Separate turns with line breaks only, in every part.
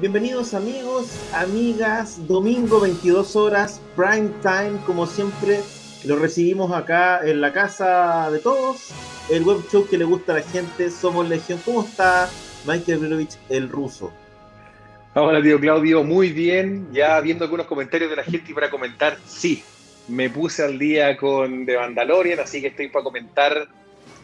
Bienvenidos amigos, amigas, domingo 22 horas, prime time, como siempre, lo recibimos acá en la casa de todos, el web show que le gusta a la gente, Somos Legión. ¿Cómo está Michael Brovich, el ruso?
Hola tío Claudio, muy bien, ya viendo algunos comentarios de la gente y para comentar, sí, me puse al día con The Mandalorian, así que estoy para comentar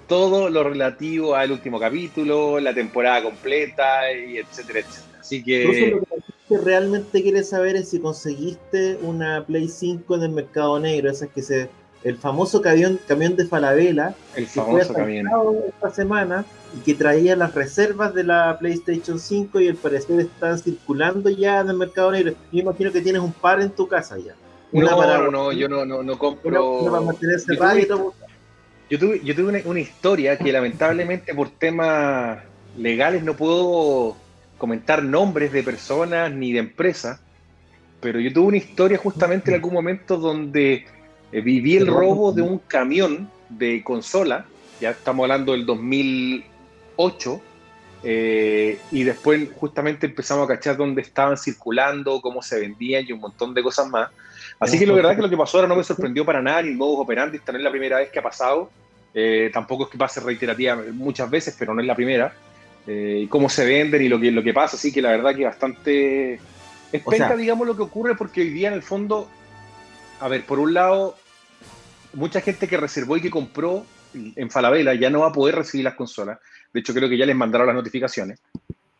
todo lo relativo al último capítulo, la temporada completa, y etcétera, etcétera. Así que...
lo que realmente quiere saber es si conseguiste una Play 5 en el mercado negro, esa es que se... El famoso camión, camión de Falabella,
el famoso camión.
esta semana y que traía las reservas de la PlayStation 5 y al parecer están circulando ya en el mercado negro. Yo imagino que tienes un par en tu casa ya.
Una no, para, no, yo no, no, no compro.
Una, para mantenerse
yo tuve, yo tuve, una, historia que lamentablemente por temas legales no puedo comentar nombres de personas ni de empresas, pero yo tuve una historia justamente en algún momento donde eh, viví el robo de un camión de consola, ya estamos hablando del 2008, eh, y después justamente empezamos a cachar dónde estaban circulando, cómo se vendían y un montón de cosas más. Así que la verdad es que lo que pasó ahora no me sorprendió para nada, ni el modus operandi, esta no es la primera vez que ha pasado, eh, tampoco es que pase reiterativa muchas veces, pero no es la primera. Eh, y cómo se venden y lo que, lo que pasa, así que la verdad que bastante... Es digamos, lo que ocurre porque hoy día en el fondo, a ver, por un lado, mucha gente que reservó y que compró en Falabella ya no va a poder recibir las consolas. De hecho, creo que ya les mandaron las notificaciones.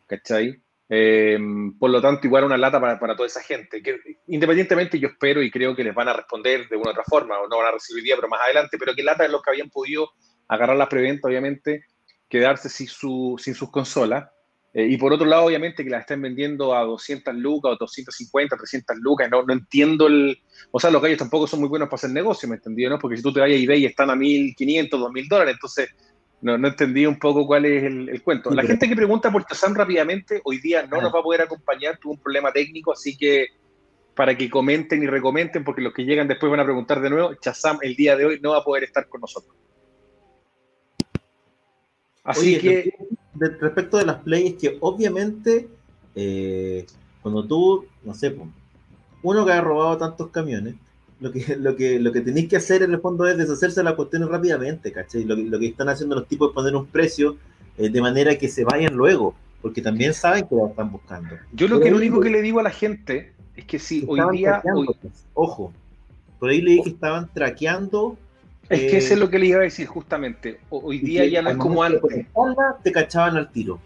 ¿Cachai? Eh, por lo tanto, igual una lata para, para, toda esa gente. Que independientemente, yo espero y creo que les van a responder de una u otra forma, o no van a recibir día, pero más adelante. Pero que lata es los que habían podido agarrar las preventa, obviamente, quedarse sin, su, sin sus consolas. Eh, y por otro lado, obviamente, que las estén vendiendo a 200 lucas o 250, 300 lucas. No, no entiendo el. O sea, los gallos tampoco son muy buenos para hacer negocio, ¿me entendió? ¿no? Porque si tú te vas a eBay y están a 1500, 2000 dólares, entonces no, no entendí un poco cuál es el, cuento. La gente que pregunta por Chazam rápidamente, hoy día no nos va a poder acompañar, tuvo un problema técnico, así que para que comenten y recomenten, porque los que llegan después van a preguntar de nuevo, Chazam el día de hoy no va a poder estar con nosotros.
Así que. respecto de las plays, que obviamente, eh, cuando tú, no sé, uno que ha robado tantos camiones, lo que, lo que, lo que tenéis que hacer en el fondo es deshacerse de la cuestión rápidamente, ¿cachai? Lo, lo, que están haciendo los tipos es poner un precio eh, de manera que se vayan luego, porque también saben que lo están buscando.
Yo lo que lo único que le digo a la gente es que si hoy día.
Pues, ojo, por ahí leí que estaban traqueando
es que eso es lo que le iba a decir justamente. Hoy día ya no es como antes.
Te cachaban al tiro.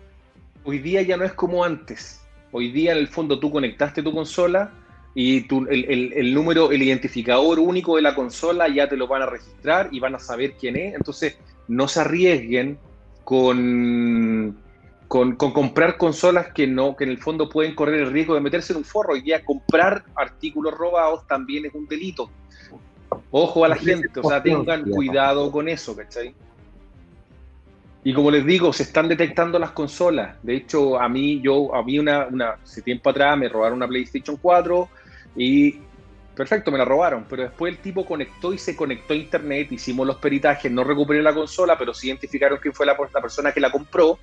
Hoy día ya no es como antes. Hoy día en el fondo tú conectaste tu consola y el, número, el identificador único de la consola ya te lo van a registrar y van a saber quién es. Entonces no se arriesguen con, con, comprar consolas que no, que en el fondo pueden correr el riesgo de meterse en un forro. Hoy día comprar artículos robados también es un delito. Ojo a la gente, o sea, tengan cuidado con eso, ¿cachai? Y como les digo, se están detectando las consolas. De hecho, a mí, yo, a mí una, una, hace tiempo atrás me robaron una PlayStation 4 y perfecto, me la robaron. Pero después el tipo conectó y se conectó a internet, hicimos los peritajes, no recuperé la consola, pero sí identificaron quién fue la, persona que la compró.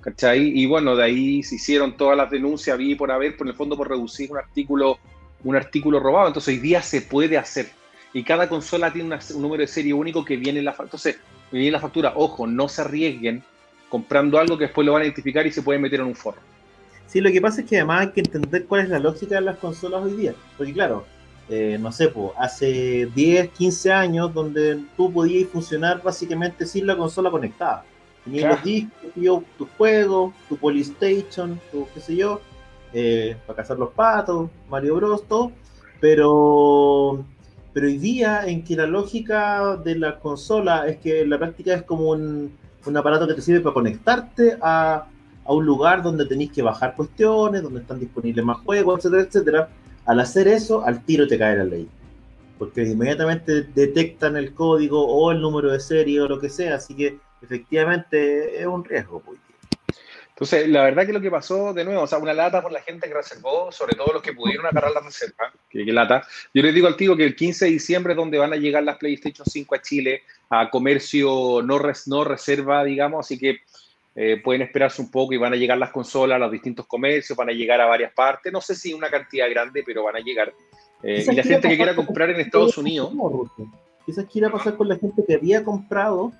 ¿Cachai? Y bueno, de ahí se hicieron todas las denuncias, vi por haber, por el fondo por reducir un artículo, un artículo robado. Entonces hoy día se puede hacer y cada consola tiene un número de serie único que viene en la factura. Entonces, viene la factura, ojo, no se arriesguen comprando algo que después lo van a identificar y se pueden meter en un forro.
Sí, lo que pasa es que además hay que entender cuál es la lógica de las consolas hoy día. Porque claro, eh, no sé, pues, hace 10, 15 años donde tú podías funcionar básicamente sin la consola conectada. Tenías los discos, tu juego, tu Polystation, tu qué sé yo, eh, para cazar los patos, Mario Bros, todo. Pero pero hoy día en que la lógica de la consola es que la práctica es como un un aparato que te sirve para conectarte a, a un lugar donde tenéis que bajar cuestiones, donde están disponibles más juegos, etcétera, etcétera. Al hacer eso, al tiro te cae la ley. Porque inmediatamente detectan el código o el número de serie o lo que sea, así que efectivamente es un riesgo. Pues.
Entonces, la verdad que lo que pasó, de nuevo, o sea, una lata por la gente que reservó, sobre todo los que pudieron agarrar la reserva, que, lata. Yo les digo al tío que el 15 de diciembre es donde van a llegar las PlayStation 5 a Chile, a comercio no, no reserva, digamos, así que eh, pueden esperarse un poco y van a llegar las consolas a los distintos comercios, van a llegar a varias partes, no sé si una cantidad grande, pero van a llegar. Eh, y la gente que quiera comprar en Estados Unidos...
Quizás quiera pasar con la gente que había comprado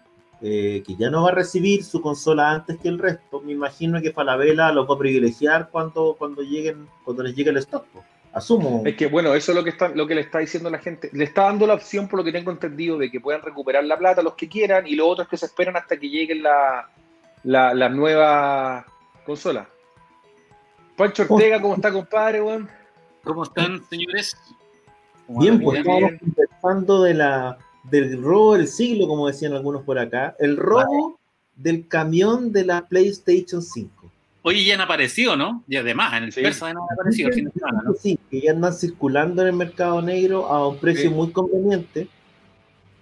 eh, que ya no va a recibir su consola antes que el resto, me imagino que Falabella los va a privilegiar cuando, cuando, lleguen, cuando les llegue el stock. Asumo.
Es que bueno, eso es lo que, está, lo que le está diciendo la gente. Le está dando la opción, por lo que tengo entendido, de que puedan recuperar la plata los que quieran y los otros que se esperan hasta que lleguen la, la, nueva consola. Pancho Ortega, ¿cómo está, compadre?
¿Cómo están, señores?
Bien, pues estamos conversando de la del robo del siglo, como decían algunos por acá, el robo del camión de la PlayStation 5.
Oye, ya han aparecido, ¿no? Y además, en el sí. Persa han aparecido el fin de semana, ¿no?
Sí, que ya andan circulando en el mercado negro a un precio muy conveniente,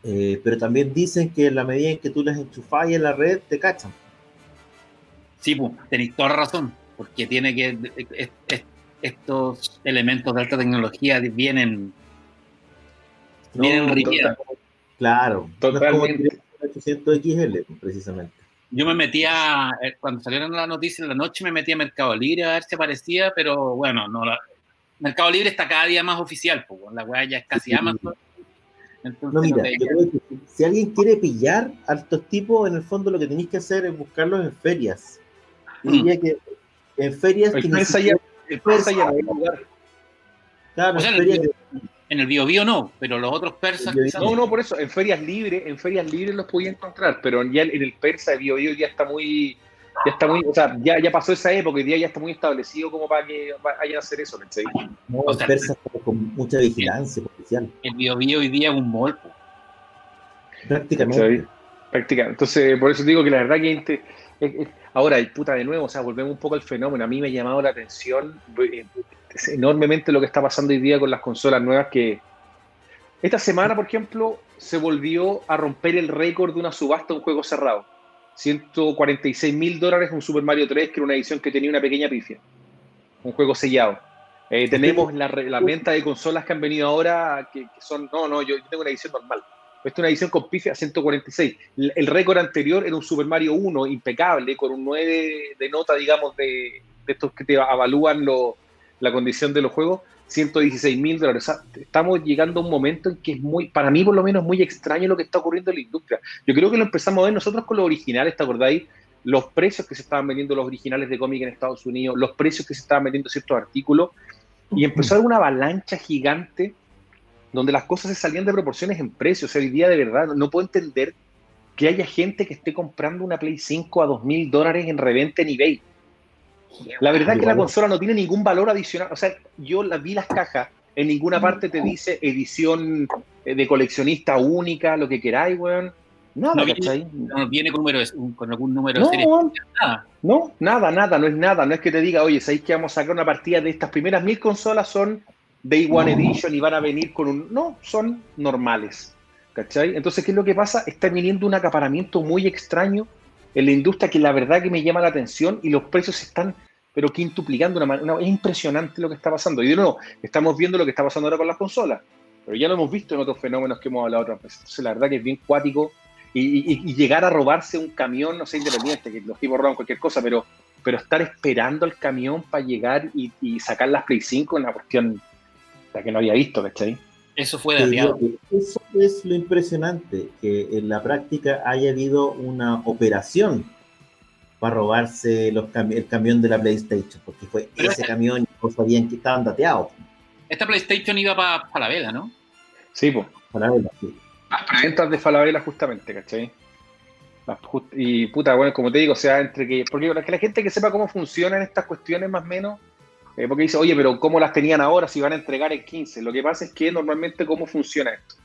eh, pero también dicen que en la medida en que tú las enchufas en la red, te cachan.
Sí, pues, tenéis toda la razón, porque tiene que estos elementos de alta tecnología vienen, vienen no,
Claro, totalmente. 800 XL, precisamente.
Yo me metía, eh, cuando salieron las noticias en la noche, me metía a Mercado Libre a ver si aparecía, pero bueno, no Mercado Libre está cada día más oficial, pues, la weá ya es casi Amazon.
no, mira, yo creo que si alguien quiere pillar a estos tipos, en el fondo lo que tenéis que hacer es buscarlos en ferias. Mm. Diría que en ferias. El
que ya, el ya
Claro, en ferias
en el Bio, no, pero los otros persas.
No, no, por eso, en ferias libres, en ferias libres los podía encontrar, pero ya en el persa de Bio, ya está muy, ya está muy, o sea, ya, ya pasó esa época, y día ya está muy establecido como para que vayan a hacer eso, ¿cachai?
No, el persa está con mucha vigilancia policial.
El Bio, hoy día es un mall.
Prácticamente.
Prácticamente. Entonces, por eso digo que la verdad que ahora, el puta de nuevo, o sea, volvemos un poco al fenómeno. A mí me ha llamado la atención eh, enormemente lo que está pasando hoy día con las consolas nuevas que esta semana, por ejemplo, se volvió a romper el récord de una subasta de un juego cerrado. 146 mil dólares un Super Mario 3, que era una edición que tenía una pequeña pifia. Un juego sellado. Eh, tenemos la, la, venta de consolas que han venido ahora, que, son, no, no, yo, tengo una edición normal. Esta es una edición con pifia 146. El, el récord anterior era un Super Mario 1 impecable, con un 9 de nota, digamos, de, de estos que te avalúan los la condición de los juegos, 116 mil dólares. estamos llegando a un momento en que es muy, para mí por lo menos, muy extraño lo que está ocurriendo en la industria. Yo creo que lo empezamos a ver nosotros con los originales, ¿te acordáis? Los precios que se estaban vendiendo los originales de cómic en Estados Unidos, los precios que se estaban vendiendo ciertos artículos, y empezó a haber una avalancha gigante donde las cosas se salían de proporciones en precios. O sea, hoy día de verdad no puedo entender que haya gente que esté comprando una Play 5 a 2 mil dólares en reventa en eBay. La verdad es que la consola no tiene ningún valor adicional. O sea, yo la, vi las cajas, en ninguna parte te dice edición eh, de coleccionista única, lo que queráis, weón.
Nada, no viene, no viene con, número, con algún número
de serie. Nada. No, nada, nada, no es nada. No es que te diga, oye, ¿sabéis que vamos a sacar una partida de estas primeras mil consolas? Son Day One Edition y van a venir con un. No, son normales. ¿Cachai? Entonces, ¿qué es lo que pasa? Está viniendo un acaparamiento muy extraño en la industria que la verdad que me llama la atención y los precios están pero quintuplicando una, una, es impresionante lo que está pasando. Y de nuevo, estamos viendo lo que está pasando ahora con las consolas, pero ya lo hemos visto en otros fenómenos que hemos hablado otras veces. Entonces, la verdad que es bien cuático y, llegar a robarse un camión, no sé, independiente, que los tipos roban cualquier cosa, pero, pero estar esperando el camión para llegar y, sacar las Play 5 es una cuestión la que no había visto, ¿cachai?
Eso fue de
Eso es lo impresionante, que en la práctica haya habido una operación para robarse los el camión de la PlayStation, porque fue ese camión y no sabían que estaban dateados.
Esta PlayStation iba para Falabella, ¿no?
Sí, pues. Falabella, sí. Las preventas de Falabella, justamente, ¿cachai? Y puta, bueno, como te digo, o sea, entre que. Porque que la gente que sepa cómo funcionan estas cuestiones, más o menos, eh, porque dice, oye, pero ¿cómo las tenían ahora si van a entregar el 15? Lo que pasa es que normalmente, ¿cómo funciona esto?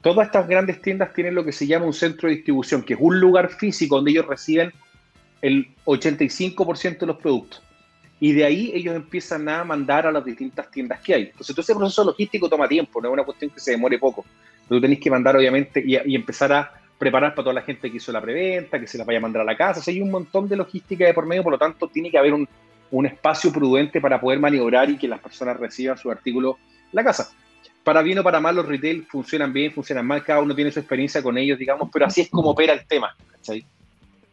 todas estas grandes tiendas tienen lo que se llama un centro de distribución, que es un lugar físico donde ellos reciben el 85% de los productos. Y de ahí ellos empiezan a mandar a las distintas tiendas que hay. Entonces, todo ese proceso logístico toma tiempo, no es una cuestión que se demore poco. Pero tú tenés que mandar, obviamente, y, y empezar a preparar para toda la gente que hizo la preventa, que se la vaya a mandar a la casa. O sea, hay un montón de logística de por medio, por lo tanto, tiene que haber un, un espacio prudente para poder maniobrar y que las personas reciban su artículo en la casa. Para bien o para mal, los retail funcionan bien, funcionan mal, cada uno tiene su experiencia con ellos, digamos, pero así es como opera el tema.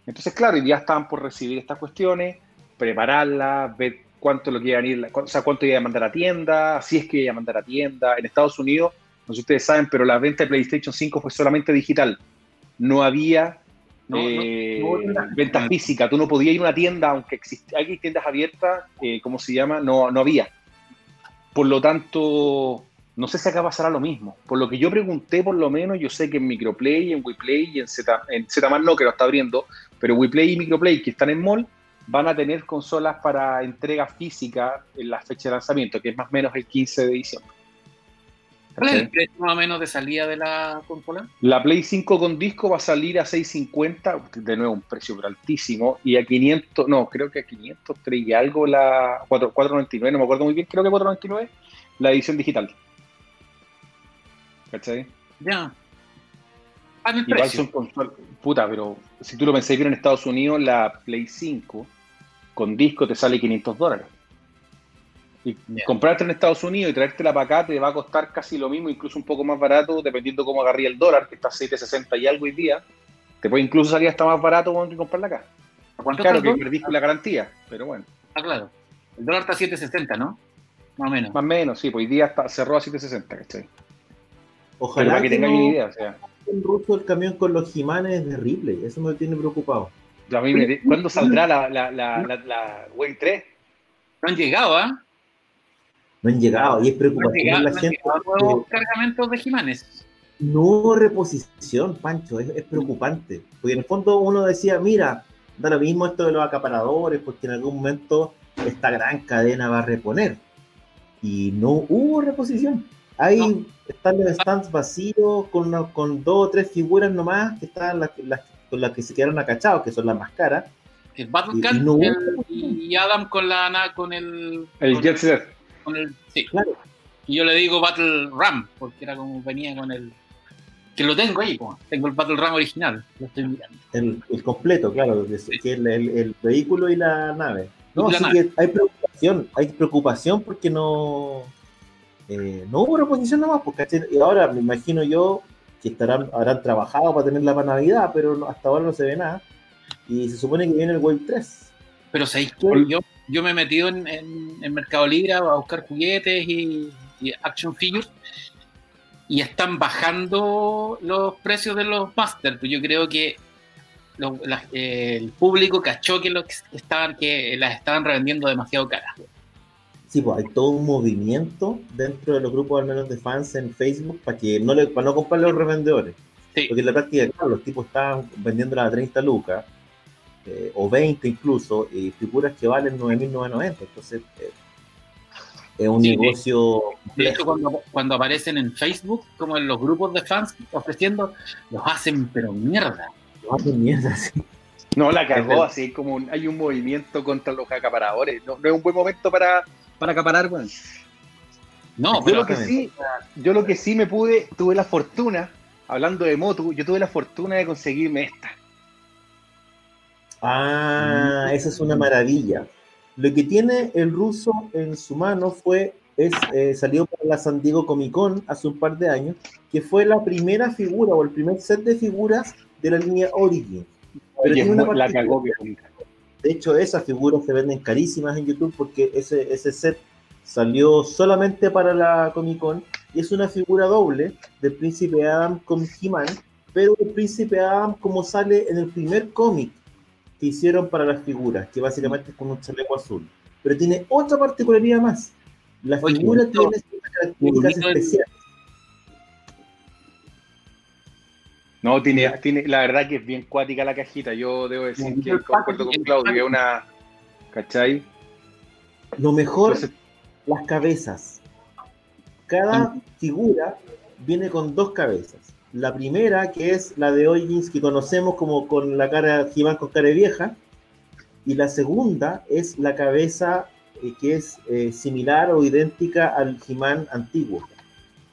Entonces, claro, ya están por recibir estas cuestiones, prepararlas, ver cuánto lo a ir, o sea, cuánto iba a mandar a tienda, si es que iba a mandar a tienda. En Estados Unidos, no sé si ustedes saben, pero la venta de PlayStation 5 fue solamente digital. No había
No, no,
eh,
no,
venta física. Tú no podías ir a una tienda, aunque existía, hay tiendas abiertas, eh, ¿cómo se llama? No, no había. Por lo tanto, no sé si acá pasará lo mismo. Por lo que yo pregunté, por lo menos, yo sé que en Microplay, en WePlay y en Z, en Zmart no, que lo está abriendo, pero WePlay y Microplay, que están en mall, van a tener consolas para entrega física en la fecha de lanzamiento, que es más o menos el 15 de diciembre.
¿Cuál es el precio más o menos de salida de la consola?
La Play 5 con disco va a salir a 650, de nuevo un precio altísimo, y a 500, no, creo que a 503 y algo la 4, 499, no me acuerdo muy bien, creo que 499, la edición digital. ¿Cachai?
Ya. Ah,
Igual
precio.
son consolas, puta, pero si tú lo pensáis bien en Estados Unidos, la Play 5 con disco te sale 500 dólares. Y comprarte en Estados Unidos y traértela para acá te va a costar casi lo mismo, incluso un poco más barato, dependiendo cómo agarría el dólar, que está a 7.60 y algo hoy día. Te puede incluso salir hasta más barato que comprarla acá.
¿A ¿Cuánto
Claro que perdiste la garantía, pero bueno,
Ah, claro. El dólar está a 7.60, ¿no? Más o menos.
más o menos, sí, pues hoy día está, cerró a 7.60, ¿cachai? Pero
Ojalá
para que
que,
tengáis
no
una idea, o sea,
el ruso el camión con los Jimanes de Ripley. Eso me tiene preocupado.
a mí me- ¿cuándo saldrá la, la, la, la, la Wave 3?
No han llegado, ¿ah?
No han llegado y es
No
la
no han
gente.
nuevos cargamentos de Jimanes.
No hubo reposición, Pancho, es, es preocupante. Porque en el fondo uno decía, mira, da lo mismo esto de los acaparadores, porque en algún momento esta gran cadena va a reponer. Y no hubo reposición. Hay,
No.
están los stands vacíos con, una- con dos o tres figuras nomás que están las, las- con las que se quedaron acachados, que son las más caras.
El Battle
Y-
Cat
y no
el- y Adam con la con el
El
con
Jet Set.
Con el sí.
Claro.
Y yo le digo Battle Ram porque era como venía con el que lo tengo ahí, tengo el Battle Ram original, lo estoy mirando.
El, el completo, claro, que que el, el- el vehículo y la nave. No,
la
así
nave.
que hay preocupación, hay preocupación porque no, eh, no hubo reposición nomás, porque ahora me imagino yo que estarán, habrán trabajado para tenerla para Navidad, pero hasta ahora no se ve nada. Y se supone que viene el Wave 3.
Pero.
Sí.
yo, yo me he metido en, en- en Mercado Libre a buscar juguetes y, y action figures y están bajando los precios de los Masters. Yo creo que lo- la- el público cachó que, lo que estaban, que las estaban revendiendo demasiado caras.
Sí, pues hay todo un movimiento dentro de los grupos, al menos de fans en Facebook, para que no le, para no comprar los revendedores.
Sí.
Porque en la práctica, claro, los tipos estaban vendiéndolas a 30 lucas, eh, o 20 incluso, y figuras que valen 9.990. Entonces, eh, es un
Sí, de-
negocio
De hecho, cuando, cuando aparecen en Facebook, como en los grupos de fans ofreciendo, los hacen pero mierda.
Lo hacen mierda, sí.
No, la cagó, así como un- hay un movimiento contra los acaparadores. No, no es un buen momento para, para acaparar, weón.
No,
Yo
pero
lo que sí, yo lo que sí me pude, tuve la fortuna, hablando de Motu, yo tuve la fortuna de conseguirme esta.
Ah, esa es una maravilla. Lo que tiene el ruso en su mano fue, es, eh, salió para la San Diego Comic Con hace un par de años, que fue la primera figura o el primer set de figuras de la línea Origin. Pero
Oye,
tiene una
la cagó que.
De hecho, esas figuras se venden carísimas en YouTube porque ese, ese set salió solamente para la Comic Con y es una figura doble del Príncipe Adam con He-Man, pero el Príncipe Adam como sale en el primer cómic que hicieron para las figuras, que básicamente es con un chaleco azul. Pero tiene otra particularidad más. La figura tiene ciertas características especiales.
No, tiene, tiene, la verdad que es bien cuática la cajita. Yo debo decir que concuerdo con Claudio, es una. ¿Cachai?
Lo mejor
Entonces,
las cabezas. Cada figura viene con dos cabezas. La primera, que es la de Origins, que conocemos como con la cara He-Man con cara de vieja. Y la segunda es la cabeza eh, que es eh, similar o idéntica al He-Man antiguo.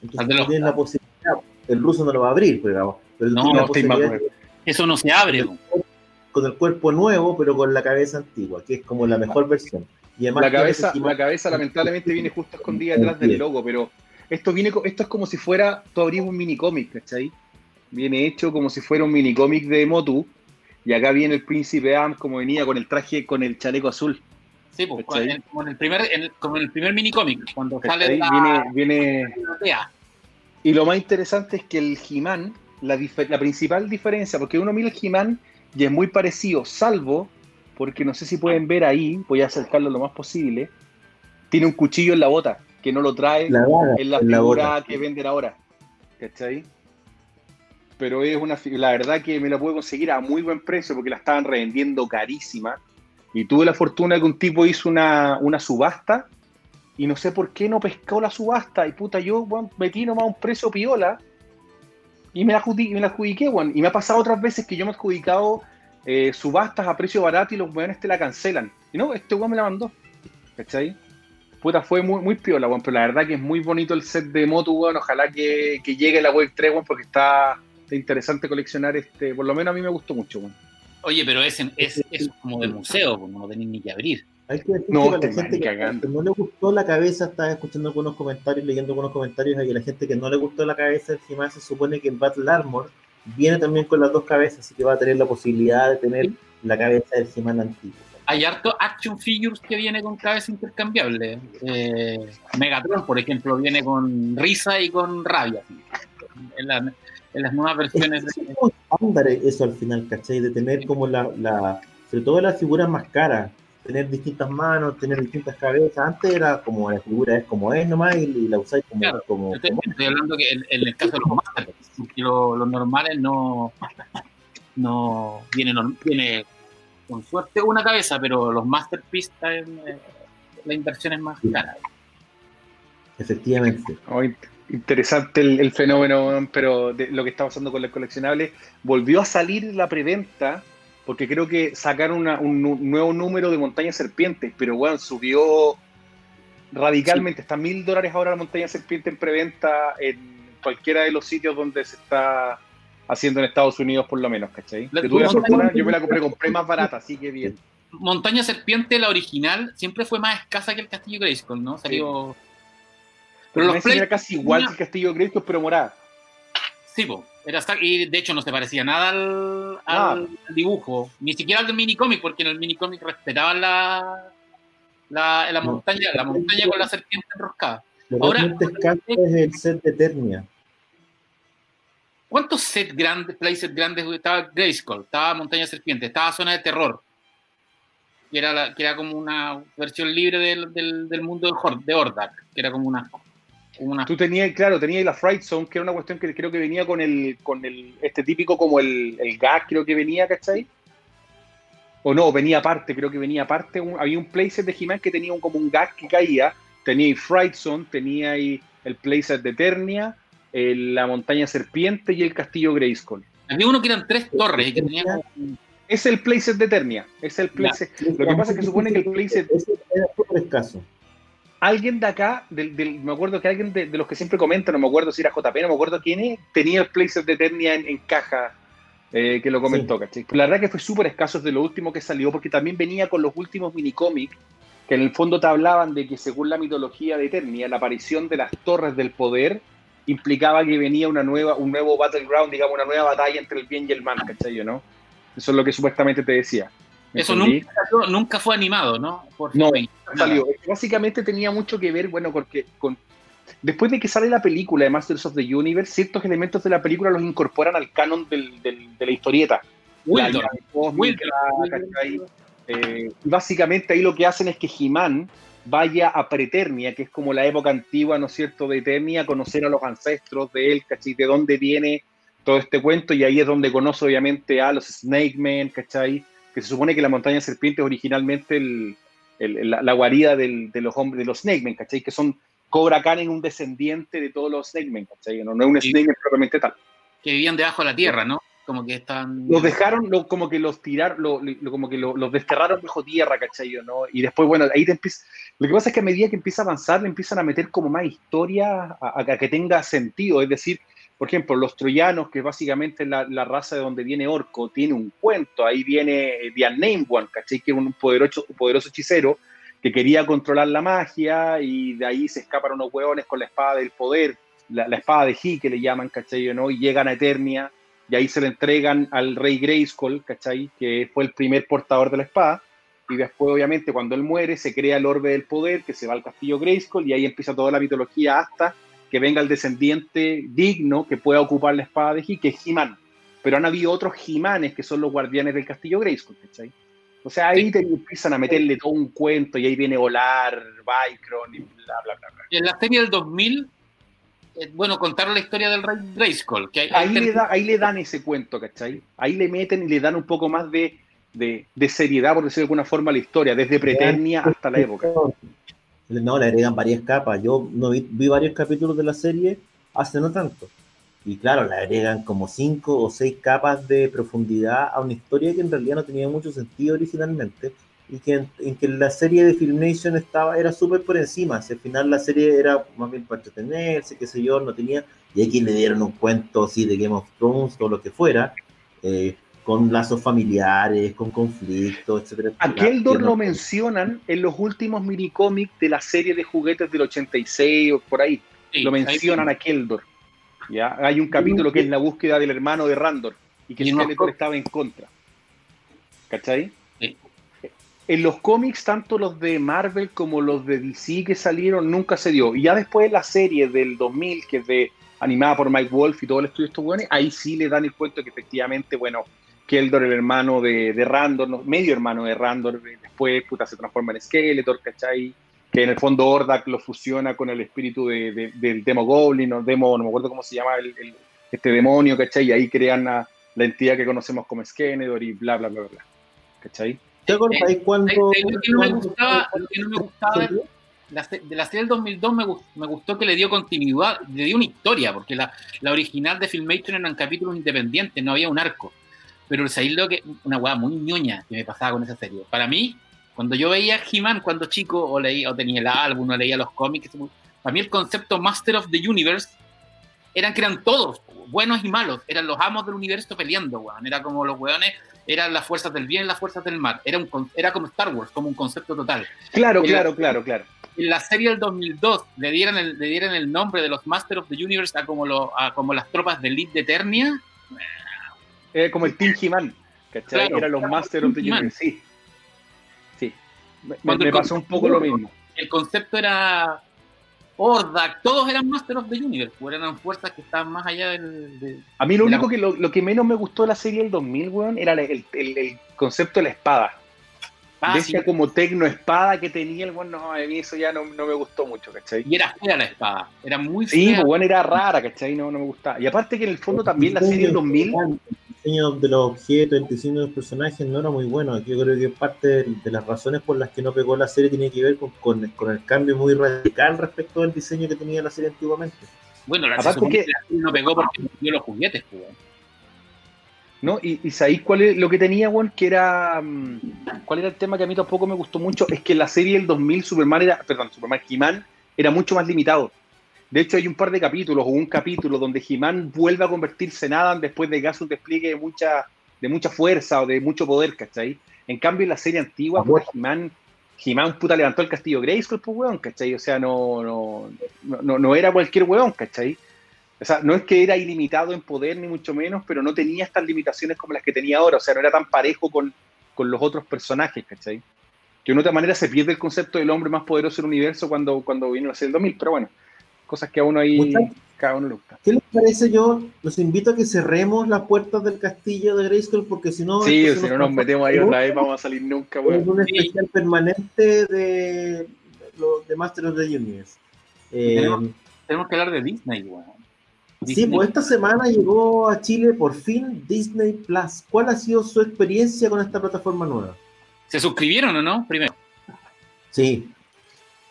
Entonces,
los-
tienen la posibilidad, el ruso no lo va a abrir, pero, digamos, pero
No,
la
no, mal,
posibilidad
Eso no se abre. po.
con el cuerpo nuevo, pero con la cabeza antigua, que es como la mejor versión. Y además
La cabeza, la cabeza lamentablemente viene justo escondida detrás del logo, pero esto viene esto es como si fuera, tú abrís un mini cómic, ¿cachai? Viene hecho como si fuera un mini cómic de Motu, y acá viene el príncipe Am como venía con el traje, con el chaleco azul.
Sí, en- como en el primer, en el- como en el primer minicómic, cuando sale la,
Viene, viene. Y lo más interesante es que el He-Man, la, la principal diferencia, porque uno mira el He-Man y es muy parecido, salvo, porque no sé si pueden ver ahí, voy a acercarlo lo más posible, tiene un cuchillo en la bota, que no lo trae
la
en la figura que venden ahora. ¿Cachai? Pero es una la verdad que me la pude conseguir a muy buen precio porque la estaban revendiendo carísima. Y tuve la fortuna que un tipo hizo una, una subasta y no sé por qué no pescó la subasta. Y puta, yo weón, metí nomás un precio piola y me la, me la adjudiqué, weón. Y me ha pasado otras veces que yo me he adjudicado eh, subastas a precio barato y los weones te la cancelan. Y no, este weón me la mandó. ¿Cachai? Puta, fue muy, muy piola, weón. Pero la verdad que es muy bonito el set de Motu, weón. Ojalá que, que llegue la Wave 3, weón, porque está, interesante coleccionar este. Por lo menos a mí me gustó mucho, weón.
Oye, pero es, en- es, es como de museo, como no tenéis ni que abrir.
Hay que decir
No,
que la gente no le gustó la cabeza, estaba escuchando algunos comentarios, leyendo algunos comentarios, y la gente que no le gustó la cabeza del He-Man se supone que el Battle Armor viene también con las dos cabezas, así que va a tener la posibilidad de tener
Sí.
la cabeza del He-Man antiguo.
Hay harto action figures que viene con cabeza intercambiable. Eh, Megatron, por ejemplo, viene con risa y con rabia. En, la- en las nuevas versiones
Es
de,
como estándar eso al final, ¿cachai? De tener como la, la sobre todo las figuras más caras, tener distintas manos, tener distintas cabezas. Antes era como la figura es como es nomás y, y la usáis como,
Claro,
como,
Estoy,
como-
estoy hablando que en, en el caso de los Masters, que lo- los normales no, no viene, viene con suerte una cabeza, pero los Masterpiece traen, eh, la inversión es más cara.
efectivamente.
Oh, in- interesante el, el fenómeno, pero de lo que está pasando con los coleccionables. Volvió a salir la preventa, porque creo que sacaron una- un nu- nuevo número de Montaña Serpientes, pero bueno, subió radicalmente. Está mil dólares ahora la Montaña Serpiente en preventa en cualquiera de los sitios donde se está haciendo en Estados Unidos, por lo menos, ¿cachai?
La-
tuve la fortuna, yo me la compré, compré más barata, así que bien.
Montaña Serpiente, la original, siempre fue más escasa que el Castillo Grayskull, ¿no? Salió...
Pero
los
los
Play-
era casi igual que el Castillo Grayskull, pero morada.
Sí, po, era esta- y de hecho no se parecía nada al, al dibujo, ni siquiera al del minicómic, porque en el minicómic respetaban la, la, la
No.
montaña, la montaña con la serpiente enroscada.
Lo
Ahora-
es el set de Eternia.
¿Cuántos sets grandes, playsets grandes estaba Grayskull? Estaba Montaña Serpiente, estaba Zona de Terror, que era, era como una versión libre del, del, del mundo de, Hor- de Hordak, que era como una... una
Tú tenías, claro, tenías la Fright Zone, que era una cuestión que creo que venía con el, con el, este típico como el, el gas, creo que venía, ¿cachai? O no, venía aparte, creo que venía aparte. había un playset de He-Man que tenía como un gas que caía. Tenía Fright Zone, tenía ahí el playset de Eternia, el- la montaña serpiente y el castillo Grayskull.
Había uno que eran tres torres y que tenía como un-
Es el playset de Eternia. Es el playset. Lo que pasa es que supone que el playset
era súper escaso.
alguien de acá, del, del- me acuerdo que alguien de, de los que siempre comentan, no me acuerdo si era JP, no me acuerdo quién es, tenía el playset de Eternia en, en caja eh, que lo comentó, ¿cachai? Pero la verdad que fue súper escaso de lo último que salió, porque también venía con los últimos minicómics, que en el fondo te hablaban de que según la mitología de Eternia, la aparición de las torres del poder implicaba que venía una nueva, un nuevo battleground, digamos, una nueva batalla entre el bien y el mal, ¿cachai? ¿no? Eso es lo que supuestamente te decía. ¿Me
Eso nunca, nunca fue animado, ¿no? Por
No, salió. Básicamente tenía mucho que ver, bueno, porque con, después de que sale la película de Masters of the Universe, ciertos elementos de la película los incorporan al canon del- del- de la historieta. La
Wildor.
¿cachai? Eh, básicamente ahí lo que hacen es que He-Man vaya a Preternia, que es como la época antigua, ¿no es cierto?, de Eternia, conocer a los ancestros de él, ¿cachai? De dónde viene todo este cuento, y ahí es donde conoce obviamente a los Snake Men, ¿cachai? Que se supone que la montaña serpiente es originalmente el, el- la, la guarida del- de los hombres, de los Snake Men, ¿cachai? Que son Cobra Khan en un descendiente de todos los Snake Men, ¿cachai? No, no es un. Snake Man propiamente tal.
que vivían debajo de la tierra, ¿no? Como que están.
Los dejaron, lo- como que los tiraron, lo- lo- como que lo- los desterraron bajo tierra, ¿cachai? ¿no? Y después, bueno, ahí te empieza. Lo que pasa es que a medida que empieza a avanzar, le empiezan a meter como más historia a, a que tenga sentido. Es decir, por ejemplo, los troyanos, que básicamente la, la raza de donde viene Orco, tiene un cuento. Ahí viene eh, The Unnamed One, ¿cachai? Que es un poderoso, poderoso hechicero que quería controlar la magia y de ahí se escapan unos hueones con la espada del poder, la, la espada de He, que le llaman, ¿cachai? ¿no? Y llegan a Eternia y ahí se le entregan al rey Grayskull, ¿cachai? Que fue el primer portador de la espada. Y después, obviamente, cuando él muere, se crea el orbe del poder, que se va al castillo Grayskull, y ahí empieza toda la mitología hasta que venga el descendiente digno que pueda ocupar la espada de He, que es He-Man. Pero han habido otros He-Manes que son los guardianes del castillo Grayskull, ¿cachai? O sea, ahí te empiezan a meterle todo un cuento, y ahí viene Volar, Vicron, y bla, bla, bla, bla.
En la serie del 2000, eh, bueno, contaron la historia del rey Grayskull. Que hay-
ahí, le da- ahí le dan ese cuento, ¿cachai? Ahí le meten y le dan un poco más de, de, de seriedad, por decirlo de alguna forma, a la historia, desde Preternia hasta la época.
No, le agregan varias capas. Yo no vi, vi varios capítulos de la serie hace no tanto. Y claro, le agregan como cinco o seis capas de profundidad a una historia que en realidad no tenía mucho sentido originalmente. Y que en, en que la serie de Filmation estaba, era súper por encima. Si al final la serie era más bien para entretenerse, qué sé yo, no tenía. Y aquí le dieron un cuento así de Game of Thrones o lo que fuera. eh, con lazos familiares, con conflictos, etcétera.
A Keldor
no-
lo mencionan en los últimos minicómics de la serie de juguetes del 86 o por ahí.
sí,
lo
ahí-
mencionan a Keldor. ¿ya? Hay un capítulo que es la búsqueda del hermano de Randor y que Skeletor estaba en contra. ¿Cachai? En los cómics, tanto los de Marvel como los de DC que salieron, nunca se dio. Y ya después la serie del 2000, que es de, animada por Mike Wolf y todo el estudio de estos buenos, ahí sí le dan el cuento que efectivamente, bueno, Keldor, el hermano de, de Randor, medio hermano de Randor, después puta, se transforma en Skeletor, ¿cachai? Que en el fondo Ordak lo fusiona con el espíritu de, de- del Demo Goblin, o Demo, no me acuerdo cómo se llama el, este demonio, ¿cachai? Y ahí crean la, la entidad que conocemos como Skeletor y bla, bla, bla, bla. ¿cachai?
¿Te acordáis cuando,
de- de lo que no me
cuando-
gustaba- lo que no me gustaba de- la serie del 2002 me, gust- me gustó que le dio continuidad, le dio una historia, porque la, la original de Filmation eran capítulos independientes, no había un arco. Pero ahí lo que, una weá muy ñoña que me pasaba con esa serie. Para mí, cuando yo veía He-Man cuando chico, o leía, o tenía el álbum, o leía los cómics, para mí el concepto Master of the Universe eran que eran todos, buenos y malos, eran los amos del universo peleando, weón. Era como los weones, eran las fuerzas del bien y las fuerzas del mal. Era, un, era como Star Wars, como un concepto total
Claro, claro, claro, claro.
en la serie del 2002 le dieran el, le dieran el nombre de los Master of the Universe a como, lo, a como las tropas de Elite de Eternia,
Era como el Team He-Man, ¿cachai?
Claro,
Eran los Master of the. Universe, sí. Sí. Me, me pasó un poco lo mismo.
el concepto era Hordak, todos eran Master of the Universe, eran fuerzas que estaban más allá del... de-
A mí lo
de la-
único que lo, lo que menos me gustó de la serie del 2000, weón, era el, el- el concepto de la espada.
Ah,
de
sí,
esa como tecno espada que tenía el weón, no, a mí eso ya no, no me gustó mucho, ¿cachai?
y era fea la espada, era muy
Sí,
fea.
pues bueno, era rara, ¿cachai? No, no me gustaba. Y aparte que en el fondo también la serie del 2000,
El diseño de los objetos, el diseño de los personajes no era muy bueno. Yo creo que parte de, de las razones por las que no pegó la serie tiene que ver con, con- con el cambio muy radical respecto al diseño que tenía la serie antiguamente.
Bueno, la, se
Aparte
supone
que-
que la serie no pegó porque dio los juguetes, pues.
¿no? Y, y sabéis cuál es lo que tenía, weón, que era. mm, ¿Cuál era el tema que a mí tampoco me gustó mucho? Es que la serie del 2000 Superman era. Perdón, Superman He-Man era mucho más limitado. De hecho, hay un par de capítulos o un capítulo donde He-Man vuelve a convertirse en Adam después de que hace un despliegue de mucha, de mucha fuerza o de mucho poder, ¿cachai? En cambio, en la serie antigua, puta, He-Man, He-Man puta levantó el castillo Grayskull, pues, weón, ¿cachai? O sea, no, no, no, no- era cualquier weón, ¿cachai? O sea, no es que era ilimitado en poder, ni mucho menos, pero no tenía estas limitaciones como las que tenía ahora. O sea, no era tan parejo con, con los otros personajes, ¿cachai? Que de otra manera se pierde el concepto del hombre más poderoso del universo cuando, cuando vino a ser el 2000, pero bueno, cosas que a uno ahí, cada uno le gusta.
¿Qué les parece yo? Los invito a que cerremos las puertas del castillo de Grayskull porque si no...
Sí, si no nos metemos ahí otra vez, vamos a salir nunca,
Es
weón.
un
Sí.
especial permanente de, los de Master of the Universe. Eh,
Tenemos- Tenemos que hablar de Disney, weón.
Sí,
Disney.
pues esta semana llegó a Chile por fin Disney Plus. ¿Cuál ha sido su experiencia con esta plataforma nueva?
¿Se suscribieron o no? Primero.
Sí,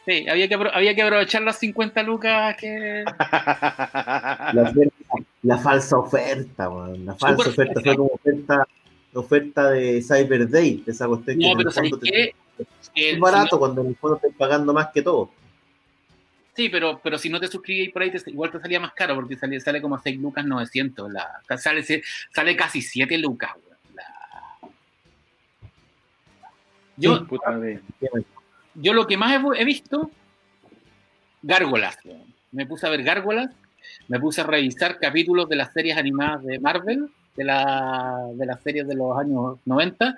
Sí, había que, había que aprovechar las 50 lucas que...
la, La falsa oferta, weón. La falsa
Súper
oferta fue como oferta, oferta de Cyber Day, de esa cuestión que
No,
en
pero
el
¿sabes
fondo te-
qué? Eh,
es barato
si no-
cuando en el fondo estás pagando más que todo.
sí, pero, pero si no te suscribís por ahí, te- igual te salía más caro porque sale, sale como 6 lucas 900. La, sale, sale casi 7 lucas. weón. La- Yo,
Sí.
Puta.
Yo lo que más he, he visto, gárgolas. Me puse a ver gárgolas, me puse a revisar capítulos de las series animadas de Marvel, de, la, de las series de los años 90.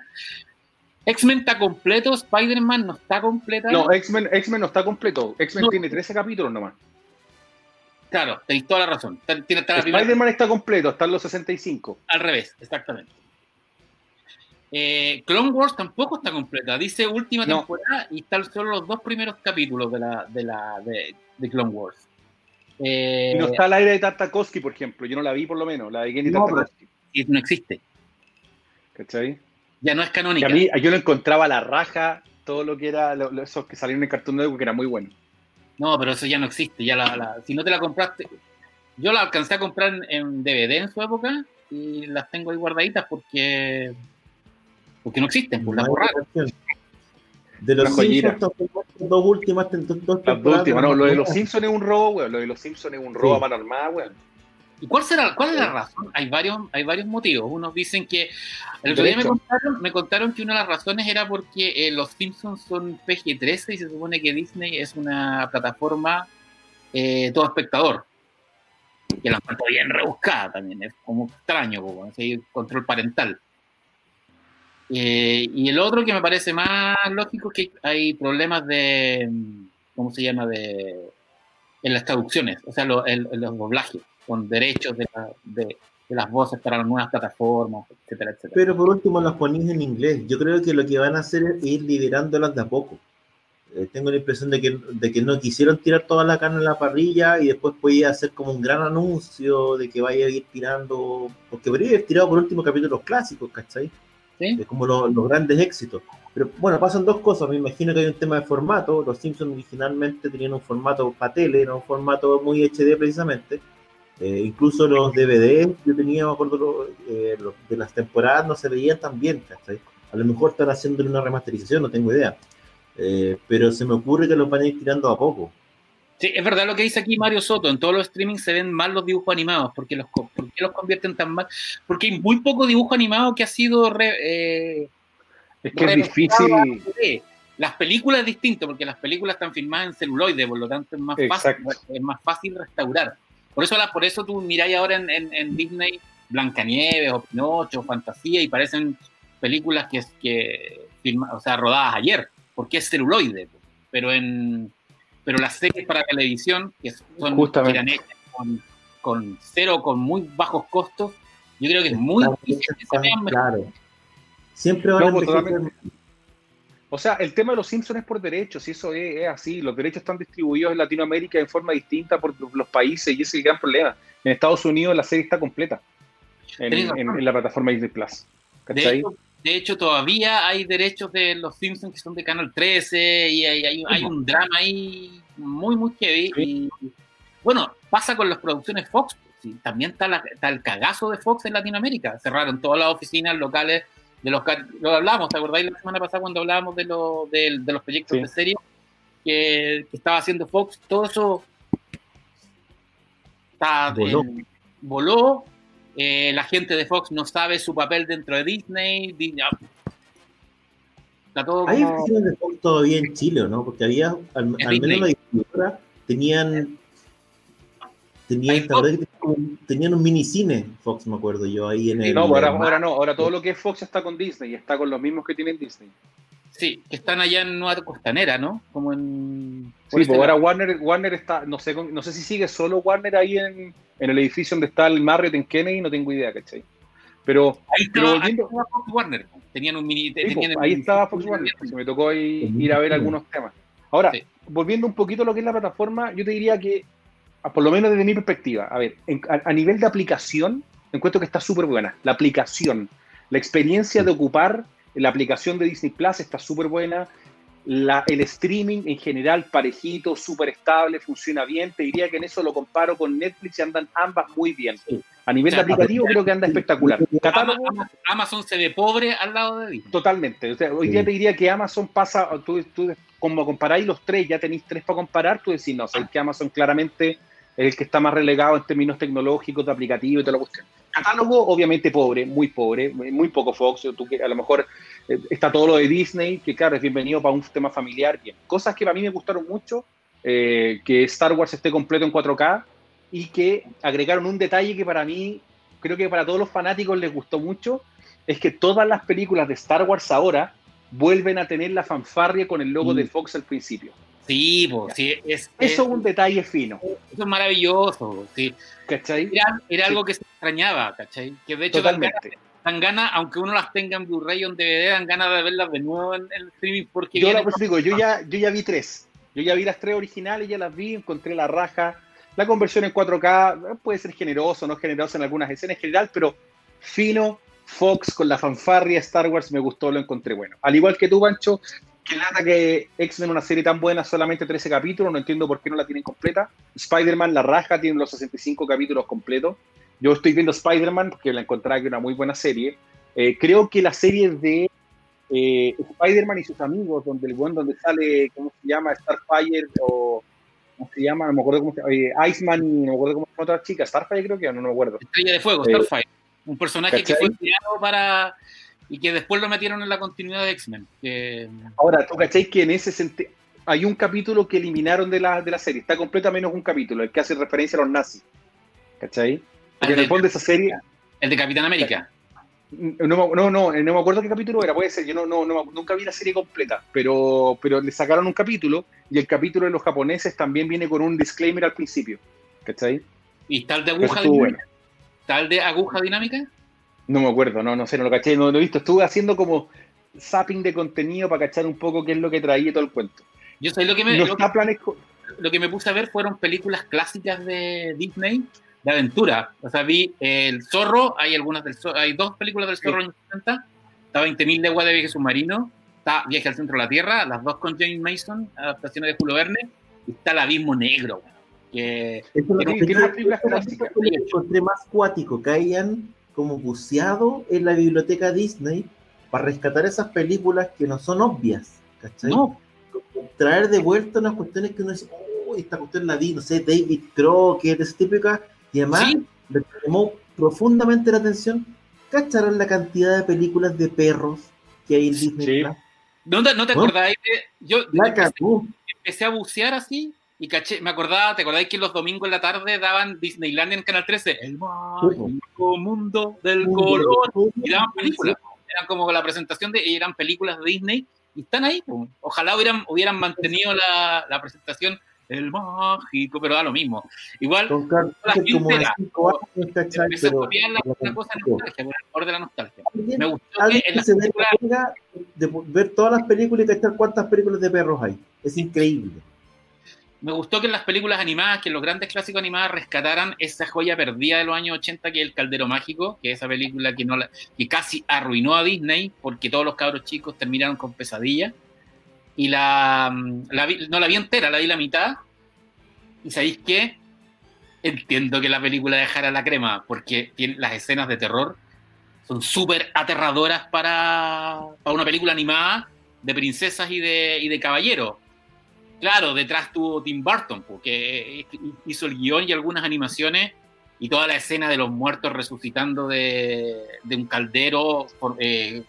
X-Men está completo, Spider-Man no está completa.
No, X-Men X-Men no está completo. X-Men
No.
tiene 13 capítulos nomás.
Claro, tenéis toda la razón.
Spider-Man está completo, están los 65.
al revés, exactamente. Eh, Clone Wars tampoco está completa. Dice última
No.
temporada y están solo los dos primeros capítulos de la de la de, de Clone Wars. Eh,
Y no está al aire de Tartakovsky, por ejemplo. Yo no la vi por lo menos, la de Kenny
No,
Tartakovsky.
no existe.
¿Cachai?
Ya no es
Y
canónica.
a mí, yo lo encontraba a la raja, todo lo que era, lo- lo- esos que salieron en Cartoon Network, que era muy bueno.
No, pero eso ya no existe. Ya la, la- si no te la compraste, yo la alcancé a comprar en, en DVD en su época y las tengo ahí guardaditas porque porque no existen,
No hay
borraron.
De los. Simpsons, dos últimas, dos, dos
Las dos últimas, no, lo de los. Simpsons es un robo, weón. Lo de los Simpsons es un robo
Sí.
a mano armada, weón.
¿Y cuál será, cuál es la razón? Hay varios, hay varios motivos. Unos dicen que el otro día me contaron, me contaron que una de las razones era porque eh, los Simpsons son PG-13 y se supone que Disney es una plataforma eh, todo espectador. Que la encuentro bien rebuscada también, es como extraño, como así, control parental. Eh, y el otro que me parece más lógico es que hay problemas de, ¿cómo se llama? De, en las traducciones, o sea, lo- en los doblajes, con derechos de, la- de- de las voces para las nuevas plataformas, etcétera, etcétera.
Pero por último las ponís en inglés. Yo creo que lo que van a hacer es ir liberándolas de a poco. Eh, tengo la impresión de que, de que no quisieron tirar toda la carne en la parrilla y después podía hacer como un gran anuncio de que vaya a ir tirando, porque podría haber tirado por último capítulos clásicos, ¿cachai?
¿Sí?
Como lo- los grandes éxitos. Pero bueno, pasan dos cosas. Me imagino que hay un tema de formato. Los Simpsons originalmente tenían un formato para tele, era un formato muy HD precisamente. Eh, incluso los DVDs, yo tenía, me acuerdo, lo- eh, los de las temporadas no se veían tan bien, ¿cachai? A lo mejor están haciendo una remasterización, no tengo idea. Eh, pero se me ocurre que los van a ir tirando a poco.
Sí, es verdad lo que dice aquí Mario Soto. En todos los streamings se ven mal los dibujos animados. ¿Por qué los, por qué los convierten tan mal? Porque hay muy poco dibujo animado que ha sido re- eh,
Es que es difícil.
Las películas es distinto, porque las películas están filmadas en celuloide, por lo tanto es más, fácil, es más fácil restaurar. Por eso, por eso tú miráis ahora en, en- en Disney Blancanieves o Pinocho o Fantasía y parecen películas que, que filma, o sea, rodadas ayer, porque es celuloide. Pero en pero las series para televisión, que son
Justamente.
que eran hechas con, con cero, con muy bajos costos, yo creo que es muy difícil que se vean mejor.
Claro. Siempre van
No,
a
pues. O sea, el tema de los Simpsons es por derechos, y eso es, es así. Los derechos están distribuidos en Latinoamérica en forma distinta por los países, y ese es el gran problema. En Estados Unidos la serie está completa en, la plataforma Disney Plus.
De
¿Cachai?
hecho, de hecho, todavía hay derechos de los Simpsons que son de Canal 13 y hay, hay- hay un drama ahí muy, muy heavy. Y, bueno, pasa con las producciones Fox. sí, también está, la- está el cagazo de Fox en Latinoamérica. Cerraron todas las oficinas locales de los... ca- Lo hablamos, ¿te acordáis la semana pasada cuando hablábamos de, lo- de, de los proyectos
Sí.
de serie que, que estaba haciendo Fox? Todo eso está,
Voló.
voló. Eh, la gente de Fox no sabe su papel dentro de Disney. Di- ya. Está todo
Hay
como-
oficinas de Fox todavía en Chile, ¿o ¿no? Porque había, al, al menos
Disney.
la distribuidora, tenían, tenían,
Hay
¿te acuerdas que tenían un- minicine, Fox, me acuerdo yo, ahí en el...
No, pues ahora, ahora no, ahora todo lo que es Fox está con Disney y está con los mismos que tienen Disney.
Sí, que están allá en Nueva Costanera, ¿no? Como en.
Sí,
este
pues ahora. Warner, Warner está, no sé, no sé si sigue solo Warner ahí en, en el edificio donde está el Marriott en Kennedy, no tengo idea, ¿cachai? Pero
Ahí
pero
estaba, ahí
volviendo-
estaba Fox Warner. Tenían un mini.
Sí,
tenían
pues, ahí estaba Fox Warner, se me tocó ahí ir a ver algunos temas. Ahora,
Sí.
volviendo un poquito a lo que es la plataforma, yo te diría que, a- por lo menos desde mi perspectiva, a ver, en- a, a nivel de aplicación, encuentro que está súper buena. La aplicación, la experiencia de ocupar la aplicación de Disney Plus está súper buena. la, el streaming en general parejito, súper estable, funciona bien. Te diría que en eso lo comparo con Netflix y andan ambas muy bien. A nivel de aplicativo creo que anda espectacular.
Catálogo, Amazon se ve pobre al lado de Disney.
Totalmente. hoy día te diría que Amazon pasa, tú, tú como comparáis los tres, ya tenéis tres para comparar, tú decís, no, sabes que Amazon claramente es el que está más relegado en términos tecnológicos, de aplicativo y toda la cuestión. Catálogo, obviamente, pobre, muy pobre, muy poco Fox. Tú, a lo mejor eh, está todo lo de Disney, que claro, es bienvenido para un tema familiar. Bien. Cosas que para mí me gustaron mucho, eh, que Star Wars esté completo en 4K y que agregaron un detalle que para mí, creo que para todos los fanáticos les gustó mucho, es que todas las películas de Star Wars ahora vuelven a tener la fanfarria con el logo de mm. Fox al principio.
Sí, sí es,
eso es un detalle fino.
Eso es maravilloso, sí. ¿Cachai? Era, algo que se extrañaba, ¿cachai? Que de hecho
Totalmente.
dan ganas, aunque uno las tenga en Blu-ray o en DVD, dan ganas de verlas de nuevo en el streaming porque...
Yo, pues, digo, yo, ya, yo ya vi tres. Yo ya vi las tres originales, ya las vi, encontré la raja. La conversión en 4K puede ser generoso, no generoso en algunas escenas en general, pero fino, Fox con la fanfarria Star Wars me gustó, lo encontré bueno. Al igual que tú, Pancho, que nada que X-Men, una serie tan buena, solamente 13 capítulos, no entiendo por qué no la tienen completa. Spider-Man, la raja, tiene los 65 capítulos completos. Yo estoy viendo Spider-Man porque la encontré que una muy buena serie. Eh, creo que la serie de eh, Spider-Man y sus amigos, donde el buen donde sale, ¿cómo se llama? Starfire o ¿cómo se llama? No me acuerdo cómo se llama. Eh, Iceman y no me acuerdo cómo se llama otra chica. Starfire creo que no, no me acuerdo.
Estrella de Fuego, Starfire. Un personaje que fue creado para. Y que después lo metieron en la continuidad de X-Men.
Ahora, ¿tú cacháis que en ese sentido. Hay un capítulo que eliminaron de la, de la serie, está completo menos un capítulo, el que hace referencia a los nazis. ¿Cachai? Porque en el fondo esa serie.
El de Capitán América.
No, no, no, no me acuerdo qué capítulo era, puede ser, yo no, no, nunca vi la serie completa, pero, pero le sacaron un capítulo y el capítulo de los japoneses también viene con un disclaimer al principio, ¿cachai?
¿Y tal de aguja? ¿Tal de aguja dinámica?
No me acuerdo, no, no sé, no lo caché, no lo he visto. Estuve haciendo como zapping de contenido para cachar un poco qué es lo que traía todo el cuento.
Yo sé lo que me. lo, que, me puse a ver fueron películas clásicas de Disney de aventura. O sea, vi El Zorro, hay algunas del hay dos películas del Zorro en 60, está 20.000 leguas de viaje submarino, está Viaje al centro de la Tierra, las dos con James Mason, adaptaciones de Julio Verne, y está El Abismo Negro que
es lo que encontré más cuático, que hayan como buceado en la biblioteca Disney para rescatar esas películas que no son obvias, ¿cachai? No. Traer de vuelta unas cuestiones que uno dice, oh, esta cuestión la vi, no sé, David Crockett, es típica, y además le llamó profundamente la atención, ¿cacharon la cantidad de películas de perros que hay en Disney?
¿No, te, no te acordáis Yo empecé a bucear así y caché, me acordaba, ¿te acordáis que los domingos en la tarde daban Disneyland en Canal 13? El mágico mundo del color. Y daban películas. Eran como la presentación de, eran películas de Disney y están ahí. Ojalá hubieran, hubieran mantenido la, la presentación el mágico, pero da lo mismo. Igual, la gente la, empecé a copiar la, la cosa nostalgia, por el de la nostalgia. Me gustó que en la
película... de ver todas las películas y cachar cuántas películas de perros hay. Es increíble
me gustó que en las películas animadas, que en los grandes clásicos animados rescataran esa joya perdida de los años 80, que es El Caldero Mágico, que es esa película que, no la, que casi arruinó a Disney, porque todos los cabros chicos terminaron con pesadilla. Y la, no la vi entera, la vi la mitad. ¿Y sabéis qué? Entiendo que la película dejara la crema, porque las escenas de terror son súper aterradoras para, para, una película animada de princesas y de, y de caballeros Claro, detrás tuvo Tim Burton, porque hizo el guion y algunas animaciones y toda la escena de los muertos resucitando de, un caldero, eh,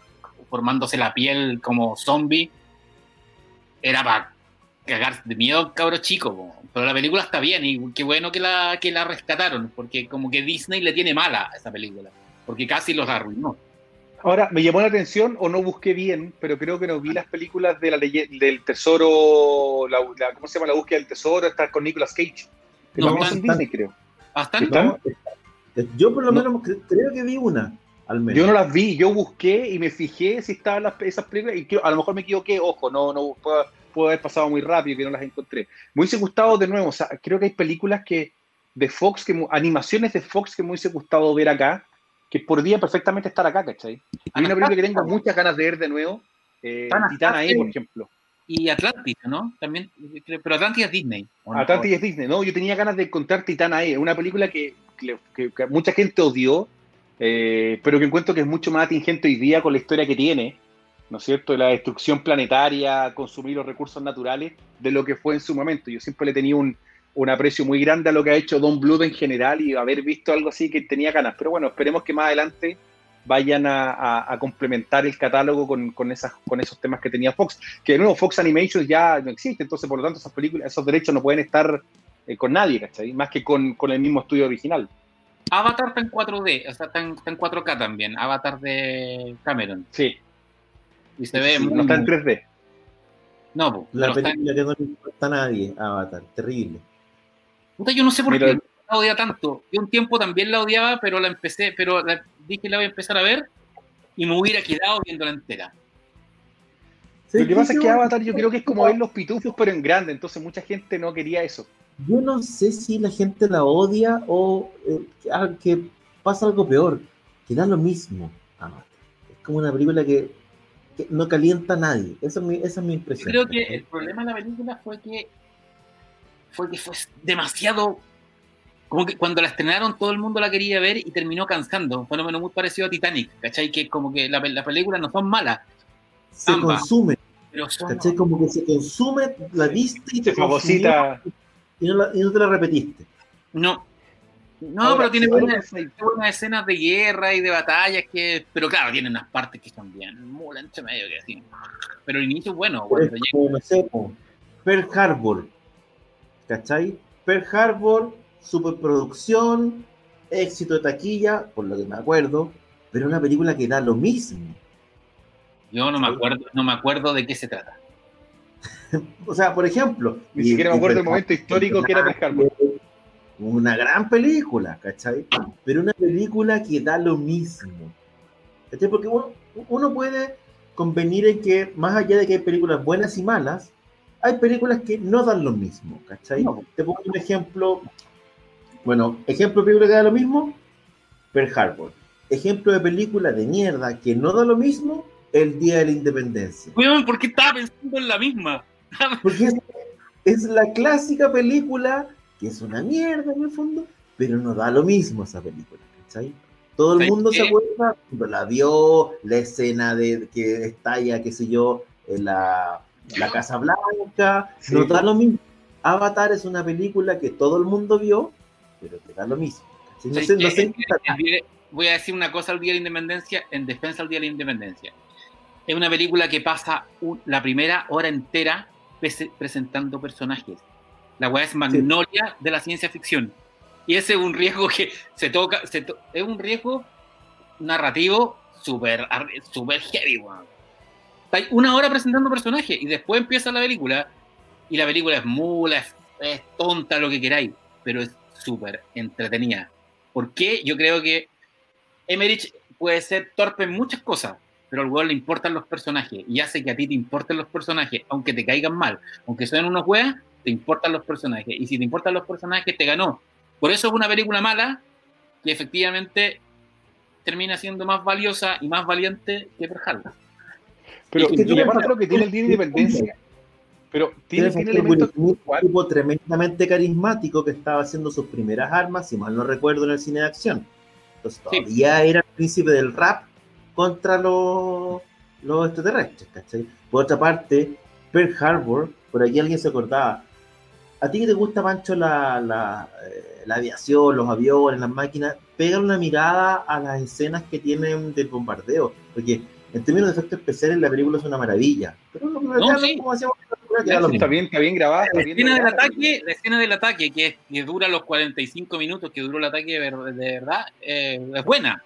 formándose la piel como zombie, era para cagar de miedo, cabro chico. Pero la película está bien y qué bueno que la, que la rescataron, porque como que Disney le tiene mala a esa película, porque casi los arruinó.
Ahora, me llamó la atención, o no busqué bien, pero creo que no vi las películas de la del tesoro, la, ¿cómo se llama? La búsqueda del tesoro, está con Nicolas Cage. Que no, en Disney, creo.
Yo por lo menos creo que vi una, al menos.
Yo no las vi, yo busqué y me fijé si estaban las, esas películas, y a lo mejor me equivoqué, ojo, no, no puedo, haber pasado muy rápido que no las encontré. Me hubiese gustado de nuevo, o sea, creo que hay películas que de Fox, que animaciones de Fox que me hubiese gustado ver acá, que podría perfectamente estar acá, ¿cachai? Hay una película que tengo muchas ganas de ver de nuevo, eh, Titana E, por ejemplo.
y Atlantis, ¿no? También, pero Atlantis es Disney.
Atlantis es Disney, no, yo tenía ganas de encontrar Titana E, una película que, mucha gente odió, eh, pero que encuentro que es mucho más atingente hoy día con la historia que tiene, ¿no es cierto? De la destrucción planetaria, consumir los recursos naturales, de lo que fue en su momento. Yo siempre le tenía un, un aprecio muy grande a lo que ha hecho Don Blood en general y haber visto algo así que tenía ganas. Pero bueno, esperemos que más adelante vayan a, complementar el catálogo con, esas, con esos temas que tenía Fox. Que de nuevo, Fox Animation ya no existe, entonces por lo tanto esas películas, esos derechos no pueden estar eh, con nadie, ¿cachai? Más que con, el mismo estudio original.
Avatar está en 4D, o sea, está en, 4K también, Avatar de Cameron.
Sí.
Y se ve
No está en 3D.
No, la película que no le importa a nadie, Avatar, terrible
yo no sé por qué la odia tanto. Yo un tiempo también la odiaba, pero la empecé, pero la, dije la voy a empezar a ver y me hubiera quedado viéndola entera.
Lo que pasa es que Avatar yo creo que es como ver los pitufos pero en grande, entonces mucha gente no quería eso.
Yo no sé si la gente la odia o eh, ah, que pasa algo peor, que da lo mismo. Es como una película que, no calienta a nadie. Esa es mi, esa es mi impresión.
Yo creo que el problema de la película fue que fue que fue demasiado. Como que cuando la estrenaron todo el mundo la quería ver y terminó cansando. Fue un muy parecido a Titanic, ¿cachai? Que como que las la películas no son malas.
Se consume. ¿Cachai? Como que se consume, la viste y te
famosita.
Y no, y no te la repetiste.
No, no, pero tiene buenas, escenas de guerra y de batallas que. Pero claro, tiene unas partes que son bien muy entre medio que así. Pero el inicio es bueno. Cuando
llega... Pearl Harbor. ¿Cachai? Pearl Harbor, superproducción, éxito de taquilla, por lo que me acuerdo, pero una película que da lo mismo.
Yo no me acuerdo, no me acuerdo de qué se trata.
o sea, por ejemplo.
Ni siquiera me acuerdo del momento histórico que era Pearl Harbor.
Una gran película, ¿cachai? Pero una película que da lo mismo. ¿Cachai? Porque uno, uno puede convenir en que, más allá de que hay películas buenas y malas, hay películas que no dan lo mismo, ¿cachai? Te pongo un ejemplo, bueno, ejemplo de película que da lo mismo, Pearl Harbor. Ejemplo de película de mierda que no da lo mismo, El Día de la Independencia.
Cuidado, ¿por qué estaba pensando en la misma?
Porque es, la clásica película que es una mierda en el fondo, pero no da lo mismo esa película, ¿cachai? Todo el mundo se acuerda la vio, la escena de que estalla, qué sé yo, en la la Casa Blanca, no da lo mismo. Avatar es una película que todo el mundo vio, pero que da lo mismo.
voy a decir una cosa al Día de la Independencia, en defensa del Día de la Independencia. Es una película que pasa la primera hora entera presentando personajes. La weá es magnolia de la ciencia ficción. Y ese es un riesgo que se toca, es un riesgo narrativo súper super heavy, Está una hora presentando personajes y después empieza la película y la película es mula, es, tonta, lo que queráis, pero es súper entretenida. ¿Por qué? Yo creo que Emmerich puede ser torpe en muchas cosas, pero al weón le importan los personajes y hace que a ti te importen los personajes, aunque te caigan mal, aunque sean unos weas, te importan los personajes. Y si te importan los personajes, te ganó. Por eso es una película mala que efectivamente termina siendo más valiosa y más valiente que Pearl
pero que creo que tiene el día de independencia. Pero tiene, tiene
elementos un tipo tremendamente carismático que estaba haciendo sus primeras armas, si mal no recuerdo, en el cine de acción. Entonces todavía era el príncipe del rap contra los, los extraterrestres, ¿cachai? Por otra parte, Pearl Harbor, por aquí alguien se acordaba. ¿A ti que te gusta, Pancho, la, la, eh, la aviación, los aviones, las máquinas? Pega una mirada a las escenas que tienen del bombardeo, porque en términos de efectos especiales, la película es una maravilla. Pero no, no, sí.
como hacíamos está bien, está bien grabada.
La, escena del ataque, la escena del ataque, que, que, dura los 45 minutos, que duró el ataque de, verdad, eh, es buena.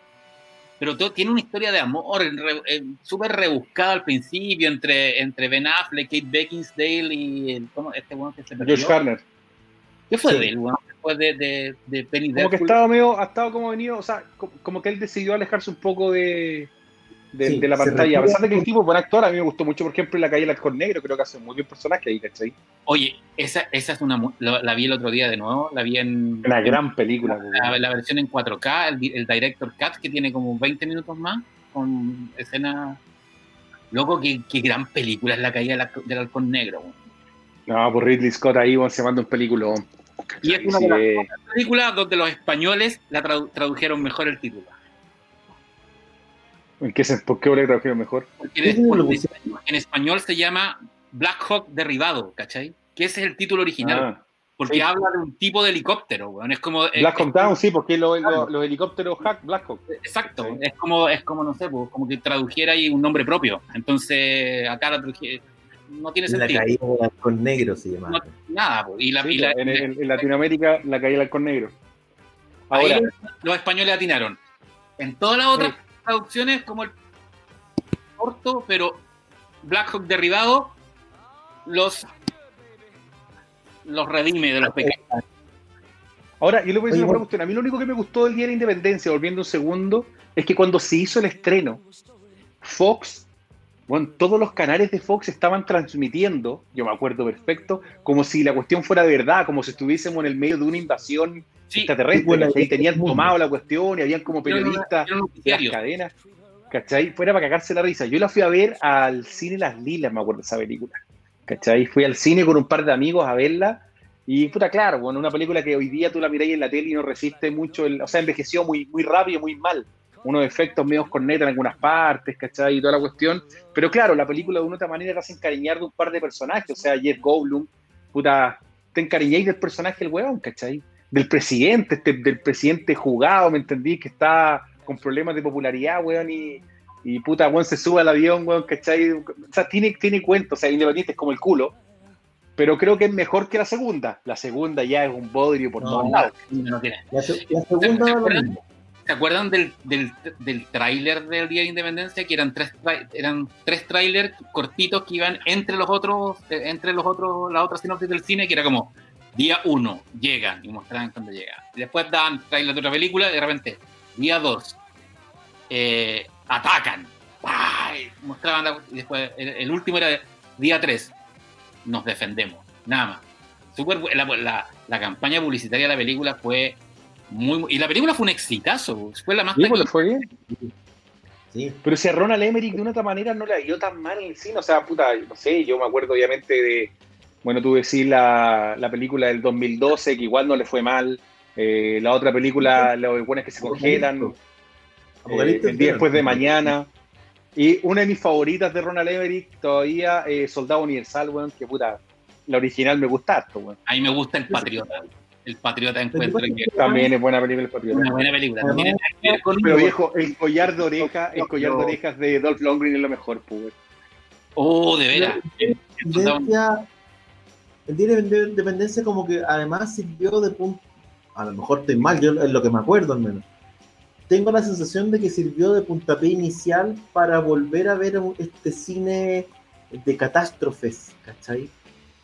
Pero todo, tiene una historia de amor eh, súper rebuscada al principio entre, entre Ben Affleck, Kate Beckinsale y el, ¿cómo, este bueno que se
perdió. George Garner.
¿Qué fue de él, Después de, de, de Penny
Como que estaba medio, ha estado como venido, o sea, como que él decidió alejarse un poco de de, la pantalla. A pesar de que el tipo es buen actor, a mí me gustó mucho, por ejemplo, en La calle del Alcor Negro, creo que hace un muy bien personaje ahí, ¿cachai?
Oye, esa, esa es una. La, vi el otro día de nuevo, la vi en.
Una gran película.
La, versión en 4K, el, Director Cut, que tiene como 20 minutos más, con escenas. Loco, qué, qué gran película es La caída del, del halcón negro.
No, por Ridley Scott ahí se manda un película.
Y es una de las películas donde los españoles la tradu- tradujeron mejor el título.
¿En qué se, ¿Por qué le tradujeron mejor?
Porque
¿Qué
en, español se llama Black Hawk derribado, ¿cachai? Que ese es el título original.
Ah,
porque
sí.
habla de un tipo de helicóptero, weón. Es como.
Black
es-
Hawk Down, sí, porque lo- lo-
Claro.
los helicópteros hack Black Hawk.
Exacto,
Sí.
es como, es como, no sé, pues, como que tradujera ahí un nombre propio. Entonces, acá la traduje- no tiene
La
sentido.
caída del halcón negro se llama.
No, nada, pues. y, la, y la-
en, en- en Latinoamérica la caída del halcón negro.
ahí
Ahora,
los españoles atinaron. En todas las otras traducciones, como el corto, pero Black Hawk derribado, los los redime de los pequeños.
ahora, yo le voy a decir
Oye,
una cuestión. A mí lo único que me gustó del Día de la Independencia, volviendo un segundo, es que cuando se hizo el estreno, Fox, bueno, todos los canales de Fox estaban transmitiendo, yo me acuerdo perfecto, como si la cuestión fuera de verdad, como si estuviésemos en el medio de una invasión
Sí,
extraterrestre.
Y-
tenían
mundo.
tomado la cuestión y habían como periodistas
era un
de las cadenas, ¿cachai? Fuera para cagarse la risa. Yo la fui a ver al cine Las Lilas, me acuerdo de esa película, ¿cachai? Fui al cine con un par de amigos a verla y, puta, claro, bueno, una película que hoy día tú la miráis en la tele y no resiste mucho, el- o sea, envejeció muy, muy rápido, muy mal. Unos efectos medios corneta en algunas partes, ¿cachai? Y toda la cuestión. Pero claro, la película de una u otra manera te hace encariñar de un par de personajes, o sea, Jeff Goldblum, puta, te encariñáis del personaje el weón, ¿cachai? Del presidente, este, del presidente jugado, ¿me entendí? Que está con problemas de popularidad, weón, y, y puta, weón, se sube al avión, weón, ¿cachai? O sea, tiene, tiene cuento, o sea, Independiente es como el culo, pero creo que es mejor que la segunda. La segunda ya es un bodrio por
No,
todos
no.
lados.
No tiene.
La, la segunda
¿Se acuerdan?
mismo.
¿Se acuerdan del, del, tráiler del Día de Independencia? Que eran tres, eran tres trailers cortitos que iban entre los otros, eh, entre los otros, la otra sinopsis del cine, que era como día uno, llegan y mostraban cuando llegan. Después daban trailer de otra película y de repente, día dos, eh, atacan. ¡Pah! Y Mostraban la- y después el, último era día tres, nos defendemos. Nada más. Súper bu- la, la- la campaña publicitaria de la película fue muy, muy- y la película fue un exitazo. Fue la más
Sí, pues, fue bien.
Sí.
Pero si a Ronald Emmerich de una otra manera no le dio tan mal en el cine, o sea, puta, no sé, yo me acuerdo obviamente de, bueno, tú decís la, la película del 2012, que igual no le fue mal, eh, la otra película, los buenos que se congelan, eh,
Apocalipsis
el día
de-
después de mañana, y una de mis favoritas de Ronald Emmerich todavía, eh, Soldado Universal, weón, que puta, la original me gusta harto, weón.
A mí me gusta El Patriota. El Patriota encuentro que
También es buena película el Patriota.
una buena película. No tiene nada que ver con-
Pero viejo, el collar de oreja, el collar de orejas de Dolph Lundgren es lo mejor, pues.
Oh, de veras.
Independencia- el Día de Independencia como que además sirvió de punto, a lo mejor estoy mal, yo es lo que me acuerdo al menos. Tengo la sensación de que sirvió de puntapié inicial para volver a ver este cine de catástrofes, ¿cachai?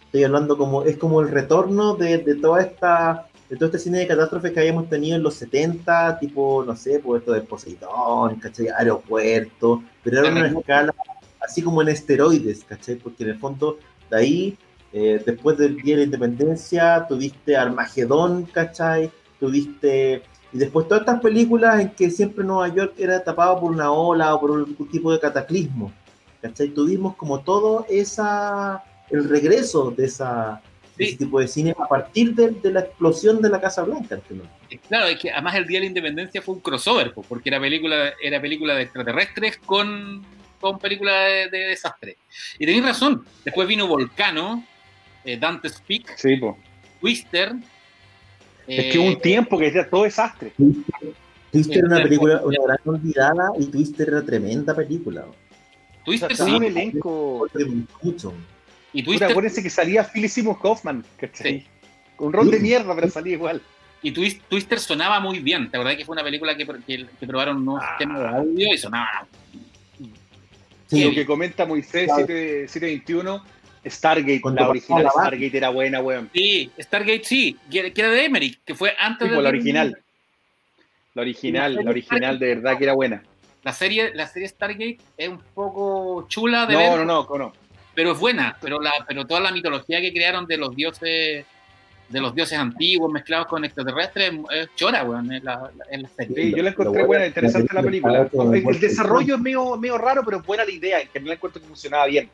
Estoy hablando como, es como el retorno de, de toda esta, de todo este cine de catástrofes que habíamos tenido en los 70, tipo, no sé, pues esto de Poseidón, ¿cachai? Aeropuerto, pero era una escala así como en esteroides, ¿cachai? Porque en el fondo, de ahí, eh, después del Día de la Independencia, tuviste Armagedón, ¿cachai? Tuviste. Y después todas estas películas en que siempre Nueva York era tapado por una ola o por un tipo de cataclismo, ¿cachai? Tuvimos como todo esa. El regreso de esa. de
Sí.
ese tipo de cine a partir de, de la explosión de la Casa Blanca.
Claro, es que además el Día de la Independencia fue un crossover, po, porque era película, era película de extraterrestres con, con película de, de desastre. Y tenéis razón, después vino Volcano, eh, Dante's Peak,
Sí.
Twister.
Es
eh,
que hubo un tiempo que era todo desastre.
Twister era una
Sí.
película, una gran olvidada y Twister era tremenda película.
Twister
O sea,
sí,
un elenco.
Mucho.
Y Twister,
acuérdense que salía Philip Seymour Hoffman, ¿cachai?
Sí.
Un rol de mierda, pero salía igual.
y Twis- Twister sonaba muy bien. ¿Te acordás que fue una película que, que- que probaron un nuevo
Ah.
sistema de audio y sonaba
Sí,
Lo que comenta Moisés
Claro.
7- 721, Stargate,
Cuando
la original
la
Stargate era buena, weón.
Sí, Stargate sí, que que era de Emmerich, que fue antes
Sí,
de
la original. La original, la original de verdad que era buena.
La serie, la serie Stargate es un poco chula de
No,
ver,
no, no, no.
Pero es buena. Pero, la, pero toda la mitología que crearon de los dioses de los dioses antiguos mezclados con extraterrestres es chora, weón, en la, en la serie.
Sí, yo la encontré buena, interesante la película. El, el desarrollo es medio, medio raro, pero buena la idea. En general encuentro que funcionaba bien.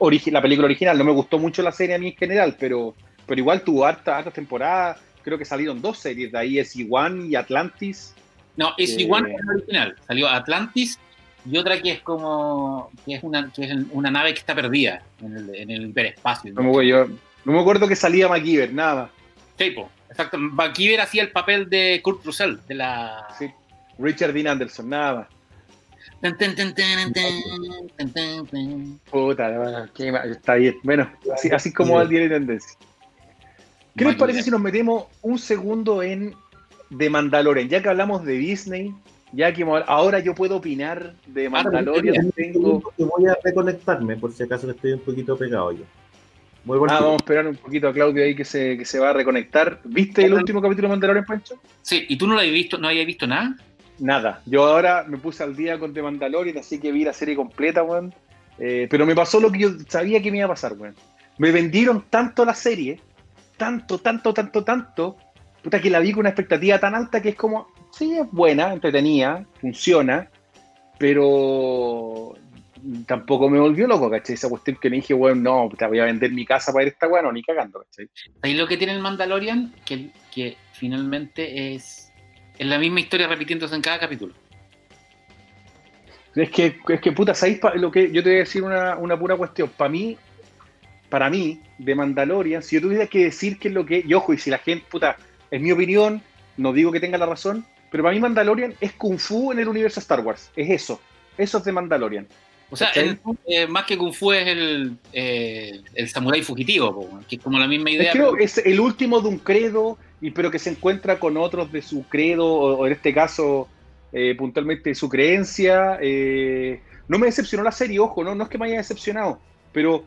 Origi- la película original, no me gustó mucho la serie a mí en general, pero, pero igual tuvo harta, hartas temporadas. Creo que salieron dos series, de ahí es One y Atlantis.
No, es
Eh,
que la original. Salió Atlantis y otra que es como que es una, que es una nave que está perdida en el, en el hiperespacio.
No me, acuerdo, yo, no me acuerdo que salía MacGyver, nada.
Sí, po, exacto. Vancouver hacía el papel de Kurt Russell, de la...
Sí. Richard Dean Anderson, nada.
Tan.
Puta, bueno, qué ma- está bien. Bueno, así, así como va el diario de tendencia. ¿Qué les parece si nos metemos un segundo en The Mandalorian? Ya que hablamos de Disney, ya que ahora yo puedo opinar de Mandalorian, tengo...
Voy a reconectarme por si acaso que estoy un poquito pegado yo. Al
Ah, vamos a esperar un poquito a Claudio ahí que se, que se va a reconectar. ¿Viste el último capítulo de Mandalorian, Pancho?
Sí, ¿y tú no lo habías visto, no habías visto nada?
Nada. Yo ahora me puse al día con The Mandalorian, así que vi la serie completa, weón. Eh, pero me pasó lo que yo sabía que me iba a pasar, weón. Me vendieron tanto la serie, tanto, tanto, tanto, tanto, puta que la vi con una expectativa tan alta que es como, sí, es buena, entretenida, funciona, pero tampoco me volvió loco, ¿cachai? Esa cuestión que me dije, weón, no, te voy a vender mi casa para ir a esta weón, no, ni cagando, ¿cachai?
Ahí lo que tiene el Mandalorian, que, que finalmente es, es la misma historia repitiéndose en cada capítulo.
Es que, es que puta, ¿sabéis lo que yo te voy a decir una, una pura cuestión? Para mí, para mí, de Mandalorian, si yo tuviera que decir qué es lo que. Y ojo, y si la gente, puta, es mi opinión, no digo que tenga la razón, pero para mí Mandalorian es Kung Fu en el universo Star Wars. Es eso. Eso es de Mandalorian.
O sea, eh, más que Kung Fu es el, eh, el samurái fugitivo, que es como la misma idea.
Es, creo,
pero-
es el último de un credo, y pero que se encuentra con otros de su credo, o, o en este caso, eh, puntualmente su creencia. eh, no me decepcionó la serie, ojo, no, no es que me haya decepcionado, pero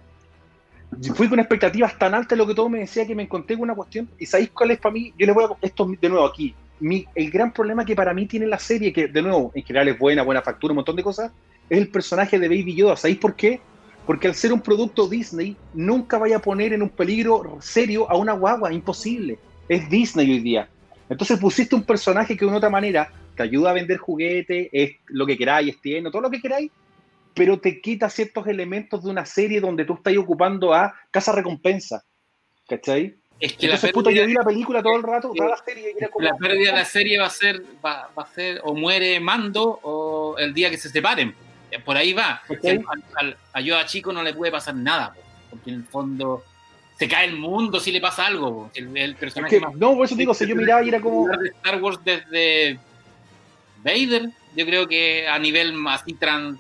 fui con expectativas tan altas lo que todo me decía que me encontré con una cuestión. ¿Y sabéis cuál es para mí? Yo les voy a. Esto de nuevo aquí. Mi, el gran problema que para mí tiene la serie, que de nuevo, en general es buena, buena factura, un montón de cosas, es el personaje de Baby Yoda. ¿Sabéis por qué? Porque al ser un producto Disney, nunca vaya a poner en un peligro serio a una guagua, imposible. Es Disney hoy día. Entonces pusiste un personaje que de una otra manera te ayuda a vender juguetes, es lo que queráis, es tierno, todo lo que queráis, pero te quita ciertos elementos de una serie donde tú estás ocupando a casa recompensa. ¿Cachai?
Es que la
Entonces, puta,
pérdida,
yo vi la película todo el rato, toda la serie, y era como...
la pérdida de la serie va a ser, va, va a ser o muere Mando o el día que se separen. Eh, Por ahí va. Si al- al- a Yoda chico no le puede pasar nada, po, porque en el fondo se cae el mundo si le pasa algo. El, el
Es
personaje
que,
más
no, por eso digo, si yo miraba y era como...
Star Wars desde Vader, yo creo que a nivel así trans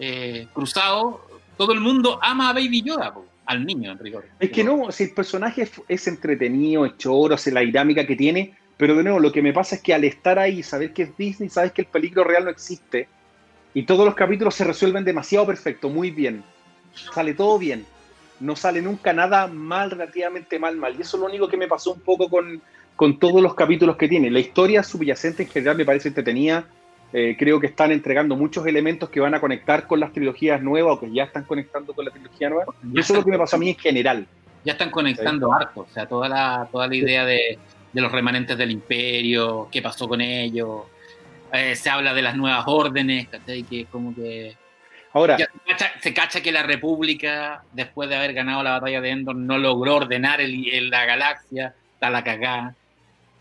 eh, cruzado, todo el mundo ama a Baby Yoda, po, al niño en rigor.
Es que no, si el personaje es, entretenido, es choro, hace la dinámica que tiene, pero de nuevo, lo que me pasa es que al estar ahí, saber que es Disney, sabes que el peligro real no existe, y todos los capítulos se resuelven demasiado perfecto, muy bien. Sale todo bien. No sale nunca nada mal, relativamente mal, mal. Y eso es lo único que me pasó un poco con, con todos los capítulos que tiene. La historia subyacente en general me parece entretenida. Eh, creo que están entregando muchos elementos que van a conectar con las trilogías nuevas o que ya están conectando con la trilogía nueva. Y eso es lo que me pasó a mí en general.
ya están conectando harto, o sea, toda la, toda la idea de, de los remanentes del imperio, qué pasó con ellos, eh, se habla de las nuevas órdenes, ¿cachai? Que como que
Ahora,
se, cacha, se cacha que la república, después de haber ganado la batalla de Endor, no logró ordenar el, el- la galaxia, está la cagada.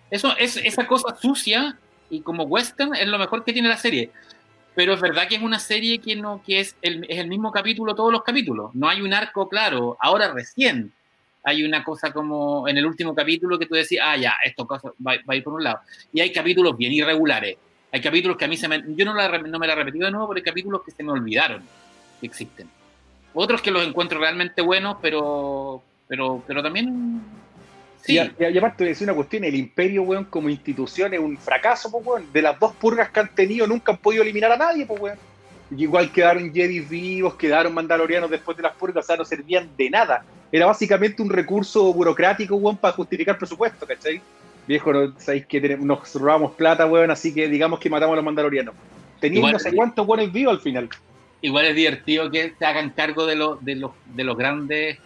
Eso, es, esa cosa sucia y como western es lo mejor que tiene la serie. Pero es verdad que es una serie que no que es el, es el mismo capítulo todos los capítulos. No hay un arco claro. Ahora recién hay una cosa como en el último capítulo que tú decís, ah, ya, esto va, va a ir por un lado. Y hay capítulos bien irregulares. Hay capítulos que a mí se me... Yo no, la, no me la he repetido de nuevo, pero hay capítulos que se me olvidaron que existen. Otros que los encuentro realmente buenos, pero, pero, pero también... Sí,
y, a- y aparte decir una cuestión, el imperio, weón, como institución es un fracaso, pues, weón. De las dos purgas que han tenido, nunca han podido eliminar a nadie, pues, weón. Y Igual quedaron Jedi vivos, quedaron mandalorianos después de las purgas, o sea, no servían de nada. Era básicamente un recurso burocrático, weón, para justificar presupuesto, ¿cachai? Viejo, no, sabéis que tenemos- nos robamos plata, weón, así que digamos que matamos a los mandalorianos. Tenían no sé cuántos buenos vivos al final.
igual es divertido que se hagan cargo de, los de, los, de los grandes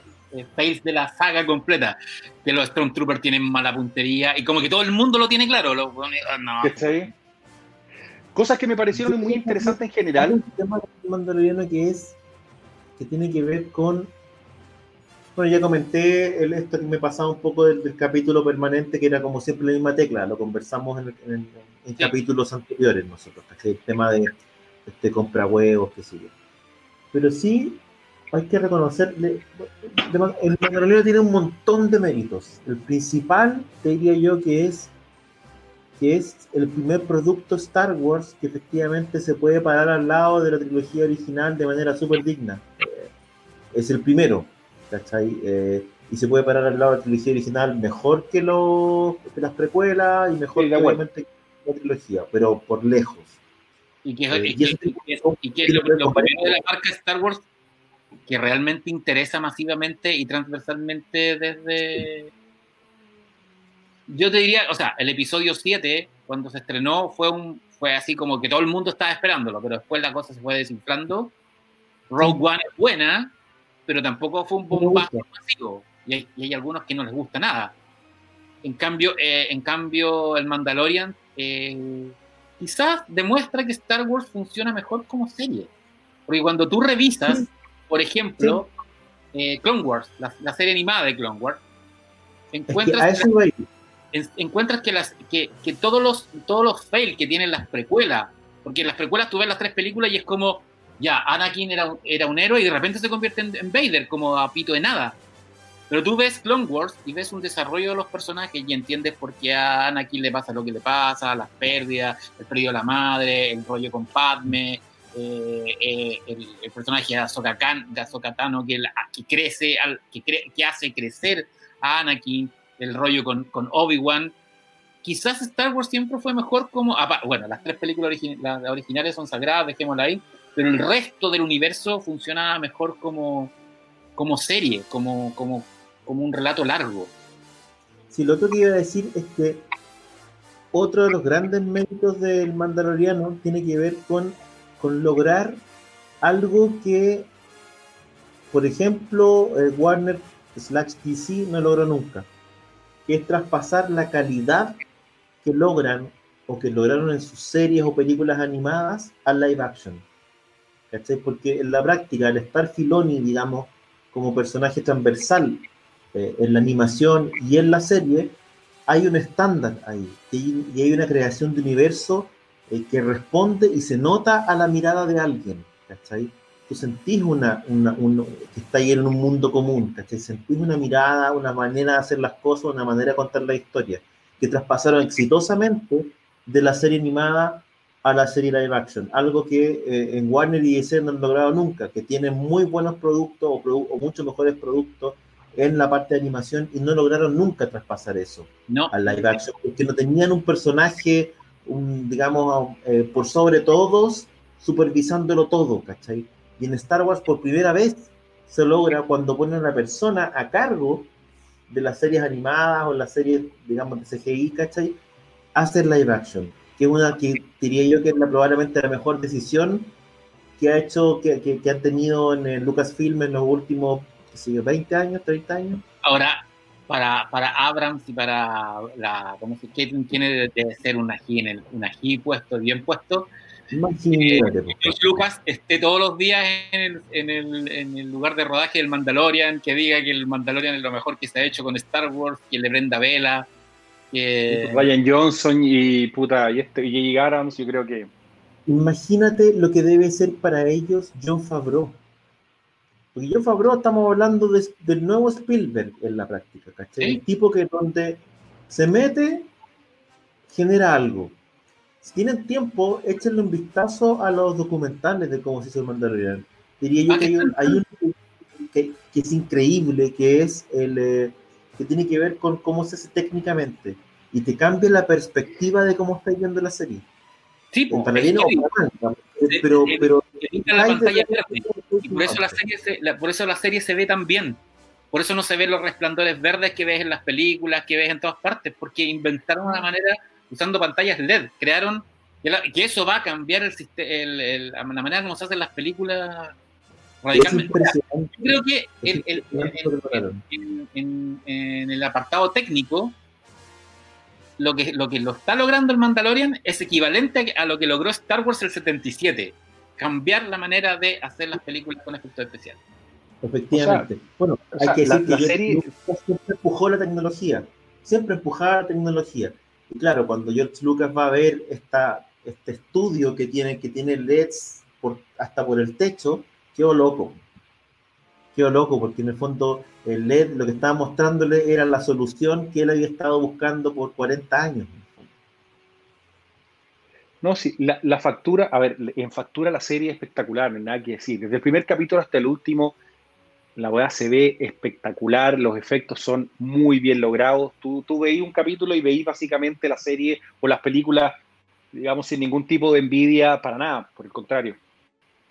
fails de la saga completa. Que los Stormtroopers tienen mala puntería y como que todo el mundo lo tiene claro. Lo, ah, no.
¿Cachai? Cosas que me parecieron muy interesantes en general.
Un tema mandaloriano que es que tiene que ver con bueno, ya comenté el, esto que me pasaba un poco del, capítulo permanente, que era como siempre la misma tecla, lo conversamos en, capítulos anteriores nosotros, el tema de este compra huevos, qué sé yo. Pero sí hay que reconocerle, el Mandaloriano tiene un montón de méritos. El principal, te diría yo, que es que es el primer producto Star Wars que efectivamente se puede parar al lado de la trilogía original de manera súper digna. Eh, es el primero ¿cachai? Eh, y se puede parar al lado de la trilogía original mejor que, los, las precuelas y mejor que obviamente la trilogía, pero por lejos.
Y que, eh, y lo, lo de la marca Star Wars que realmente interesa masivamente y transversalmente desde... Yo te diría, o sea, el episodio 7, cuando se estrenó, fue, un, fue así como que todo el mundo estaba esperándolo, pero después la cosa se fue desinflando. Rogue One es buena, pero tampoco fue un bombazo masivo. Y hay, y hay, algunos que no les gusta nada. En cambio, eh, en cambio el Mandalorian eh, quizás demuestra que Star Wars funciona mejor como serie. Porque cuando tú revisas, por ejemplo, eh, Clone Wars, la, serie animada de Clone Wars, encuentras, que, encuentras que, las, que, que, todos los, todos los fails que tienen las precuelas, porque en las precuelas tú ves las tres películas y es como, ya, Anakin era, era un héroe y de repente se convierte en, Vader, como a pito de nada. Pero tú ves Clone Wars y ves un desarrollo de los personajes y entiendes por qué a Anakin le pasa lo que le pasa, las pérdidas, el perdido de la madre, el rollo con Padme, eh, eh, el, personaje de Ahsoka, Tano que, que crece, que, hace crecer a Anakin, el rollo con, Obi-Wan. Quizás Star Wars siempre fue mejor como... Bueno, las tres películas originales son sagradas, dejémosla ahí pero el resto del universo funciona mejor como, serie, como, como, como un relato largo.
Sí, lo otro que iba a decir es que otro de los grandes méritos del Mandaloriano tiene que ver con, con lograr algo que, por ejemplo, eh, Warner slash DC no logró nunca, que es traspasar la calidad que logran o que lograron en sus series o películas animadas al live action. Porque en la práctica, el estar Filoni, digamos, como personaje transversal eh, en la animación y en la serie, hay un estándar ahí, y, hay una creación de universo eh, que responde y se nota a la mirada de alguien, ¿cachai? Tú sentís una, una que está ahí en un mundo común, ¿cachai? Sentís una mirada, una manera de hacer las cosas, una manera de contar la historia, que traspasaron exitosamente de la serie animada a la serie live action, algo que eh, en Warner y DC no han logrado nunca, que tienen muy buenos productos o, o muchos mejores productos en la parte de animación y no lograron nunca traspasar eso
no.
al live action, porque no tenían un personaje, digamos, eh, por sobre todos, supervisándolo todo, ¿cachai? Y en Star Wars por primera vez se logra cuando ponen a una persona a cargo de las series animadas o las series, digamos, de CGI, ¿cachai? Hacer live action que una que diría yo que es la, probablemente la mejor decisión que ha hecho, que, que, han tenido en el Lucasfilm en los últimos 20 años, 30 años.
Ahora, para, para Abrams y para la, ¿cómo se tiene de ser un ají, en el, un ají puesto, bien puesto. Eh, Lucas esté todos los días en el, en, el, en el, lugar de rodaje del Mandalorian, que diga que el Mandalorian es lo mejor que se ha hecho con Star Wars, que le prenda vela,
pues Ryan Johnson y puta, y este y Abrams, yo creo que.
Imagínate lo que debe ser para ellos John Favreau. Porque John Favreau estamos hablando del nuevo Spielberg en la práctica, ¿cachai? El tipo que donde se mete, genera algo. Si tienen tiempo, échenle un vistazo a los documentales de cómo se hizo el Mandalorian. Diría yo que hay un, hay un que, que, es increíble, que es el, eh, que tiene que ver con cómo se hace técnicamente y te cambia la perspectiva de cómo estás viendo la serie.
Sí, pues,
pero, pero
la pantalla y por eso la serie se, por eso la serie se ve tan bien. Por eso no se ven los resplandores verdes que ves en las películas, que ves en todas partes, porque inventaron una manera usando pantallas LED, crearon que eso va a cambiar el, el, la manera como se hacen las películas radicalmente. Yo creo que el, el, en, en, el apartado técnico, lo que, lo que lo está logrando el Mandalorian es equivalente a lo que logró Star Wars el 77. Cambiar la manera de hacer las películas con efectos especiales.
Efectivamente. bueno, hay que decir que serie... siempre empujó la tecnología. Siempre empujaba la tecnología. Y claro, cuando George Lucas va a ver esta, este estudio que tiene, que tiene LEDs por, hasta por el techo, quedó loco. Quedó loco, porque en el fondo el LED lo que estaba mostrándole era la solución que él había estado buscando por 40 años.
No, sí, la, factura, a ver, en factura la serie es espectacular, no hay nada que decir. Desde el primer capítulo hasta el último, la weá se ve espectacular, los efectos son muy bien logrados. Tú, tú veís un capítulo y veís básicamente la serie o las películas, digamos, sin ningún tipo de envidia para nada, por el contrario.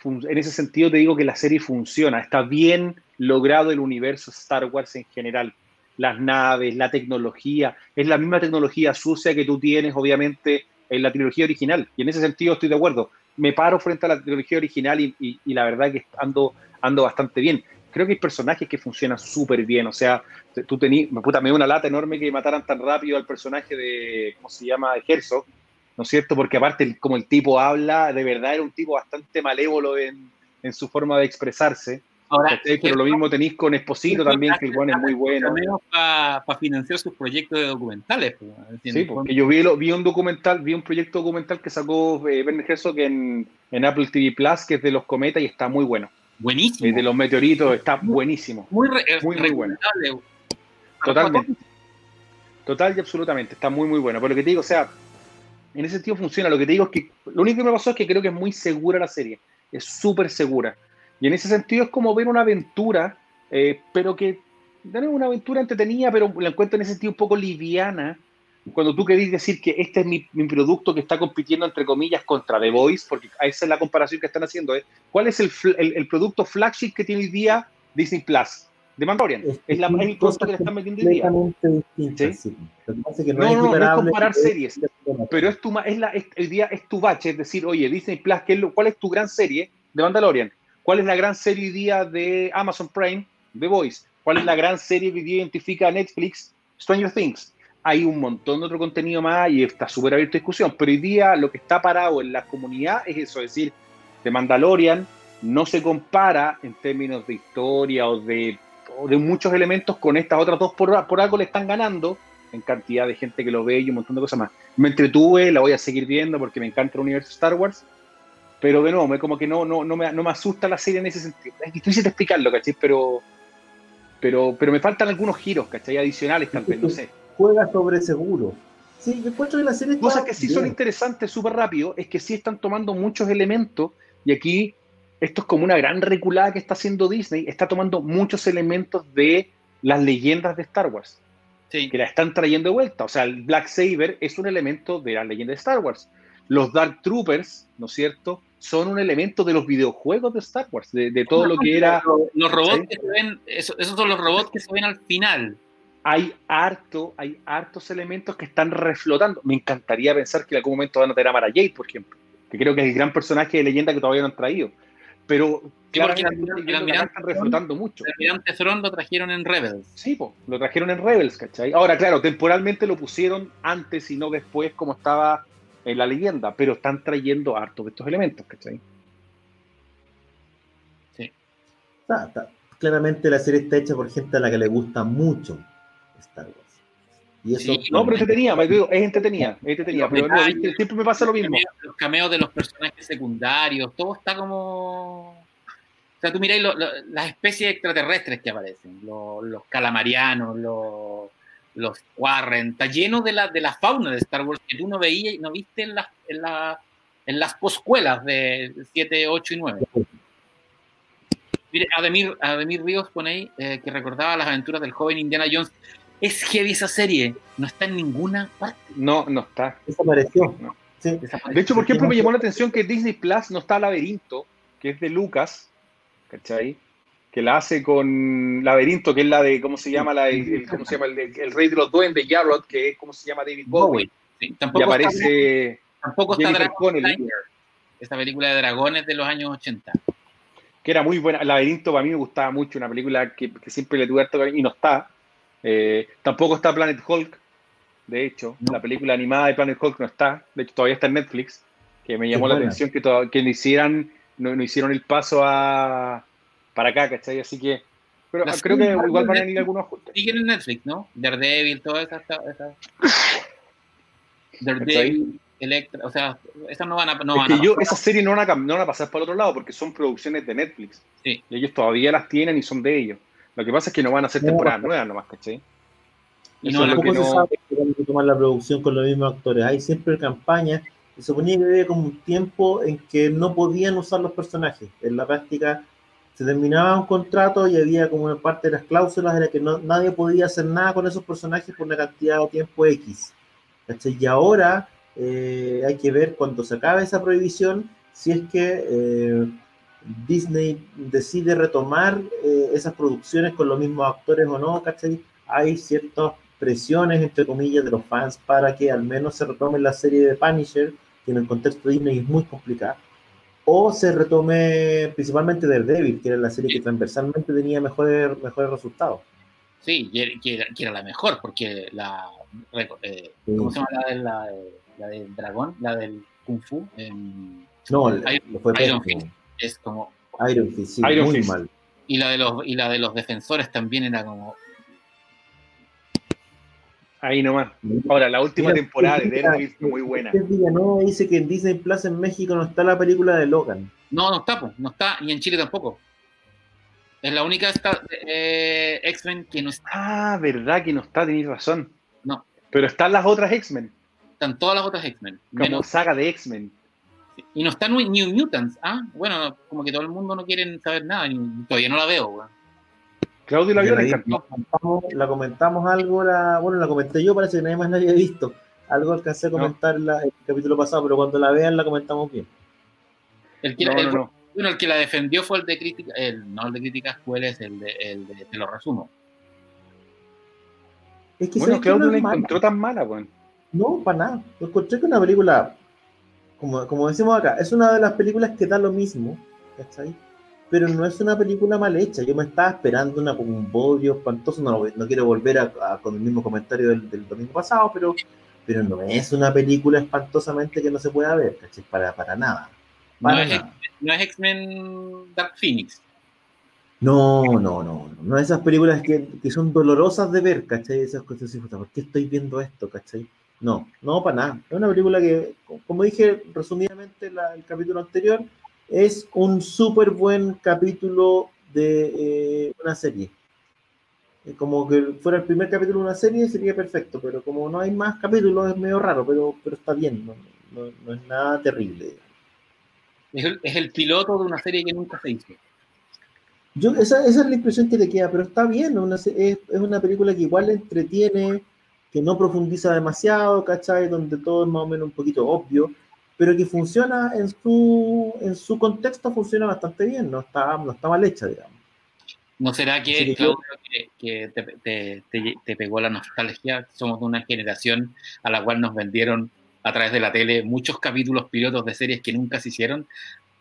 En ese sentido te digo que la serie funciona, está bien logrado el universo Star Wars en general. Las naves, la tecnología, es la misma tecnología sucia que tú tienes, obviamente, en la trilogía original. Y en ese sentido estoy de acuerdo. Me paro frente a la trilogía original y, la verdad que ando, ando bastante bien. Creo que hay personajes que funcionan súper bien. O sea, tú tenías, puta, me dio una lata enorme que mataran tan rápido al personaje de, ¿cómo se llama? De Herzog, ¿no es cierto? Porque aparte, como el tipo habla, de verdad era un tipo bastante malévolo en, en su forma de expresarse. Ahora, pero lo mismo tenéis con Esposito también, que igual es muy bueno.
Para financiar sus proyectos de documentales.
sí, porque yo vi, vi, un documental, vi un proyecto documental que sacó eh, Herzog en, en, Apple TV Plus, que es de los cometas y está muy bueno.
Buenísimo.
de los meteoritos, está buenísimo.
Muy, muy, muy bueno.
Totalmente. Total y absolutamente, está muy, muy bueno. Por lo que te digo, o sea, en ese sentido funciona. Lo que te digo es que lo único que me pasó es que creo que es muy segura la serie. Es súper segura y en ese sentido es como ver una aventura, eh, pero que es una aventura entretenida, pero la encuentro en ese sentido un poco liviana. Cuando tú querés decir que este es mi, producto que está compitiendo, entre comillas, contra The Voice, porque esa es la comparación que están haciendo. ¿eh? ¿Cuál es el, el, producto flagship que tiene hoy día Disney Plus? De Mandalorian. Es, la, es el que le están metiendo hoy día. ¿Sí? no, no, no, no, es comparar series. Pero es tu, es la, el día es tu bache, es decir, oye, Disney Plus, ¿qué ¿cuál es tu gran serie de Mandalorian? ¿Cuál es la gran serie hoy día de Amazon Prime? The Voice. ¿Cuál es la gran serie que hoy día identifica Netflix? Stranger Things. Hay un montón de otro contenido más y está súper abierto a discusión, pero hoy día lo que está parado en la comunidad es eso, es decir, The Mandalorian no se compara en términos de historia o de, de muchos elementos con estas otras dos, por, por algo le están ganando en cantidad de gente que lo ve y un montón de cosas más. Me entretuve, la voy a seguir viendo porque me encanta el universo Star Wars, pero de nuevo, me, como que no, no, no, me, no me asusta la serie en ese sentido. Es difícil de explicarlo, ¿cachai? Pero, pero, pero me faltan algunos giros, ¿cachai? Adicionales tal vez, no sé.
Juega sobre seguro. Sí, me encuentro que la serie
Cosas que sí son interesantes súper rápido es que sí están tomando muchos elementos y aquí esto es como una gran reculada que está haciendo Disney, está tomando muchos elementos de las leyendas de Star Wars. Sí. Que la están trayendo de vuelta. O sea, el Black Saber es un elemento de la leyenda de Star Wars. Los Dark Troopers, ¿no es cierto? son un elemento de los videojuegos de Star Wars, de, todo lo que era...
Los robots que se ven, esos, son los robots que se ven al final.
Hay harto, hay hartos elementos que están reflotando. Me encantaría pensar que en algún momento van a tener a Mara Jade, por ejemplo, que creo que es el gran personaje de leyenda que todavía no han traído. Pero
claro, el, almirante, están reflotando mucho. El almirante Thrawn lo trajeron en Rebels.
Sí, lo trajeron en Rebels, ¿cachai? Ahora, claro, temporalmente lo pusieron antes y no después como estaba en la leyenda, pero están trayendo harto de estos elementos, ¿cachai?
Sí. claramente la serie está hecha por gente a la que le gusta mucho Star Wars.
Y eso no, pero entretenida, es entretenida, es entretenida, pero siempre me pasa lo mismo.
Los cameos de los personajes secundarios, todo está como... O sea, tú miráis las especies extraterrestres que aparecen, los, los calamarianos, los los Warren, está lleno de la, de la fauna de Star Wars que tú no veías y no viste en las, en, la, en las poscuelas de 7, 8 y 9. Mire, Ademir, Ademir Ríos pone ahí eh, que recordaba las aventuras del joven Indiana Jones. Es heavy esa serie, no está en ninguna parte.
No, no está.
Desapareció.
De hecho, por ejemplo, me llamó la atención que Disney Plus no está Laberinto, que es de Lucas, ¿cachai? que la hace con Laberinto, que es la de, ¿cómo se llama? La, el, ¿cómo se llama? El, rey de los duendes, Jarrod, que es, ¿cómo se llama? David Bowie.
tampoco
y aparece
tampoco está Dragon esta película de dragones de los años 80.
que era muy buena. Laberinto para mí me gustaba mucho, una película que, que siempre le tuve harto y no está. Eh, tampoco está Planet Hulk, de hecho,
No.
la película animada de Planet Hulk no está, de hecho todavía está en Netflix, que me llamó
Qué
la
buena.
atención que, que no hicieran, no, no hicieron el paso a para acá, ¿cachai? Así que, pero
Las
creo que igual van a venir algunos ajustes.
Siguen en Netflix, ¿no? Daredevil, todas esas. esas- Daredevil. Electra, o sea, esas no van a. No
es
van
que
a
yo, esas series no van, a, cam- no van a pasar para el otro lado porque son producciones de Netflix.
Sí.
Y ellos todavía las tienen y son de ellos. Lo que pasa es que no van a hacer
No,
temporadas
no.
nuevas nomás, ¿cachai?
Y
Eso
no,
Tampoco
que
se
no-
sabe que van a tomar la producción con los mismos actores. Hay siempre campañas. Se suponía que había como un tiempo en que no podían usar los personajes. En la práctica se terminaba un contrato y había como una parte de las cláusulas era que no, nadie podía hacer nada con esos personajes por una cantidad de tiempo X. ¿cachai? Y ahora eh, hay que ver cuando se acabe esa prohibición si es que eh, Disney decide retomar eh, esas producciones con los mismos actores o no, ¿cachai? Hay ciertas presiones, entre comillas, de los fans para que al menos se retome la serie de Punisher, que en el contexto de Disney es muy complicada, o se retome principalmente Daredevil, que era la serie que transversalmente tenía mejores, mejores resultados.
Sí, que era, que era la mejor, porque la. eh, ¿Cómo se llama la, la, la del dragón? La del Kung Fu.
No,
Iron-
lo fue
Iron
pésimo.
Es como.
Iron Fist, sí,
Iron
muy
Fist.
mal.
Y la de los, y la de los defensores también era como.
Ahí nomás. Ahora, la última
Mira,
temporada de Daredevil fue muy buena.
Villanueva dice que en Disney Plus en México no está la película de Logan.
No, no está, pues, no está, y en Chile tampoco. Es la única esta, eh, X-Men que no está.
Ah, verdad que no está, tenéis razón.
No.
Pero están las otras X-Men,
Están todas las otras X-Men.
como
menos-
saga de X-Men.
Y no está New New Mutants. Ah, bueno, como que todo el mundo no quiere saber nada. y todavía no la veo, weón.
Claudio la vio,
la, la comentamos algo, la, bueno, la comenté yo, parece que nadie más la había visto. Algo alcancé a comentar la- el capítulo pasado, pero cuando la vean la comentamos bien.
El que,
No,
el,
no, no.
bueno, el que la defendió fue el de crítica, el, no el de críticas crueles, el de, el de, te lo resumo.
Es que
Bueno. Claudio
no
la
es mala.
encontró tan mala, weón.
No, para nada. Yo encontré que una película, como, como decimos acá, es una de las películas que da lo mismo, ¿cachai? Pero no es una película mal hecha. Yo me estaba esperando una, como un bodrio espantoso. No, no quiero volver a, a- con el mismo comentario del, del domingo pasado, pero, pero no es una película espantosamente que no se pueda ver, ¿cachai? Para, para nada.
No
Para
es,
nada.
no es X-Men Dark Phoenix.
No, no, no, no, no esas películas que, que son dolorosas de ver, ¿cachai? Esas cosas ¿por qué estoy viendo esto, cachai? No, no, para nada. Es una película que, co- como dije resumidamente en la- el capítulo anterior, es un súper buen capítulo de eh, una serie. Como que fuera el primer capítulo de una serie sería perfecto, pero como no hay más capítulos es medio raro, pero, pero está bien, no, no- no es nada terrible.
Es el, es el piloto de una serie que nunca se hizo.
Yo, esa, esa es la impresión que le queda, pero está bien, es una película que igual entretiene, que no profundiza demasiado, ¿cachai? Donde todo es más o menos un poquito obvio, pero que funciona en su, en su contexto, funciona bastante bien, no está, no está mal hecha, digamos.
¿No será que, Claudio, que, que te, te- te- te pegó la nostalgia? Somos de una generación a la cual nos vendieron a través de la tele muchos capítulos pilotos de series que nunca se hicieron.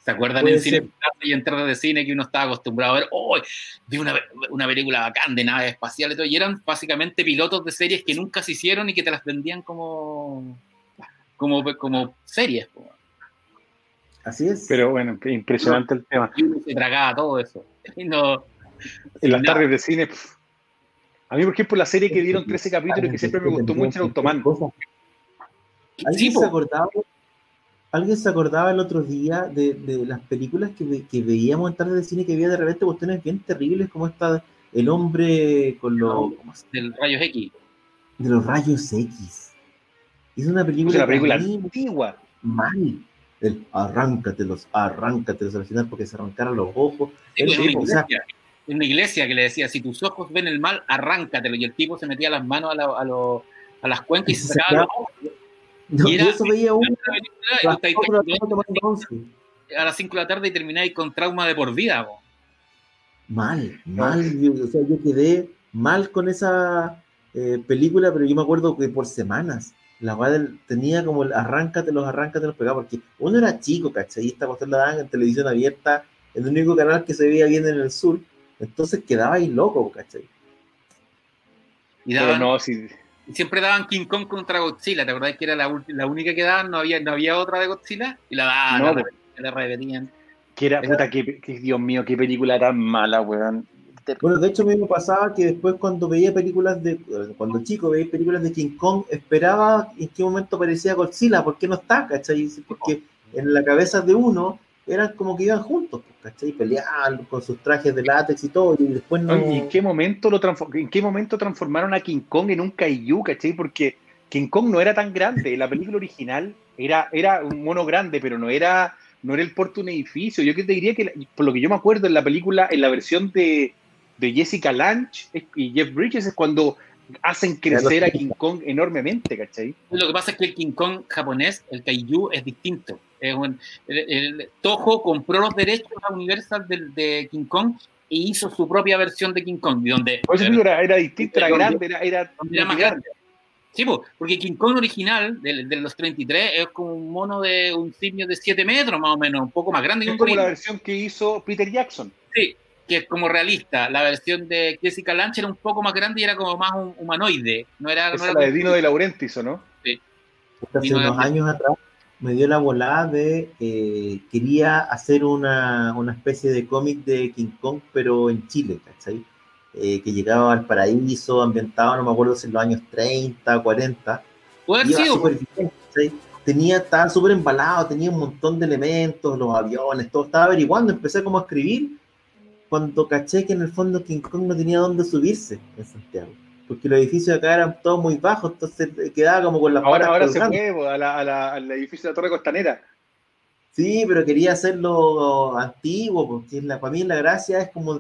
¿Se acuerdan
Puede
en cine
ser.
y entradas de cine que uno estaba acostumbrado a ver? ¡Oh! Vi una, una película bacán de naves espaciales y todo. Y eran básicamente pilotos de series que nunca se hicieron y que te las vendían como, como, como series.
Así es.
Pero bueno, impresionante el tema.
Y uno se tragaba todo eso. Y no,
En las
nada.
tardes de cine, a mí, por ejemplo, la serie que dieron 13 capítulos que siempre me gustó mucho era Automan.
Cosas.
Sí,
¿Alguien
po.
se acordaba? ¿Alguien se acordaba el otro día de, de las películas que, ve- que veíamos en tarde de cine que había de repente cuestiones bien terribles como esta el hombre con los ¿cómo se-
del Rayos X.
de los rayos X? Es una
Es
película,
una
mí
antigua.
mal. El arráncatelos, arráncatelos al final porque se arrancaron los ojos.
Sí,
Él-
en, una iglesia, en una iglesia que le decía, si tus ojos ven el mal, arráncatelo. Y el tipo se metía las manos a, la- a lo- a las cuencas y se sacaba los ojos.
No,
y era-
eso veía uno
La película, a las 5 de la tarde y termináis con trauma de por vida.
Mal, mal. Yo, o sea, yo quedé mal con esa eh, película, pero yo me acuerdo que por semanas la del- tenía como el arráncate los arráncate los pegaba, porque uno era chico, ¿cachai? Y esta cuestión la daban en televisión abierta el único canal que se veía bien en el sur, entonces quedaba ahí loco, ¿cachai?
Y
Pero
daban-
no, sí.
Y siempre daban King Kong contra Godzilla, ¿te acordás que era la, la única que daban? No había, no había otra de Godzilla y la daban,
No,
la,
pues.
la repetían.
Que era,
Era-
puta, que, que- Dios mío, qué película tan mala, weón.
Bueno, de hecho a mí me pasaba que después cuando veía películas de, cuando chico veía películas de King Kong, esperaba en qué momento aparecía Godzilla, ¿por qué no está? ¿cachai? Porque en la cabeza de uno eran como que iban juntos, pues, ¿cachai? Peleando con sus trajes de látex y todo, y después no...
¿Y en qué momento lo en qué momento transformaron a King Kong en un kaiju, cachai? Porque King Kong no era tan grande. La película original era, era un mono grande, pero no era, no era el porte de un edificio. Yo que te diría que, la- por lo que yo me acuerdo en la película, en la versión de, de Jessica Lange y Jeff Bridges es cuando hacen crecer a King Kong enormemente, ¿cachai?
Lo que pasa es que el King Kong japonés, el Kaiju, es distinto. Es un- el, el Toho compró los derechos a Universal del- de, King Kong e hizo su propia versión de King Kong, donde,
digo, era, era distinto, era grande, era, era,
era más grande. Sí, po, porque King Kong original, de, de los 33, es como un mono de un simio de 7 metros, más o menos, un poco más grande que
Es
un
como la versión que hizo Peter Jackson.
Sí, que es como realista. La versión de Jessica Lange era un poco más grande y era como más un humanoide. No era, no
Esa
era
es la de Dino de Laurentiis, ¿o no?
hace
Y no
unos
era-
años atrás me dio la volada de eh, quería hacer una, una especie de cómic de King Kong, pero en Chile, ¿cachai? Eh, que llegaba al paraíso, ambientado, no me acuerdo si en los años 30, 40.
Puede haber
Iba
sido,
súper bien, ¿cachai? Tenía, estaba súper embalado, tenía un montón de elementos, los aviones, todo. Estaba averiguando, empecé como a escribir cuando caché que en el fondo King Kong no tenía dónde subirse en Santiago. Porque los edificios acá eran todos muy bajos, entonces eh, quedaba como con las
Ahora,
patas
ahora se fue a la- a la- al edificio de la Torre Costanera.
Sí, pero quería hacerlo antiguo, porque la, para mí la gracia es como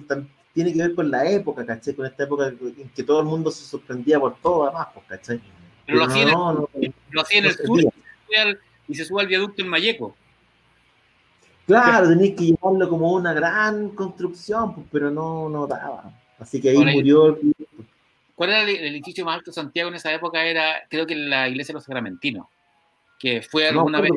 tiene que ver con la época, ¿cachai? Con esta época en que todo el mundo se sorprendía por todo, además, pues, ¿cachai?
pero lo hacía en el,
no, no,
lo hacía en el
no
sur y se sube al- y se sube al viaducto en Mayeco.
Claro, tenías que llevarlo como una gran construcción, pues, pero no, no daba. Así que ahí murió el
¿Cuál era el, el edificio más alto de Santiago en esa época? Era, creo que la iglesia de los Sacramentinos, que fue
no,
alguna vez.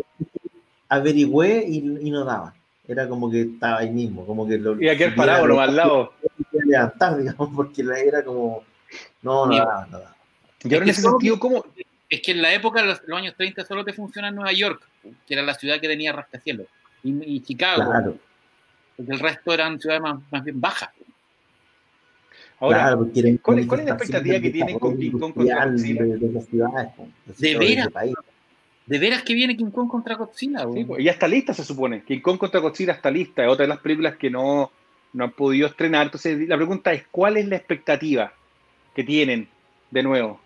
averigüé y, y no daba. Era como que estaba ahí mismo, como que lo
Y aquel
subiera
parado
lo-
nomás al lado.
levantar, digamos, porque la era como no, no daba, no daba.
Y ahora en
Es que
ese
solo-
sentido, ¿cómo?
Es que en la época, los, los años 30, solo te funciona en Nueva York, que era la ciudad que tenía rascacielos, y, y Chicago,
Claro,
porque el resto eran ciudades más, más bien bajas.
Ahora,
claro, porque era
¿cuál es- cuál es la expectativa que tienen con King Kong contra Godzilla?
de, de las ciudades,
¿De
todo ese
veras?
país.
¿De veras que viene King Kong contra Godzilla?
sí, pues, ya está lista, se supone. King Kong contra Godzilla está lista. Es otra de las películas que no, no han podido estrenar. Entonces, la pregunta es: ¿cuál es la expectativa que tienen de nuevo?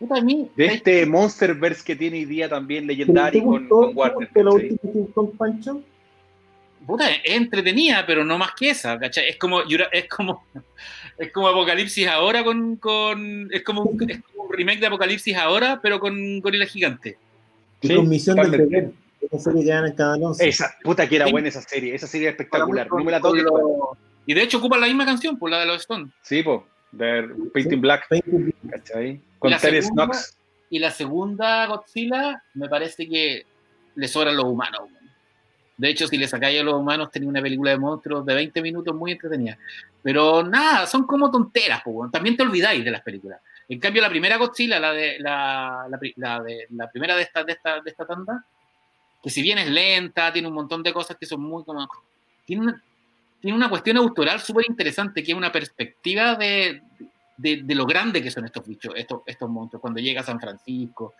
De
¿sabes
este Monsterverse que tiene hoy día también
¿Te
Legendary con, Warner.
te gustó la
¿cachai?
última King Kong, Pancho?
puta, es entretenida, pero no más que esa, ¿cachai? Es como, es como, es como Apocalipsis ahora con, con es, como un, es como un remake de Apocalipsis ahora, pero con gorila gigante.
Y
Sí,
con Misión del. Deber, esa serie que dan en 11.
Esa, puta que era
Sí.
buena esa serie. Esa serie es espectacular.
Con-
No me la
con
toques.
lo- Y de hecho ocupan la misma canción, por la de los Stones.
Sí, po. De Painting Black,
Painting
¿cachai? Con Terence Knox.
Y la segunda Godzilla, me parece que le sobran los humanos. De hecho, si le sacáis a los humanos, tenía una película de monstruos de 20 minutos muy entretenida. Pero nada, son como tonteras, po, también te olvidáis de las películas. En cambio, la primera Godzilla, la de la, la la de, la primera de esta, de, esta, de esta tanda, que si bien es lenta, tiene un montón de cosas que son muy como... Tiene una, tiene una cuestión autoral súper interesante, que es una perspectiva de, de, de lo grande que son estos bichos, estos, estos monstruos. Cuando llega a San Francisco,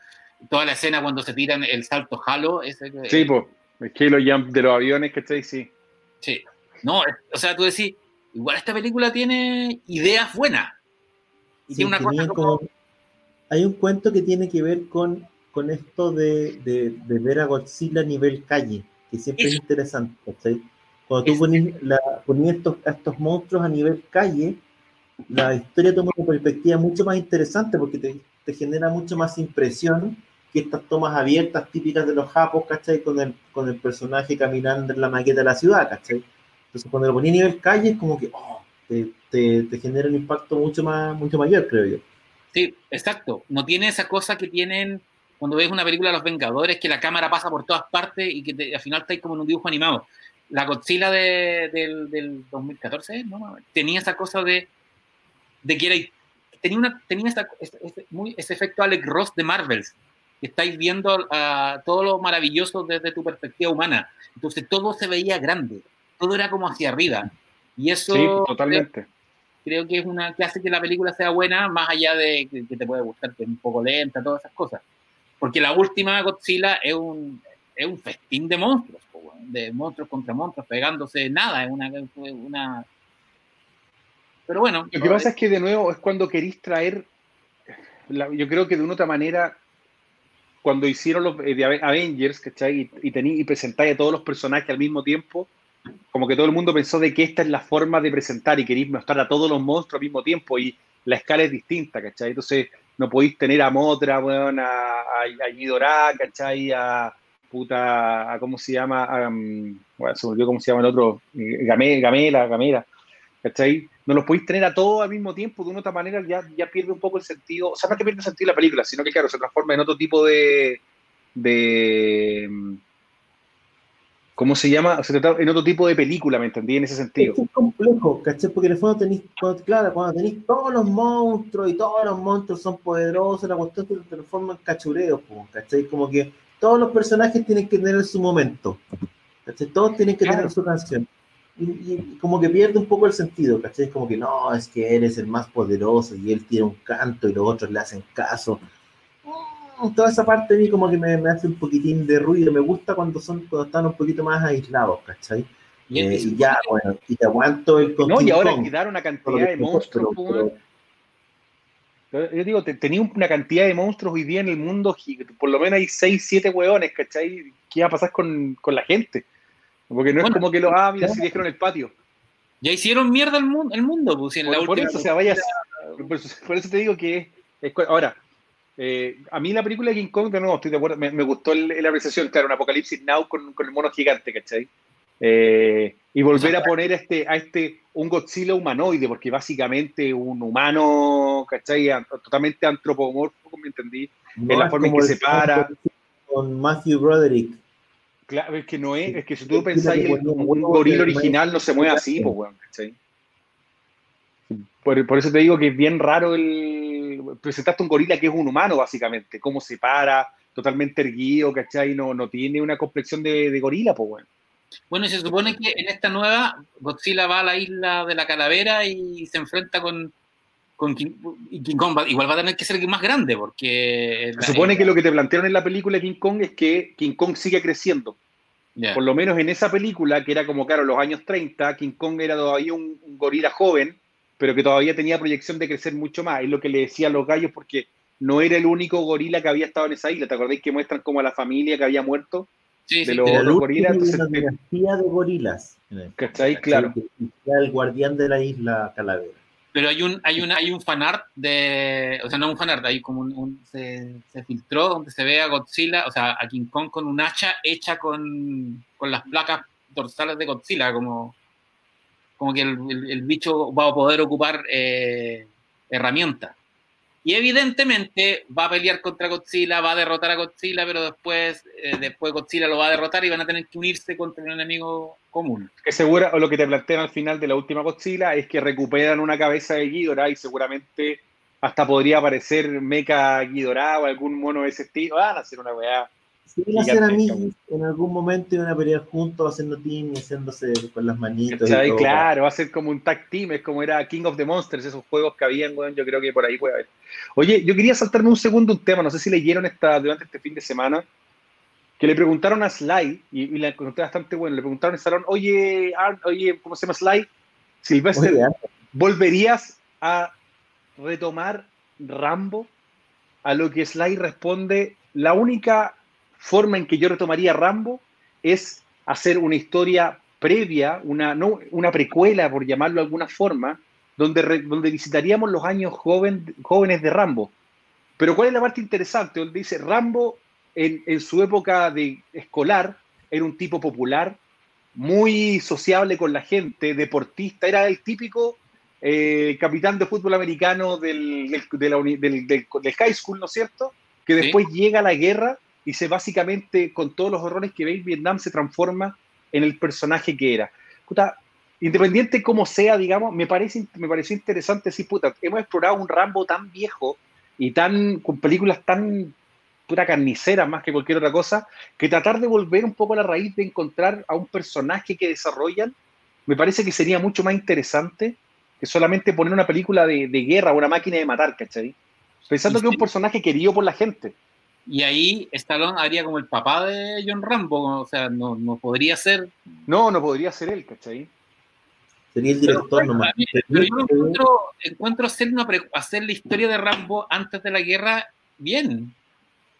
toda la escena cuando se tiran el salto halo, ese,
Sí, po. El Halo Jump de los aviones, ¿cachai? Sí.
Sí. No, es- o sea, tú decís, igual esta película tiene ideas buenas. Y
Sí,
tiene una cosa como...
como- Hay un cuento que tiene que ver con, con esto de, de, de ver a Godzilla a nivel calle, que siempre es
Eso.
interesante, ¿cachai? Cuando tú
Es-
ponías, la, ponías estos, a estos monstruos a nivel calle, la historia toma una perspectiva mucho más interesante porque te, te genera mucho más impresión que estas tomas abiertas típicas de los japos, ¿cachai? Con el, con el personaje caminando en la maqueta de la ciudad, ¿cachai? Entonces cuando lo ponía a nivel calle es como que oh, te, te, te genera un impacto mucho, más, mucho mayor, creo yo.
Sí, exacto. No tiene esa cosa que tienen cuando ves una película de los Vengadores, que la cámara pasa por todas partes y que te- al final está ahí como en un dibujo animado. la Godzilla de, del, del 2014, ¿no? Tenía esa cosa de, de que era, tenía, una, tenía esa, ese, muy, ese efecto Alex Ross de Marvels, que estáis viendo uh, todo lo maravilloso desde tu perspectiva humana. Entonces todo se veía grande, todo era como hacia arriba. Y eso
sí, totalmente.
Creo, creo, que es una que hace que la película sea buena, más allá de que, que te puede gustar, que es un poco lenta, todas esas cosas. Porque la última Godzilla es un, es un festín de monstruos, de monstruos contra monstruos, pegándose nada, es una, una... Pero bueno.
Lo que pasa es que de nuevo es cuando queréis traer, la, yo creo que de una otra manera, cuando hicieron los de Avengers, ¿cachai? Y, y, y presentáis a todos los personajes al mismo tiempo, como que todo el mundo pensó de que esta es la forma de presentar y queréis mostrar a todos los monstruos al mismo tiempo y la escala es distinta, ¿cachai? Entonces no podéis tener a Motra, bueno, a, a, a ¿cachai? A, puta, a, ¿cómo se llama? A, um, bueno, se volvió cómo se llama el otro, Gamela, Gamela, Gamela, ¿cachai? No los podéis tener a todos al mismo tiempo, de una otra manera ya, ya pierde un poco el sentido, o sea, no que pierde el sentido la película, sino que claro, se transforma en otro tipo de, de ¿cómo se llama? Se trata en otro tipo de película, ¿me entendí? En ese sentido.
Es, complejo, ¿cachai? Porque en el fondo tenéis, claro, cuando tenéis todos los monstruos y todos los monstruos son poderosos, la cuestión se transforma en cachureos, ¿cachai? Como que todos los personajes tienen que tener su momento, ¿cachai? Todos tienen que claro. tener su canción. Y, y, como que pierde un poco el sentido, ¿cachai? Como que no, es que él es el más poderoso y él tiene un canto y los otros le hacen caso toda esa parte de mí como que me, me, hace un poquitín de ruido. Me gusta cuando son cuando están un poquito más aislados, ¿cachai? Y, eh, y ya, bueno, y te aguanto el
No, y ahora quedaron una cantidad de monstruos. Pero, pero, yo digo, te, tenía una cantidad de monstruos hoy día en el mundo, por lo menos hay 6, 7 hueones, ¿cachai? ¿Qué va a pasar con, con la gente? Porque no bueno, es como que los, ah, mira, si dijeron el patio.
Ya hicieron mierda el mundo, el mundo pues, en
por,
la
por
última
eso, o sea, vaya, por, por, eso te digo que es, ahora, eh, a mí la película de King Kong, de nuevo, estoy de acuerdo, me, me gustó la apreciación, claro, un apocalipsis now con, con el mono gigante, ¿cachai? Eh, y volver a poner a este, a este un Godzilla humanoide, porque básicamente un humano, ¿cachai? Totalmente antropomorfo, como entendí, no, en la forma en que se para.
Con Matthew Broderick.
Claro, es que no es, es que si tú pensás en un gorila original no se mueve así, pues, bueno, ¿cachai? Por, por, eso te digo que es bien raro el. Presentaste un gorila que es un humano, básicamente. Cómo se para, totalmente erguido, ¿cachai? No, no tiene una complexión de, de gorila, pues bueno.
Bueno, y se supone que en esta nueva, Godzilla va a la isla de la calavera y se enfrenta con. Con King, King Kong va, igual va a tener que ser más grande, porque.
Se supone la, que lo que te plantearon en la película de King Kong es que King Kong sigue creciendo. Yeah. Por lo menos en esa película, que era como, claro, los años 30, King Kong era todavía un, un gorila joven pero que todavía tenía proyección de crecer mucho más. Es lo que le decía a los gallos porque no era el único gorila que había estado en esa isla. ¿Te acordáis que muestran como a la familia que había muerto?
Sí,
de
sí,
los, los gorilas. Entonces, una dinastía de gorilas.
¿Cachai? Claro.
Era el guardián de la isla Calavera.
Pero hay un, hay un, hay un fanart de, o sea, no un fanart, hay como un, se, se, filtró donde se ve a Godzilla, o sea, a King Kong con un hacha hecha con, con las placas dorsales de Godzilla, como, como que el, el, el bicho va a poder ocupar eh, herramientas. Y evidentemente va a pelear contra Godzilla, va a derrotar a Godzilla, pero después, eh, después Godzilla lo va a derrotar y van a tener que unirse contra un enemigo común.
Que segura, o lo que te plantean al final de la última Godzilla es que recuperan una cabeza de Ghidorah y seguramente hasta podría aparecer Mecha Ghidorah o algún mono de ese estilo. Van a hacer una weá
Sí, van a ser amigos en algún momento y van a pelear juntos haciendo team y haciéndose con las manitos.
Y todo. Claro, va a ser como un tag team, es como era King of the Monsters, esos juegos que habían, bueno, yo creo que por ahí puede haber. Oye, yo quería saltarme un segundo un tema, no sé si leyeron esta, durante este fin de semana, que le preguntaron a Sly, y, y la encontré bastante bueno, le preguntaron en el salón, oye, oye, ¿cómo se llama Sly? Silvestre, oye, ¿volverías a retomar Rambo? A lo que Sly responde, la única forma en que yo retomaría Rambo es hacer una historia previa, una, no, una precuela, por llamarlo de alguna forma, donde, re, donde visitaríamos los años joven, jóvenes de Rambo. Pero ¿cuál es la parte interesante? Donde dice, Rambo en, en, su época de escolar era un tipo popular, muy sociable con la gente, deportista, era el típico eh, capitán de fútbol americano del, del, de la, del, del, high school, ¿no es cierto? Que después ¿Sí? llega a la guerra y se básicamente, con todos los horrores que veis, Vietnam se transforma en el personaje que era. Puta, independiente como sea, digamos, me parece me pareció interesante decir, puta, hemos explorado un Rambo tan viejo y tan con películas tan pura carnicera más que cualquier otra cosa, que tratar de volver un poco a la raíz de encontrar a un personaje que desarrollan, me parece que sería mucho más interesante que solamente poner una película de, guerra o una máquina de matar, ¿cachai? Pensando que es un personaje querido por la gente.
Y ahí Stallone haría como el papá de John Rambo, o sea, no, no podría ser.
No, no podría ser él, ¿cachai?
Sería el director nomás.
Pero yo encuentro, encuentro hacer, una, hacer la historia de Rambo antes de la guerra bien.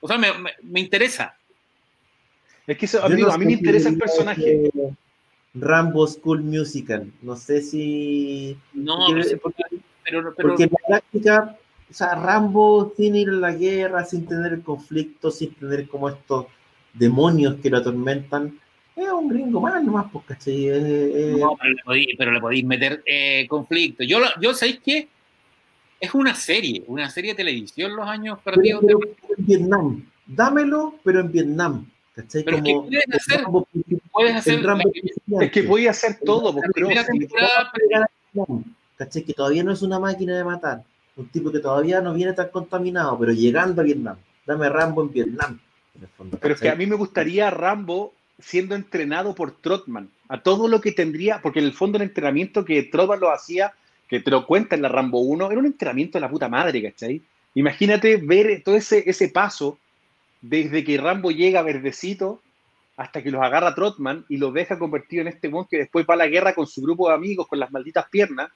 O sea, me, me, interesa.
Es que a, mí, a mí me interesa el personaje.
Rambo School Musical. No sé si.
No,
porque, pero, pero, porque en la práctica, o sea, Rambo sin ir a la guerra, sin tener el conflicto, sin tener como estos demonios que lo atormentan, es un gringo más nomás, pues, ¿cachai?
No, pero le, podéis, pero le podéis meter eh, conflicto. Yo, yo ¿sabéis qué? es una serie, una serie de televisión los años perdidos.
Pero, en Vietnam, dámelo, pero en Vietnam. ¿Cachai?
Pero Como, que puedes hacer, puedes hacer
es que voy a hacer todo, porque
¿cachai? Que todavía no es una máquina de matar, un tipo que todavía no viene tan contaminado, pero llegando a Vietnam, dame Rambo en Vietnam.
pero es que a mí me gustaría Rambo siendo entrenado por Trotman, a todo lo que tendría, porque en el fondo el entrenamiento que Trotman lo hacía que te lo cuenta en la Rambo 1, era un entrenamiento de la puta madre, ¿cachai? Imagínate ver todo ese, ese paso desde que Rambo llega verdecito hasta que los agarra Trotman y los deja convertido en este monstruo que después va a la guerra con su grupo de amigos, con las malditas piernas,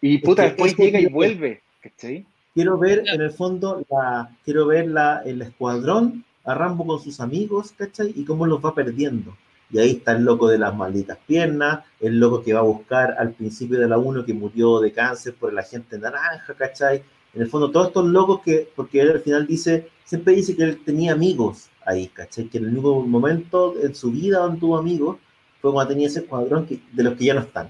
y puta, después llega y vuelve, ¿cachai?
Quiero ver, en el fondo, la, quiero ver la, el escuadrón a Rambo con sus amigos, ¿cachai? Y cómo los va perdiendo. Y ahí está el loco de las malditas piernas, el loco que va a buscar al principio de la 1 que murió de cáncer por el agente naranja, ¿cachai? En el fondo, todos estos locos que, porque él al final dice, siempre dice que él tenía amigos ahí, ¿cachai? Que en el único momento en su vida donde tuvo amigos fue cuando tenía ese escuadrón de los que ya no están.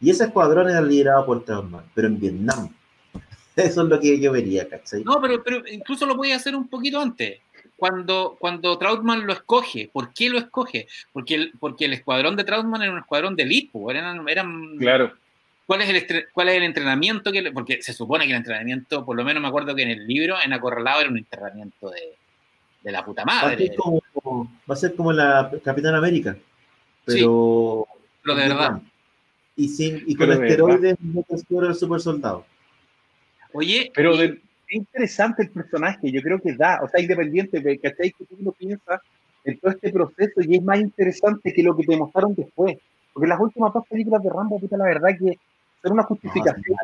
Y ese escuadrón era liderado por Trautmann, pero en Vietnam. Eso es lo que yo vería, ¿cachai?
No, pero, pero incluso lo voy a hacer un poquito antes cuando, cuando Trautmann lo escoge. ¿Por qué lo escoge? Porque el, porque el escuadrón de Trautmann era un escuadrón de elite, eran, eran
claro.
¿Cuál es, el, ¿Cuál es el entrenamiento? que Porque se supone que el entrenamiento, por lo menos me acuerdo que en el libro, en Acorralado, era un entrenamiento de, de la puta madre.
Va a ser como, la Capitán América, pero...
lo de verdad.
Y, sin, y con esteroides no el super soldado.
Oye,
pero de, es interesante el personaje, yo creo que da, o sea, independiente, de Que tú no piensas en todo este proceso y es más interesante que lo que te mostraron después. Porque las últimas dos películas de Rambo, puta, la verdad que son una justificación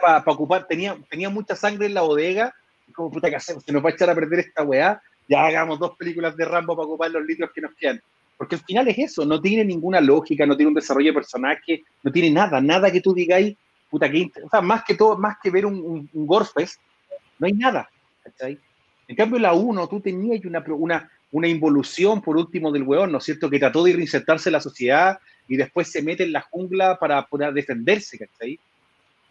para, ocupar, tenía, tenía mucha sangre en la bodega, y como puta que hacemos, se nos va a echar a perder esta weá, ya hagamos dos películas de Rambo para ocupar los litros que nos quedan. Porque al final es eso, no tiene ninguna lógica, no tiene un desarrollo de personaje, no tiene nada, nada que tú digáis, puta que, o sea, más que todo, más que ver un, un, un Gorfest, no hay nada. En cambio, la 1, tú tenías una, una, una involución, por último, del weón, ¿no es cierto?, que trató de reinsertarse en la sociedad y después se mete en la jungla para poder defenderse, ¿cachai?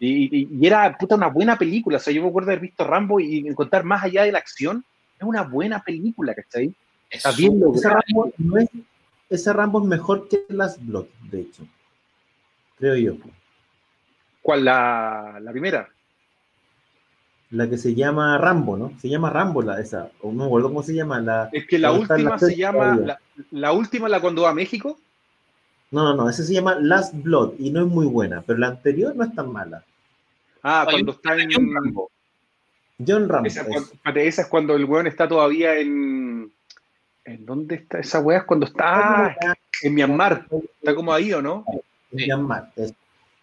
Y, y, era puta una buena película, o sea, yo me acuerdo de haber visto Rambo y encontrar más allá de la acción, es una buena película, ¿cachai?
Está bien ese Rambo, no es, ese Rambo es mejor que Last Blood, de hecho, creo yo.
¿Cuál? La, la primera
la que se llama Rambo, ¿no? Se llama Rambo la esa, o no me acuerdo cómo se llama. La,
es que la última se llama, la, última, la cuando va a México.
No, no, no, esa se llama Last Blood y no es muy buena, pero la anterior no es tan mala.
Ah, cuando está en...
John Rambo. John Rambo.
Esa, es cuando el weón está todavía en... ¿En dónde está esa weá? Es cuando está en Myanmar. Está como ahí, ¿o no?
En Myanmar,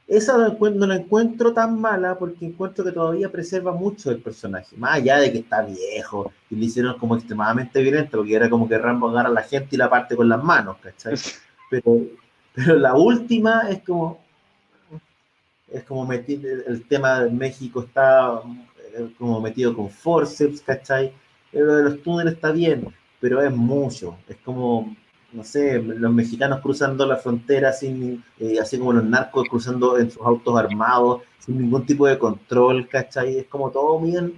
esa no la encuentro tan mala porque encuentro que todavía preserva mucho el personaje, más allá de que está viejo y le hicieron como extremadamente violento, porque era como que Rambo agarra a la gente y la parte con las manos, ¿cachai? Pero, pero la última es como, es como metido, el tema de México está eh, como metido con forceps, ¿cachai? Lo de los túneles está bien, pero es mucho, es como no sé, los mexicanos cruzando la frontera sin, eh, así como los narcos cruzando en sus autos armados, sin ningún tipo de control, ¿cachai? Es como todo bien,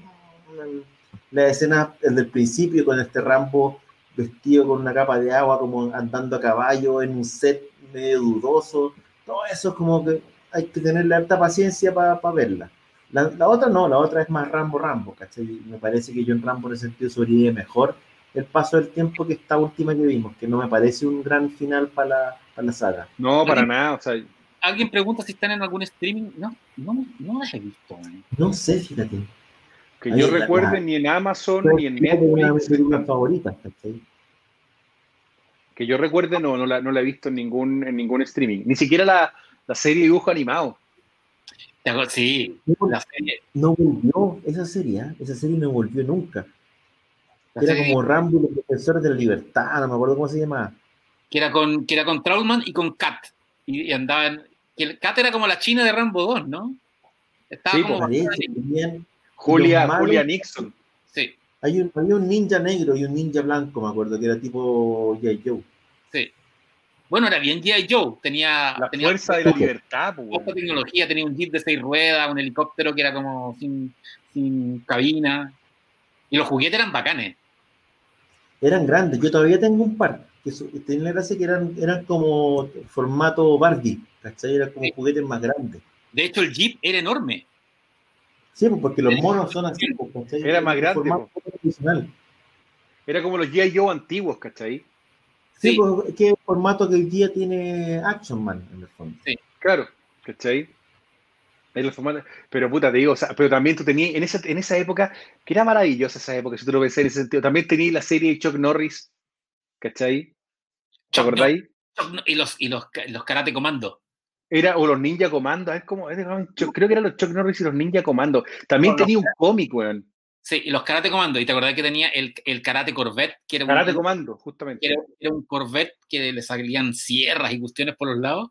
la escena desde el principio con este Rambo vestido con una capa de agua, como andando a caballo en un set medio dudoso. Todo eso es como que hay que tenerle alta paciencia para verla. La, la, otra no, la otra es más Rambo Rambo, ¿cachai? Me parece que yo en Rambo en ese sentido sobrevive mejor el paso del tiempo que esta última que vimos, que no me parece un gran final para la, para la saga.
No, para nada, o sea...
Alguien pregunta si están en algún streaming. No, no, no las he visto. Man.
No sé, fíjate.
Que yo recuerde ni en Amazon ni en Netflix.
Una de favoritas, ¿cachai?
Que yo recuerde, no, no la, no la he visto en ningún, en ningún streaming. Ni siquiera la, la serie de dibujo animado.
Sí,
no,
la serie.
No volvió esa serie, ¿eh? esa serie no volvió nunca. Era como Rambo y los defensores de la libertad, no me acuerdo cómo se llamaba.
que era con, que era con Trautman y con Kat. Y, y andaban. Que el- Kat era como la china de Rambo 2, ¿no? Estaba
Sí,
como.
Que tenían-
Julia,
Los malos-
Julia Nixon.
Sí,
hay un, había un ninja negro y un ninja blanco, me acuerdo, que era tipo J. Joe.
sí. Bueno, era bien G.I. Joe. Tenía,
La
tenía
fuerza de la libertad, pues,
poca
weón.
tecnología, tenía un jeep de seis ruedas, un helicóptero que era como sin, sin cabina. Y los juguetes eran bacanes.
Eran grandes, yo todavía tengo un par, que tenían la gracia que eran, eran como formato Barbie, ¿cachai? Eran como
Sí.
juguetes más grandes.
De hecho, el jeep era enorme.
Sí, pues, porque los monos son así, pues, ¿cachai?
Era más grande,
tradicional.
Era como los G.I. Joe antiguos, ¿cachai?
Sí,
Sí.
pues, es que es el formato que hoy día tiene Action Man, en el fondo.
Claro, ¿cachai? Pero puta, te digo, o sea, pero también tú tenías, en esa, en esa época, que era maravillosa esa época, si tú lo pensás en ese sentido, también tenías la serie de Chuck Norris, ¿cachai? ¿Te acordáis?
No- Y los, y los, los karate comando.
Era, o los Ninja Comando, es como, era- yo creo que eran los Chuck Norris y los Ninja Comando. También tenía un cómic, weón.
Sí, y los karate comando. Y te acordás que tenía el, el karate Corvette, que era,
Karate
un,
Comando,
que
justamente.
era, era un Corvette que le salían sierras y cuestiones por los lados.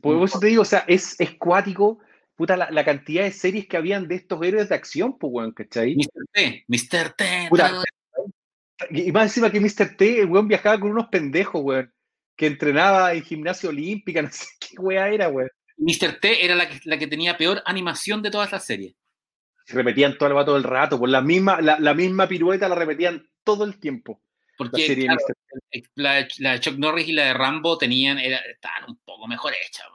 Por eso te digo, o sea, es, es cuático, puta, la, la cantidad de series que habían de estos héroes de acción, pues, weón, ¿cachai?
Mr. T, Mr. T.
Puta, Y y más encima que Mr. T, el weón viajaba con unos pendejos, weón, que entrenaba en gimnasia olímpica, no sé qué weá era, weón.
Mr. T era la que, la que tenía peor animación de todas las series.
Repetían todo el todo el rato, por la misma, la, la misma pirueta la repetían todo el tiempo.
Porque claro.
T.
la, la de Chuck Norris y la de Rambo tenían, era- estaban un poco mejor hechas.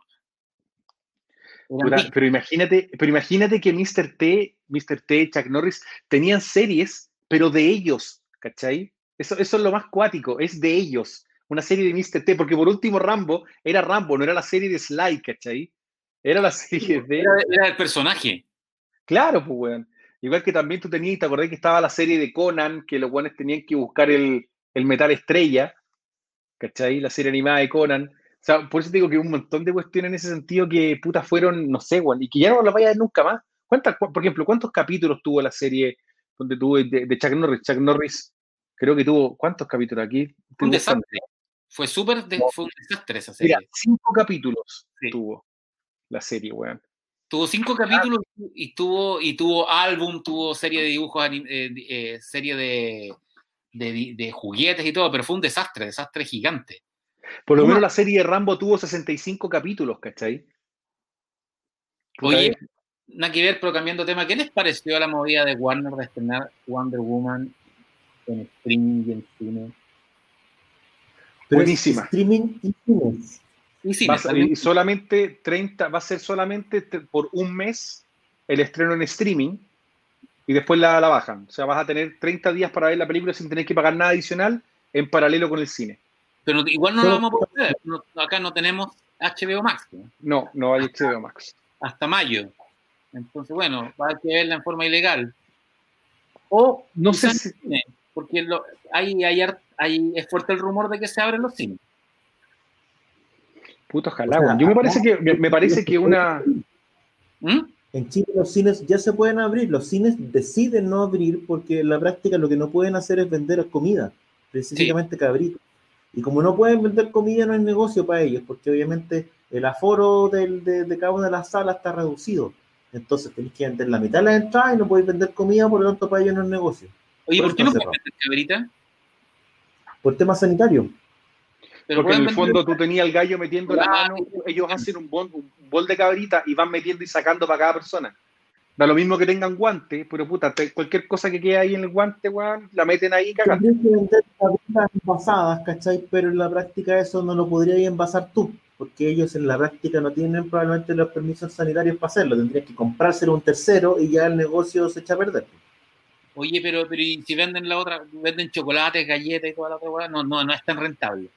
Pero imagínate, pero imagínate que Mr. T, Mr. T, Chuck Norris tenían series, pero de ellos, ¿cachai? Eso, eso es lo más cuático, es de ellos. Una serie de Mr. T, porque por último Rambo era Rambo, no era la serie de Sly, ¿cachai? Era la serie de.
era, era el personaje.
Claro, pues, weón. Igual que también tú tenías, te acordás que estaba la serie de Conan, que los weones tenían que buscar el, el metal estrella, ¿cachai? La serie animada de Conan. O sea, por eso te digo que un montón de cuestiones en ese sentido que puta fueron, no sé, weón, y que ya no las vaya a ver nunca más. ¿Cuántas, cu- por ejemplo, cuántos capítulos tuvo la serie donde tuvo de, de Chuck Norris? Chuck Norris, creo que tuvo, ¿cuántos capítulos aquí?
Un desastre. Fue súper, de- fue un desastre esa serie.
Mira, cinco capítulos
Sí.
tuvo la serie, weón.
Tuvo cinco capítulos y tuvo, y tuvo álbum, tuvo serie de dibujos, eh, eh, serie de, de, juguetes y todo, pero fue un desastre, desastre gigante.
Por lo
Una-
menos la serie de Rambo tuvo 65 capítulos, ¿cachai?
Oye,
eh,
nada que ver, pero cambiando de tema, ¿qué les pareció la movida de Warner de estrenar Wonder Woman en streaming y en cine?
Pero
Buenísima.
streaming y cines.
Y
a y solamente 30, va a ser solamente te- por un mes el estreno en streaming y después la, la bajan. O sea, vas a tener 30 días para ver la película sin tener que pagar nada adicional en paralelo con el cine.
Pero igual no lo vamos a poder ver. No- acá no tenemos HBO Max ¿no?
No, no hay HBO Max.
hasta mayo. Entonces, bueno, va a haber que verla en forma ilegal. O
No sé si,
cine, porque lo- hay, hay, es fuerte el rumor de que se abren los cines.
puto ojalá,
O sea,
weón. Yo me parece que, me, me parece que una,
¿Mm?
En Chile los cines ya se pueden abrir, los cines deciden no abrir porque en la práctica lo que no pueden hacer es vender comida, específicamente cabrito. Y como no pueden vender comida, no hay negocio para ellos, porque obviamente el aforo del- de, de cada una de las salas está reducido. Entonces tenéis que vender la mitad de las entradas y no podéis vender comida, por lo tanto para ellos no es negocio.
Oye,
Por
¿por qué no
eso
pueden vender cabrita?
Por tema sanitario.
Pero
porque en el fondo tú tenías al gallo metiendo la mano, ellos hacen un bol, un bol de cabrita y van metiendo y sacando para cada persona. Da lo mismo que tengan guante, pero puta, te- cualquier cosa que quede ahí en el guante, weón, la meten ahí y cagan.
Envasadas, ¿cachai? Pero en la práctica eso no lo podrías envasar tú, porque ellos en la práctica no tienen probablemente los permisos sanitarios para hacerlo. Tendrías que comprárselo a un tercero y ya el negocio se echa a perder.
Oye, pero, pero ¿y si venden la otra, venden chocolates, galletas y toda la otra no, no, no es tan rentable.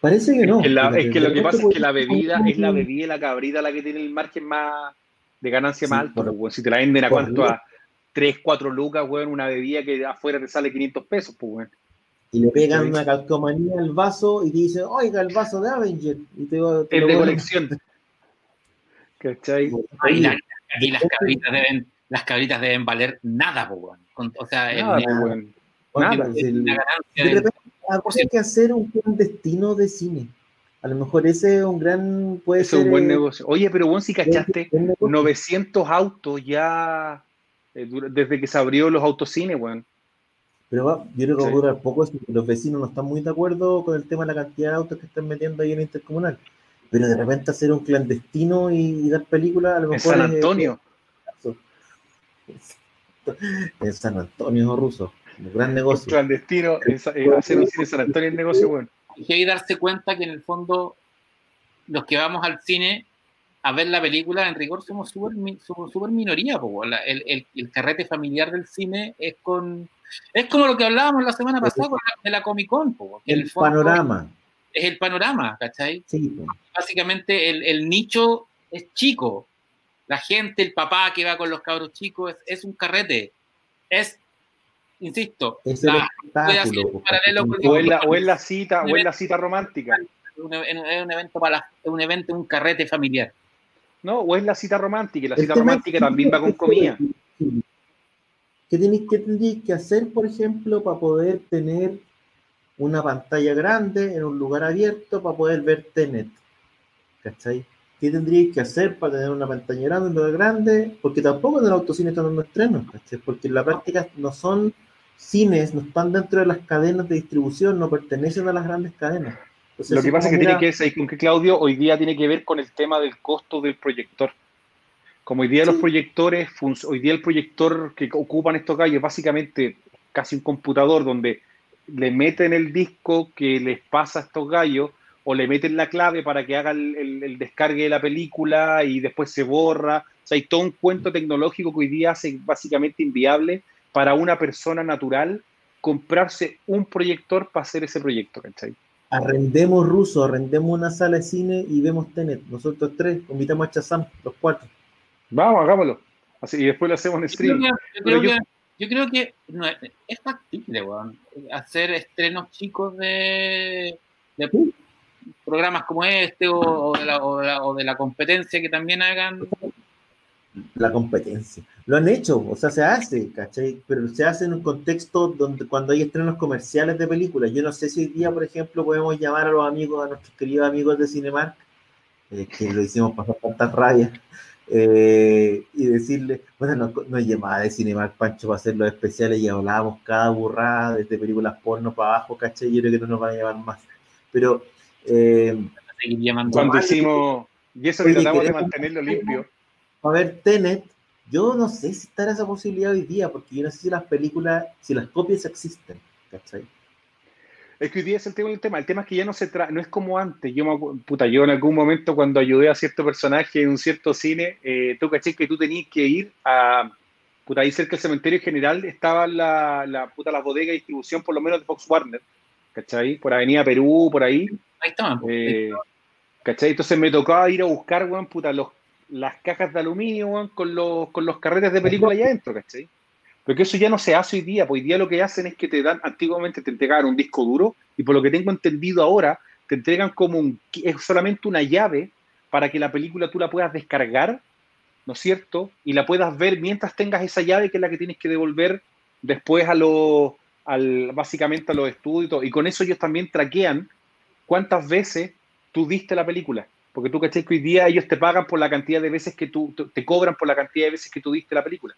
Parece que no.
Es que, la-
fíjate.
es que lo que pasa es que la bebida es la bebida y la cabrita la que tiene el margen más de ganancia
Sí,
más alto.
por-
pues. Si te la venden a cuánto, a 3, 4 lucas, weón, una bebida que afuera te sale 500 pesos, pues, weón.
Y le pegan una calcomanía al vaso y te dicen, oiga, el vaso de Avenger. Y te, va- te
Es de colección. ¿Cachai?
Ah, y, la-
Oye,
y las cabritas deben, las cabritas deben valer nada, po, weón. O sea,
Nada,
el-
pues, weón.
oye,
nada,
pues,
el-
el-
una ganancia
de
de-
repente habría que hacer un clandestino de cine. A lo mejor ese es un gran. Puede
es
ser.
un buen
eh,
negocio. Oye, pero weón, si cachaste,
buen negocio.
900 autos ya eh, desde que se abrió los autocines, weón.
Pero va, yo creo que va a
Sí.
durar poco eso, los vecinos no están muy de acuerdo con el tema de la cantidad de autos que están metiendo ahí en intercomunal. Pero de repente hacer un clandestino y, y dar películas, a lo
En
mejor.
San
es-
Antonio.
En San Antonio, ruso. Un gran negocio.
Clandestino, es- es hacer un cine en San Antonio el negocio, weón.
y hay que darse cuenta que en el fondo los que vamos al cine a ver la película en rigor somos súper somos súper minoría. La- el, el- el carrete familiar del cine es con es como lo que hablábamos la semana pasada con la- de la Comic Con po,
El
el fondo
panorama.
es el panorama ¿cachai?
Sí, pues.
básicamente el, el nicho es chico la gente el papá que va con los cabros chicos es, es un carrete es insisto
es el
la- un paralelo
O es la, o es la cita, o es la cita romántica.
un, es un evento para la- es un evento un carrete familiar
¿No? O es la cita romántica, y la cita romántica también va con comida.
¿Qué tenéis que, tendríais que hacer, por ejemplo, para poder tener una pantalla grande en un lugar abierto para poder ver Tenet? ¿Cachai? ¿Qué tendríais que hacer para tener una pantalla grande en un lugar grande? Porque tampoco en el autocine están dando estrenos, ¿cachai? Porque en la práctica no son cines, no están dentro de las cadenas de distribución, no pertenecen a las grandes cadenas. Entonces,
Lo que pasa es que tiene que ver, con que Claudio, hoy día tiene que ver con el tema del costo del proyector. Como hoy día los proyectores, hoy día el proyector que ocupan estos gallos es básicamente casi un computador donde le meten el disco que les pasa a estos gallos o le meten la clave para que haga el, el- el descargue de la película y después se borra. O sea, hay todo un cuento tecnológico que hoy día hace básicamente inviable para una persona natural comprarse un proyector para hacer ese proyecto, ¿cachai?
arrendemos ruso, arrendemos una sala de cine y vemos Tenet. Nosotros tres, invitamos a Chazam, los cuatro.
Vamos, hagámoslo. Así, y después lo hacemos en
Yo creo
stream.
que, yo creo
yo-
que- yo creo que no es, es factible, weón, hacer estrenos chicos de, de programas como este o, o de la, o de la- o de la competencia que también hagan.
La competencia. Lo han hecho, o sea, se hace, ¿cachai? Pero se hace en un contexto donde cuando hay estrenos comerciales de películas. Yo no sé si hoy día, por ejemplo, podemos llamar a los amigos, a nuestros queridos amigos de Cinemark, eh, que lo hicimos pasar tantas rabias, eh, y decirle, bueno, no, no hay llamada de Cinemark, Pancho, para hacer los especiales y hablábamos cada burrada, desde películas porno para abajo, ¿cachai? Yo creo que no nos van a llevar más. Pero, eh.
Cuando hicimos, y eso que tratamos de mantenerlo limpio.
A ver Tenet, yo no sé si estará esa posibilidad hoy día, porque yo no sé si las películas, si las copias existen, ¿cachai?
Es que hoy día es el tema del tema. El tema es que ya no se tra no es como antes. Yo, me puta, yo en algún momento cuando ayudé a cierto personaje en un cierto cine, eh, tú caché que tú tenías que ir a, puta, ahí cerca del cementerio general estaba la, la, puta, la bodega de distribución, por lo menos de Fox Warner, ¿cachai? Por Avenida Perú, por ahí.
Ahí estaban. po.
Eh, ¿Cachai? Entonces me tocaba ir a buscar, weón, puta, los, las cajas de aluminio, con los, con los carretes de película allá adentro, ¿cachai? Porque eso ya no se hace hoy día, pues hoy día lo que hacen es que te dan, antiguamente te entregaban un disco duro, y por lo que tengo entendido ahora, te entregan como un, es solamente una llave para que la película tú la puedas descargar, ¿no es cierto? Y la puedas ver mientras tengas esa llave que es la que tienes que devolver después a los, al, básicamente a los estudios y. Y con eso ellos también traquean cuántas veces tú diste la película. Porque tú caché que hoy día ellos te pagan por la cantidad de veces que tú, te cobran por la cantidad de veces que tú diste la película.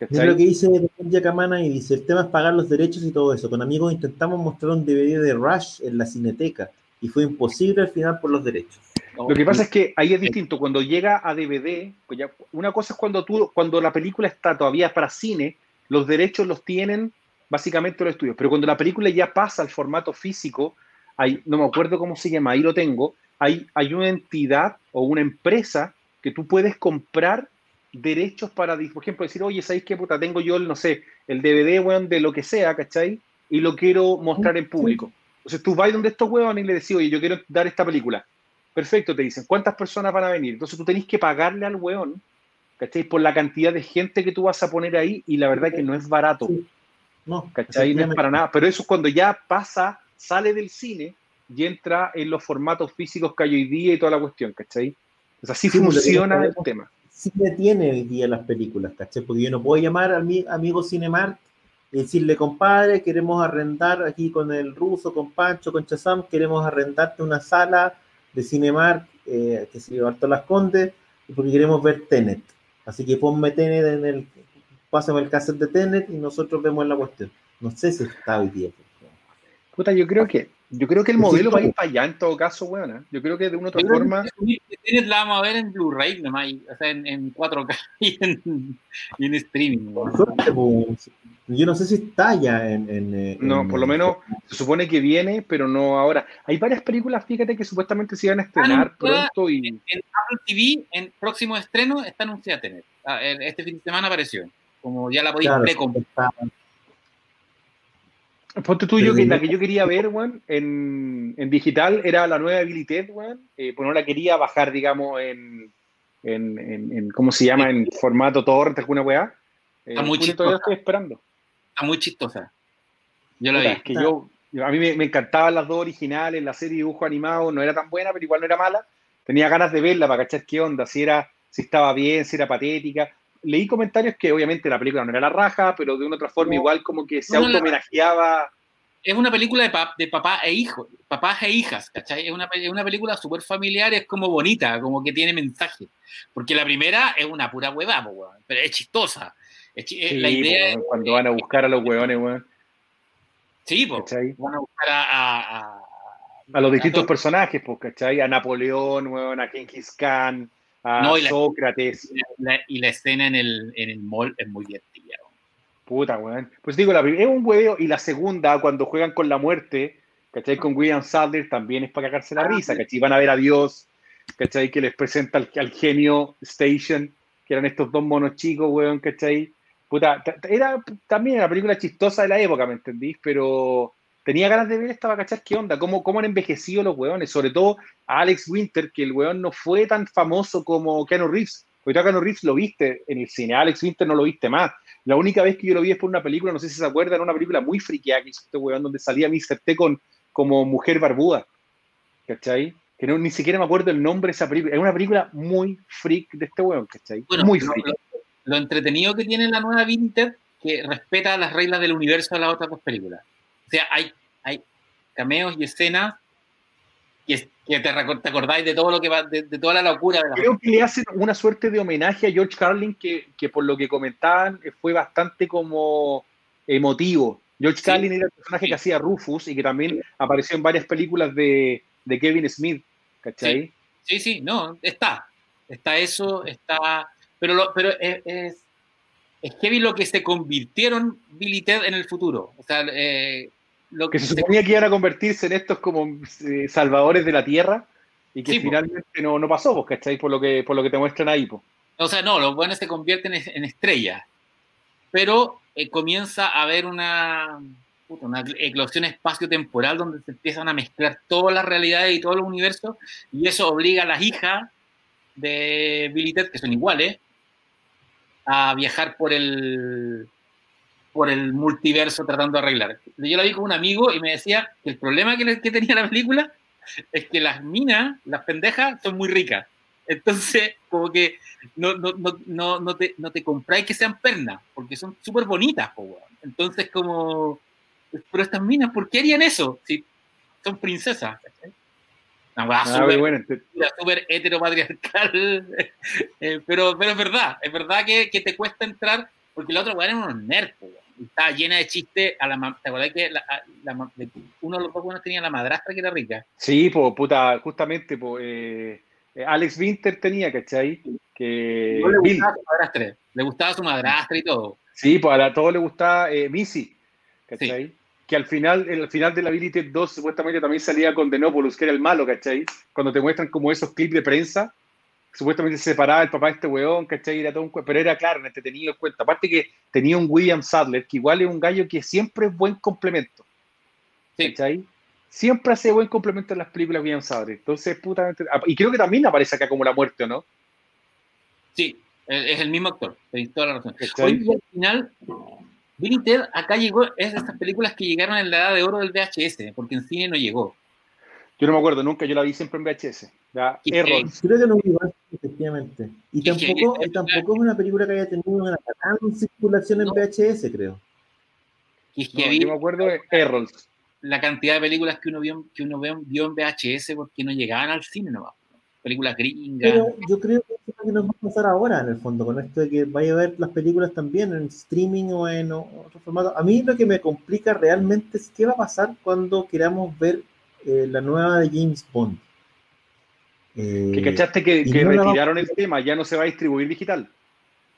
Es
¿Cachai?
lo que dice Yacamana y dice, el tema es pagar los derechos y todo eso. Con amigos intentamos mostrar un DVD de Rush en la cineteca y fue imposible al final por los derechos.
Lo que pasa es que ahí es distinto. Cuando llega a DVD, pues ya, una cosa es cuando tú, cuando la película está todavía para cine, los derechos los tienen básicamente los estudios. Pero cuando la película ya pasa al formato físico, hay, no me acuerdo cómo se llama, ahí lo tengo, hay, hay una entidad o una empresa que tú puedes comprar derechos para, por ejemplo, decir, oye, ¿sabéis qué puta? Tengo yo, el, no sé, el DVD, weón, de lo que sea, ¿cachai? Y lo quiero mostrar en público. Entonces tú vas donde estos weones y le decís, oye, yo quiero dar esta película. Perfecto, te dicen, ¿cuántas personas van a venir? Entonces tú tenés que pagarle al weón, ¿cachai? Por la cantidad de gente que tú vas a poner ahí y la verdad que no es barato. No, ¿cachai? No es para nada. Pero eso es cuando ya pasa, sale del cine y entra en los formatos físicos que hay hoy día y toda la cuestión, ¿cachai? Entonces así funciona el tema
cine tiene hoy día las películas, ¿cachai? Porque yo no puedo llamar a mi amigo Cinemark y decirle, compadre, queremos arrendar aquí con el ruso, con Pancho, con Chazam, queremos arrendarte una sala de Cinemark eh, que se llama Las Condes, porque queremos ver Tenet. Así que ponme Tenet en el, pásame el cassette de Tenet y nosotros vemos la cuestión. No sé si está hoy día.
Puta, yo creo que yo creo que el modelo va a ir para allá en todo caso, weón. ¿eh? Yo creo que de una u otra forma.
Tienes la vamos a ver en Blu-ray nomás, o sea, en, en 4K y en, y en streaming.
Pues, yo no sé si está ya en. en
no, por lo menos se supone que viene, pero no ahora. Hay varias películas, fíjate, que supuestamente se iban a estrenar pronto y.
En, Apple TV, en próximo estreno, está anunciada tener. Ah, este fin de semana apareció. Como ya la podéis claro, precomprar.
Ponte tuyo que la que yo quería ver, weón, en, en, digital era la nueva Billy Ted, weón. Eh, pues no la quería bajar, digamos, en, en, en, ¿cómo se llama? En formato torrent, alguna weá.
Eh, Está muy
chistosa. Todavía estoy esperando.
Está muy chistosa. Yo la vi.
Es que yo, a mí me, me, encantaban las dos originales, la serie dibujo animado no era tan buena, pero igual no era mala. Tenía ganas de verla para cachar qué onda, si era, si estaba bien, si era patética leí comentarios que obviamente la película no era la raja, pero de una otra forma igual como que se auto homenajeaba.
Es una película de, de papá e hijo, papás e hijas, ¿cachai? Es una, es una película súper familiar, es como bonita, como que tiene mensaje. Porque la primera es una pura hueva, pero es chistosa.
la idea cuando van a buscar a los huevones, weón.
Sí, pues. Van a buscar a,
a, los distintos personajes, pues, ¿cachai? A Napoleón, weón, a Genghis Khan no, y Sócrates.
y la escena en el, en el mall es muy divertida.
Puta, weón. Pues digo, la es un huevo y la segunda, cuando juegan con la muerte, ¿cachai? Con William Sadler también es para cagarse la ah, risa, ¿cachai? Van a ver a Dios, ¿cachai? Que les presenta al, genio Station, que eran estos dos monos chicos, weón, ¿cachai? Puta, era también una película chistosa de la época, ¿me entendís? Pero tenía ganas de ver esta para cachar qué onda, cómo, cómo han envejecido los weones, sobre todo a Alex Winter, que el weón no fue tan famoso como Keanu Reeves. Porque tú a Keanu Reeves lo viste en el cine, a Alex Winter no lo viste más. La única vez que yo lo vi es por una película, no sé si se acuerdan, una película muy friqueada que hizo este weón, donde salía Mr. T con, como mujer barbuda. ¿Cachai? Que no, ni siquiera me acuerdo el nombre de esa película. Es una película muy freak de este weón, ¿cachai? muy freak.
Lo, entretenido que tiene la nueva Winter, que respeta las reglas del universo de las otras dos películas. O sea, hay, hay cameos y escenas que, que te, acordáis de todo lo que va, de, toda la locura. De
Creo que le hacen una suerte de homenaje a George Carlin que, que por lo que comentaban eh, fue bastante como emotivo. George Carlin era el personaje que hacía Rufus y que también apareció en varias películas de, de Kevin Smith, ¿cachai?
Sí. sí, no, está. Está eso, está. Pero, pero es, es, es heavy lo que se convirtieron Billy Ted en el futuro. O sea, eh,
lo que se suponía que iban a convertirse en estos como eh, salvadores de la tierra y que finalmente no, no, pasó, pues, ¿cachai? Por lo que, por lo que te muestran ahí, pues.
O sea, no, los buenos se convierten en, estrellas, pero eh, comienza a haber una, una eclosión espacio-temporal donde se empiezan a mezclar todas las realidades y todos los universos, y eso obliga a las hijas de Billy Ted, que son iguales, a viajar por el, por el multiverso tratando de arreglar. Yo la vi con un amigo y me decía que el problema que, que tenía la película es que las minas, las pendejas, son muy ricas. Entonces, como que no, no, no, no, te, no te compráis que sean pernas, porque son súper bonitas. Entonces, como, pero estas minas, ¿por qué harían eso? Si son princesas. Una ah, súper bueno, super heteropatriarcal. Eh, pero, pero es verdad, es verdad que, que te cuesta entrar, porque la otra weá eran unos nerds, estaba llena de chistes. A la, ¿Te acordás que la, la, uno de los dos buenos tenía la madrastra que era rica?
Sí, pues, puta, justamente, pues, eh, Alex Winter tenía, ¿cachai? Que
no le gustaba su madrastra, le gustaba su madrastra y todo.
Sí, pues a todos le gustaba eh, Missy, ¿cachai? Que al final, al final de la Billy 2 supuestamente también salía con Denopoulos, que era el malo, ¿cachai? Cuando te muestran como esos clips de prensa, supuestamente se separaba el papá de este weón, ¿cachai? Era todo un pero era claro, entretenido el cuento. Aparte que tenía un William Sadler, que igual es un gallo que siempre es buen complemento. ¿Cachai? Siempre hace buen complemento en las películas William Sadler. Entonces, puta. Y creo que también aparece acá como la muerte, ¿o no?
Sí, es el mismo actor, tenéis toda la razón. Hoy, al final, Billy Ted acá llegó, es de estas películas que llegaron en la edad de oro del VHS, porque en cine no llegó.
Yo no me acuerdo nunca, yo la vi siempre en VHS.
Creo que no vi efectivamente. Y tampoco, tampoco es una película que haya tenido una gran circulación en VHS, creo.
Y que
yo me acuerdo de Errols.
La cantidad de películas que uno vio, que uno vio en VHS porque no llegaban al cine no películas gringas.
Pero yo creo que es lo que nos va a pasar ahora, en el fondo, con esto de que vaya a ver las películas también en streaming o en otro formato. A mí lo que me complica realmente es qué va a pasar cuando queramos ver eh, la nueva de James Bond.
Eh, que cachaste que, retiraron el tema, ya no se va a distribuir digital.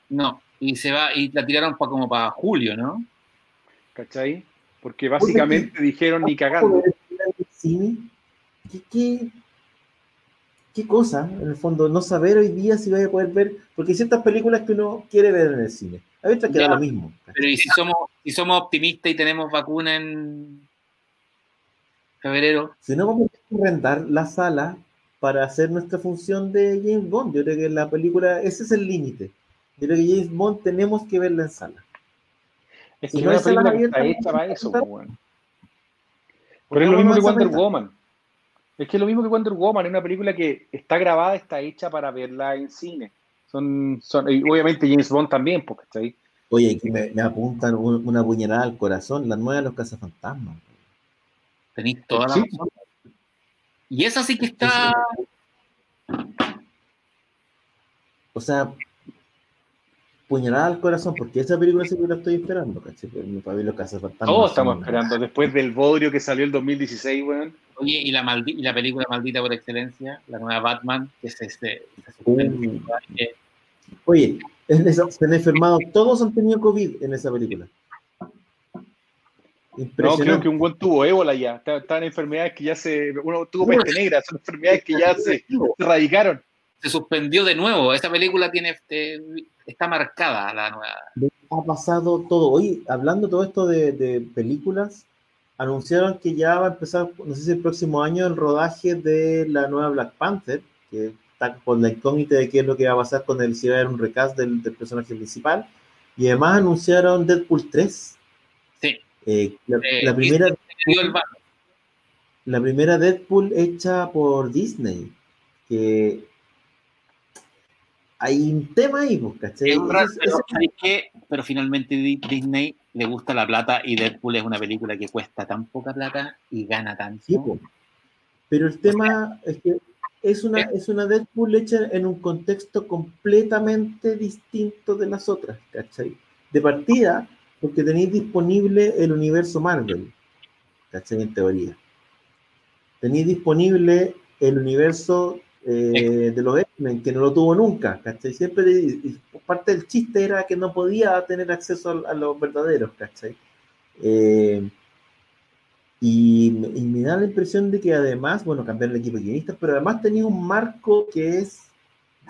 No, y se va, y la tiraron para como para julio, ¿no?
¿Cachai? Porque básicamente dijeron ni cagando.
¿Qué, qué, qué cosa, en el fondo, no saber hoy día si vaya a poder ver, porque hay ciertas películas que uno quiere ver en el cine. A veces queda lo mismo.
Pero ¿y si somos, si somos optimistas y tenemos vacuna en febrero?
Si no, vamos a rentar la sala para hacer nuestra función de James Bond. Yo creo que la película, ese es el límite. Yo creo que James Bond tenemos que verla en sala.
Es que no es película que está hecha para eso, bueno. Pero es lo mismo que Wonder Woman. Es que es lo mismo que Wonder Woman, es una película que está grabada, está hecha para verla en cine. Son, son y obviamente James Bond también, porque está ahí.
Oye, aquí me, apuntan una puñalada al corazón, la nueva de los cazafantasmas.
Tenéis toda la razón. Y esa sí que está.
O sea, puñalada al corazón, porque esa película sí que la estoy esperando, ¿cachai? Para ver los cazafantasmas.
Todos estamos esperando, después del bodrio que salió el 2016, weón.
Oye, y la, y la película maldita por excelencia, la nueva Batman, que es este.
Oye, se han enfermado, todos han tenido COVID en esa película.
No, creo que un buen tuvo ébola ya. Están enfermedades que ya se. Uno tuvo peste negra, son enfermedades que ya se, radicaron.
Se suspendió de nuevo. Esta película tiene este, está marcada la nueva.
Ha pasado todo. Hoy, hablando todo esto de, de películas, anunciaron que ya va a empezar, no sé si el próximo año, el rodaje de la nueva Black Panther, que está con la incógnita de qué es lo que va a pasar con el si va a haber un recast del, personaje principal. Y además anunciaron Deadpool 3.
Sí.
Eh, eh, la, primera. La primera Deadpool hecha por Disney. Que hay un tema ahí, pues, ¿cachai?
pero finalmente Disney le gusta la plata y Deadpool es una película que cuesta tan poca plata y gana tanto.
pero el tema es que es una, es una Deadpool hecha en un contexto completamente distinto de las otras, ¿cachai? De partida, porque tenéis disponible el universo Marvel, ¿cachai? En teoría. Tenéis disponible el universo eh, de los X-Men, que no lo tuvo nunca, ¿cachai? Siempre parte del chiste era que no podía tener acceso a, los verdaderos, ¿cachai? Eh, y, me da la impresión de que además, bueno, cambiar el equipo de guionistas, pero además tenía un marco que es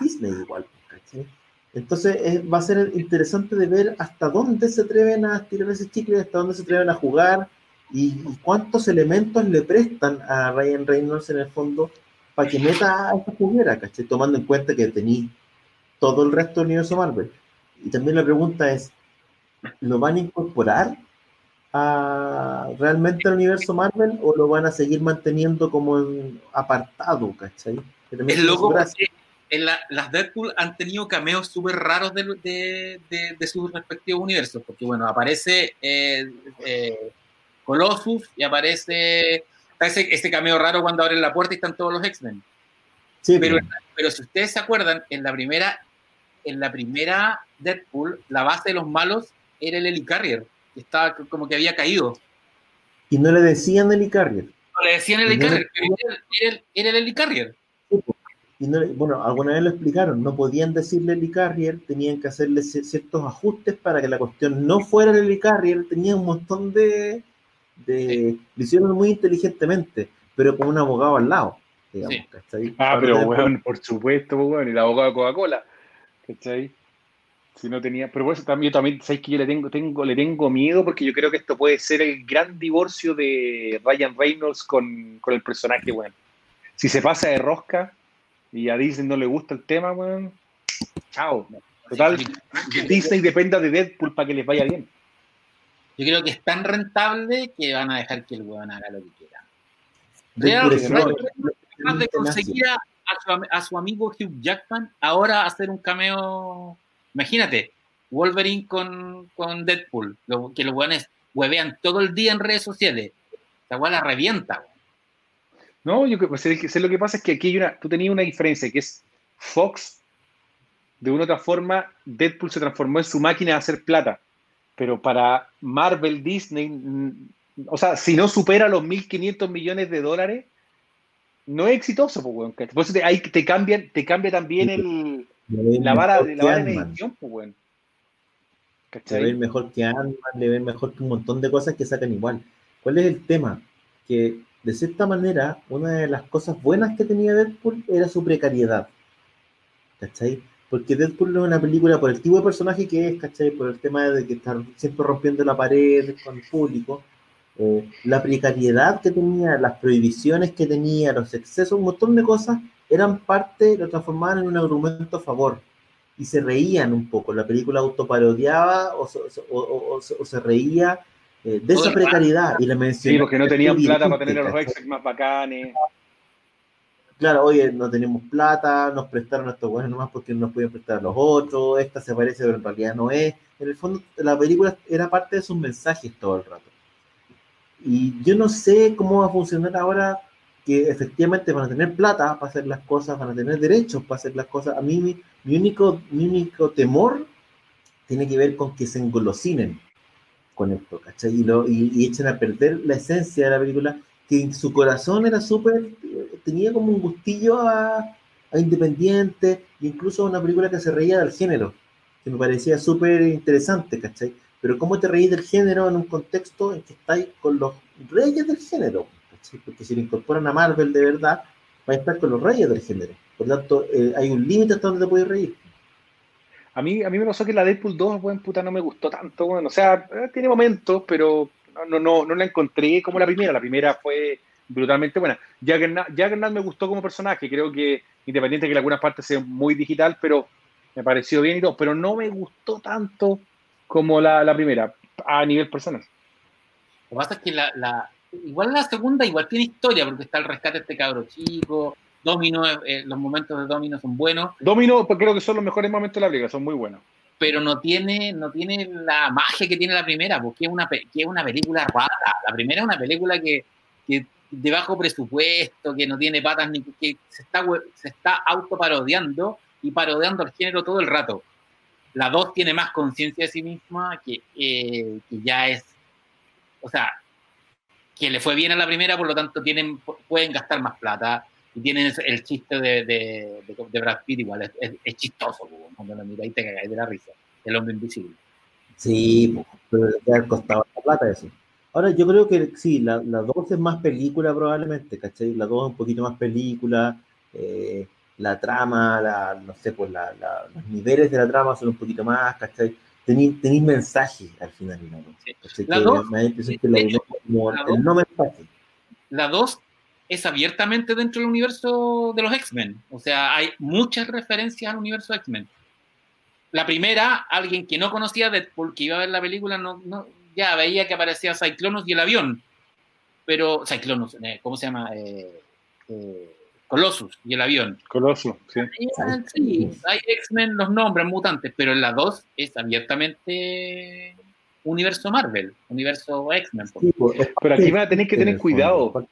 Disney igual, ¿cachai? Entonces va a ser interesante de ver hasta dónde se atreven a tirar ese chicle, hasta dónde se atreven a jugar y, y cuántos elementos le prestan a Ryan Reynolds en el fondo para que meta a esta juguera, ¿cachai? Tomando en cuenta que tenía todo el resto del universo Marvel. Y también la pregunta es, ¿lo van a incorporar a, realmente al universo Marvel o lo van a seguir manteniendo como en apartado, ¿cachai?
Es loco porque en las Deadpool han tenido cameos súper raros de, de, sus respectivos universos, porque bueno, aparece eh, eh, Colossus y aparece ese, ese cameo raro cuando abren la puerta y están todos los X-Men. Sí, pero, pero si ustedes se acuerdan, en la primera, en la primera Deadpool, la base de los malos era el Helicarrier. estaba como que había caído.
Y no le decían Eli Carrier.
No le decían Eli Carrier, pero era, era, el Eli Carrier.
Y no, bueno, alguna vez lo explicaron, no podían decirle Eli Carrier, tenían que hacerle ciertos ajustes para que la cuestión no fuera el Eli Carrier, tenía un montón de... de Lo hicieron muy inteligentemente, pero con un abogado al lado. Digamos,
sí. Ah, pero bueno, por supuesto, bueno, y el abogado de Coca-Cola. ¿Cachai? Si no tenía, pero por eso también, también sabéis que yo le tengo, tengo, le tengo miedo porque yo creo que esto puede ser el gran divorcio de Ryan Reynolds con, con el personaje, bueno. Si se pasa de rosca y a Disney no le gusta el tema, bueno, chao. Total, que Disney dependa de Deadpool para que les vaya bien.
Yo creo que es tan rentable que van a dejar que el weón haga lo que quiera. de conseguir a, su, a su amigo Hugh Jackman ahora hacer un cameo Imagínate, Wolverine con, con Deadpool, que los weones huevean todo el día en redes sociales. Esa weá la revienta.
No, yo pues, sé, lo que pasa es que aquí hay una, tú tenías una diferencia, que es Fox, de una u otra forma, Deadpool se transformó en su máquina de hacer plata. Pero para Marvel, Disney, mm, o sea, si no supera los 1.500 millones de dólares, no es exitoso, pues, Por eso te, ahí te, cambian, te cambia también el, la vara, de la vara de edición, pues, bueno.
Le ven mejor que ant le ven mejor que un montón de cosas que sacan igual. ¿Cuál es el tema? Que de cierta manera, una de las cosas buenas que tenía Deadpool era su precariedad. ¿Cachai? Porque Deadpool no es una película por el tipo de personaje que es, ¿cachai? Por el tema de que está siempre rompiendo la pared con el público. Eh, la precariedad que tenía, las prohibiciones que tenía, los excesos, un montón de cosas eran parte, lo transformaban en un argumento a favor y se reían un poco. La película autoparodiaba o, o, se reía eh, de esa precariedad y la mencionaba.
Sí, porque no tenían plata para tener a los ex más bacanes.
Claro, oye, no tenemos plata, nos prestaron a estos buenos nomás porque no nos pueden prestar a los otros, esta se parece, pero en realidad no es. En el fondo, la película era parte de sus mensajes todo el rato. Y yo no sé cómo va a funcionar ahora que efectivamente van a tener plata para hacer las cosas, van a tener derechos para hacer las cosas. A mí mi, único, mi único temor tiene que ver con que se engolosinen con esto, ¿cachai? Y, lo, y, echen a perder la esencia de la película, que en su corazón era súper, tenía como un gustillo a, independiente, incluso una película que se reía del género, que me parecía súper interesante, ¿cachai? Pero ¿cómo te reís del género en un contexto en que estáis con los reyes del género? porque si lo incorporan a Marvel de verdad, va a estar con los reyes del género. Por lo tanto, eh, hay un límite hasta donde te puedes reír.
A mí, a mí me pasó que la Deadpool 2, buen puta, no me gustó tanto. Bueno, o sea, eh, tiene momentos, pero no, no, no la encontré como la primera. La primera fue brutalmente buena. Juggernaut, me gustó como personaje. Creo que, independiente de que en algunas partes sea muy digital, pero me pareció bien y todo. Pero no me gustó tanto como la, la primera, a nivel personal.
Lo que pasa es que la, igual la segunda igual tiene historia, porque está el rescate de este cabro chico, Domino, eh, los momentos de Domino son buenos.
Domino, pues creo que son los mejores momentos de la liga, son muy buenos.
Pero no tiene, no tiene la magia que tiene la primera, porque es una, que es una película rara. La primera es una película que, que de bajo presupuesto, que no tiene patas, ni que se está, se está autoparodiando y parodiando el género todo el rato. La dos tiene más conciencia de sí misma, que, eh, que ya es, o sea, que le fue bien a la primera, por lo tanto tienen, pueden gastar más plata y tienen el chiste de, de, de, Brad Pitt igual, es, chistoso cuando lo miráis te cagáis de la risa, el hombre invisible.
Sí, pero le ha costado la plata eso. Ahora, yo creo que sí, la 2 es más película probablemente, ¿cachai? La 2 es un poquito más película, eh, la trama, la, no sé, pues la, los niveles de la trama son un poquito más, ¿cachai? tenéis, tenéis mensaje al final. ¿no?
La 2 La 2 es abiertamente dentro del universo de los X-Men. O sea, hay muchas referencias al universo X-Men. La primera, alguien que no conocía Deadpool, que iba a ver la película, no, no ya veía que aparecía Cyclonus y el avión. Pero, Cyclonus, eh, ¿cómo se llama? Eh, eh, Colossus y el avión.
Colossus, sí.
sí hay X-Men, los nombres mutantes, pero en la 2 es abiertamente universo Marvel, universo X-Men.
Pues, pero aquí van a tener que tener cuidado.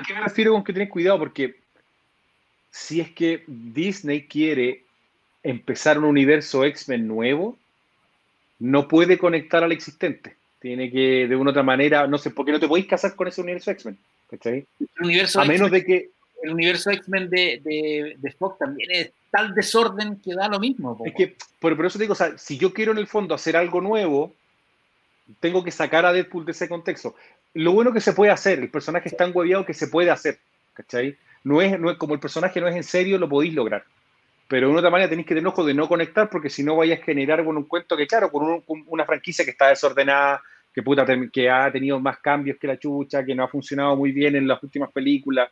¿A qué me refiero con que tener cuidado? Porque si es que Disney quiere empezar un universo X-Men nuevo, no puede conectar al existente. Tiene que, de una u otra manera, no sé, porque no te podéis casar con ese universo X-Men.
El universo
a menos de que.
El universo X-Men de, de, de, Fox también es tal desorden que da lo mismo.
Es que, por, por, eso te digo, o sea, si yo quiero en el fondo hacer algo nuevo, tengo que sacar a Deadpool de ese contexto. Lo bueno que se puede hacer, el personaje es tan hueviado que se puede hacer, ¿cachai? No es, no es, como el personaje no es en serio, lo podéis lograr. Pero de una otra manera tenéis que tener ojo de no conectar, porque si no vayas a generar con un cuento que, claro, con, un, con una franquicia que está desordenada, que, puta, que ha tenido más cambios que la chucha, que no ha funcionado muy bien en las últimas películas,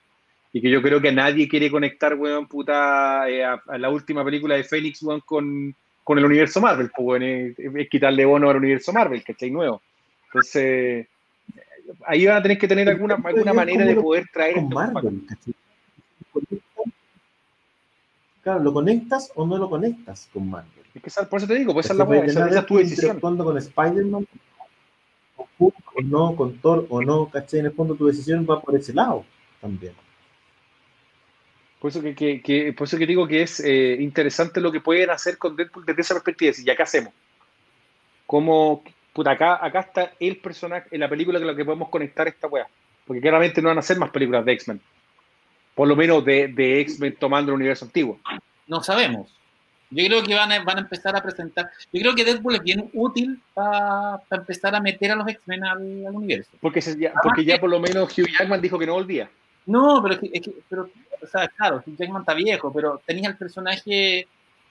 y que yo creo que nadie quiere conectar, weón, puta, eh, a, a, la última película de Félix, weón, con, con el universo Marvel, pues, es, quitarle bono al universo Marvel, ¿cachai? Nuevo. Entonces, ahí van a tener que tener alguna, alguna manera de poder traer...
Con Marvel, Claro, ¿lo conectas o no lo conectas con Marvel?
Es que por eso te digo, pues esa es la buena, esa, esa es tu decisión.
con Spider-Man, o no, con Thor o no, ¿cachai? En el fondo tu decisión va por ese lado también.
Por eso que, que, que por eso que digo que es eh, interesante lo que pueden hacer con Deadpool desde esa perspectiva. Y acá hacemos. Como, puta, acá, acá está el personaje en la película con la que podemos conectar esta weá. Porque claramente no van a hacer más películas de X-Men. Por lo menos de, de X-Men tomando el universo antiguo.
No sabemos. Yo creo que van a, van a empezar a presentar. Yo creo que Deadpool es bien útil para pa empezar a meter a los X-Men al, al, universo.
Porque, se, ya, porque ya por lo menos Hugh Jackman dijo que no volvía.
No, pero, es que, pero o sea, claro, Hugh Jackman está viejo, pero tenía el personaje.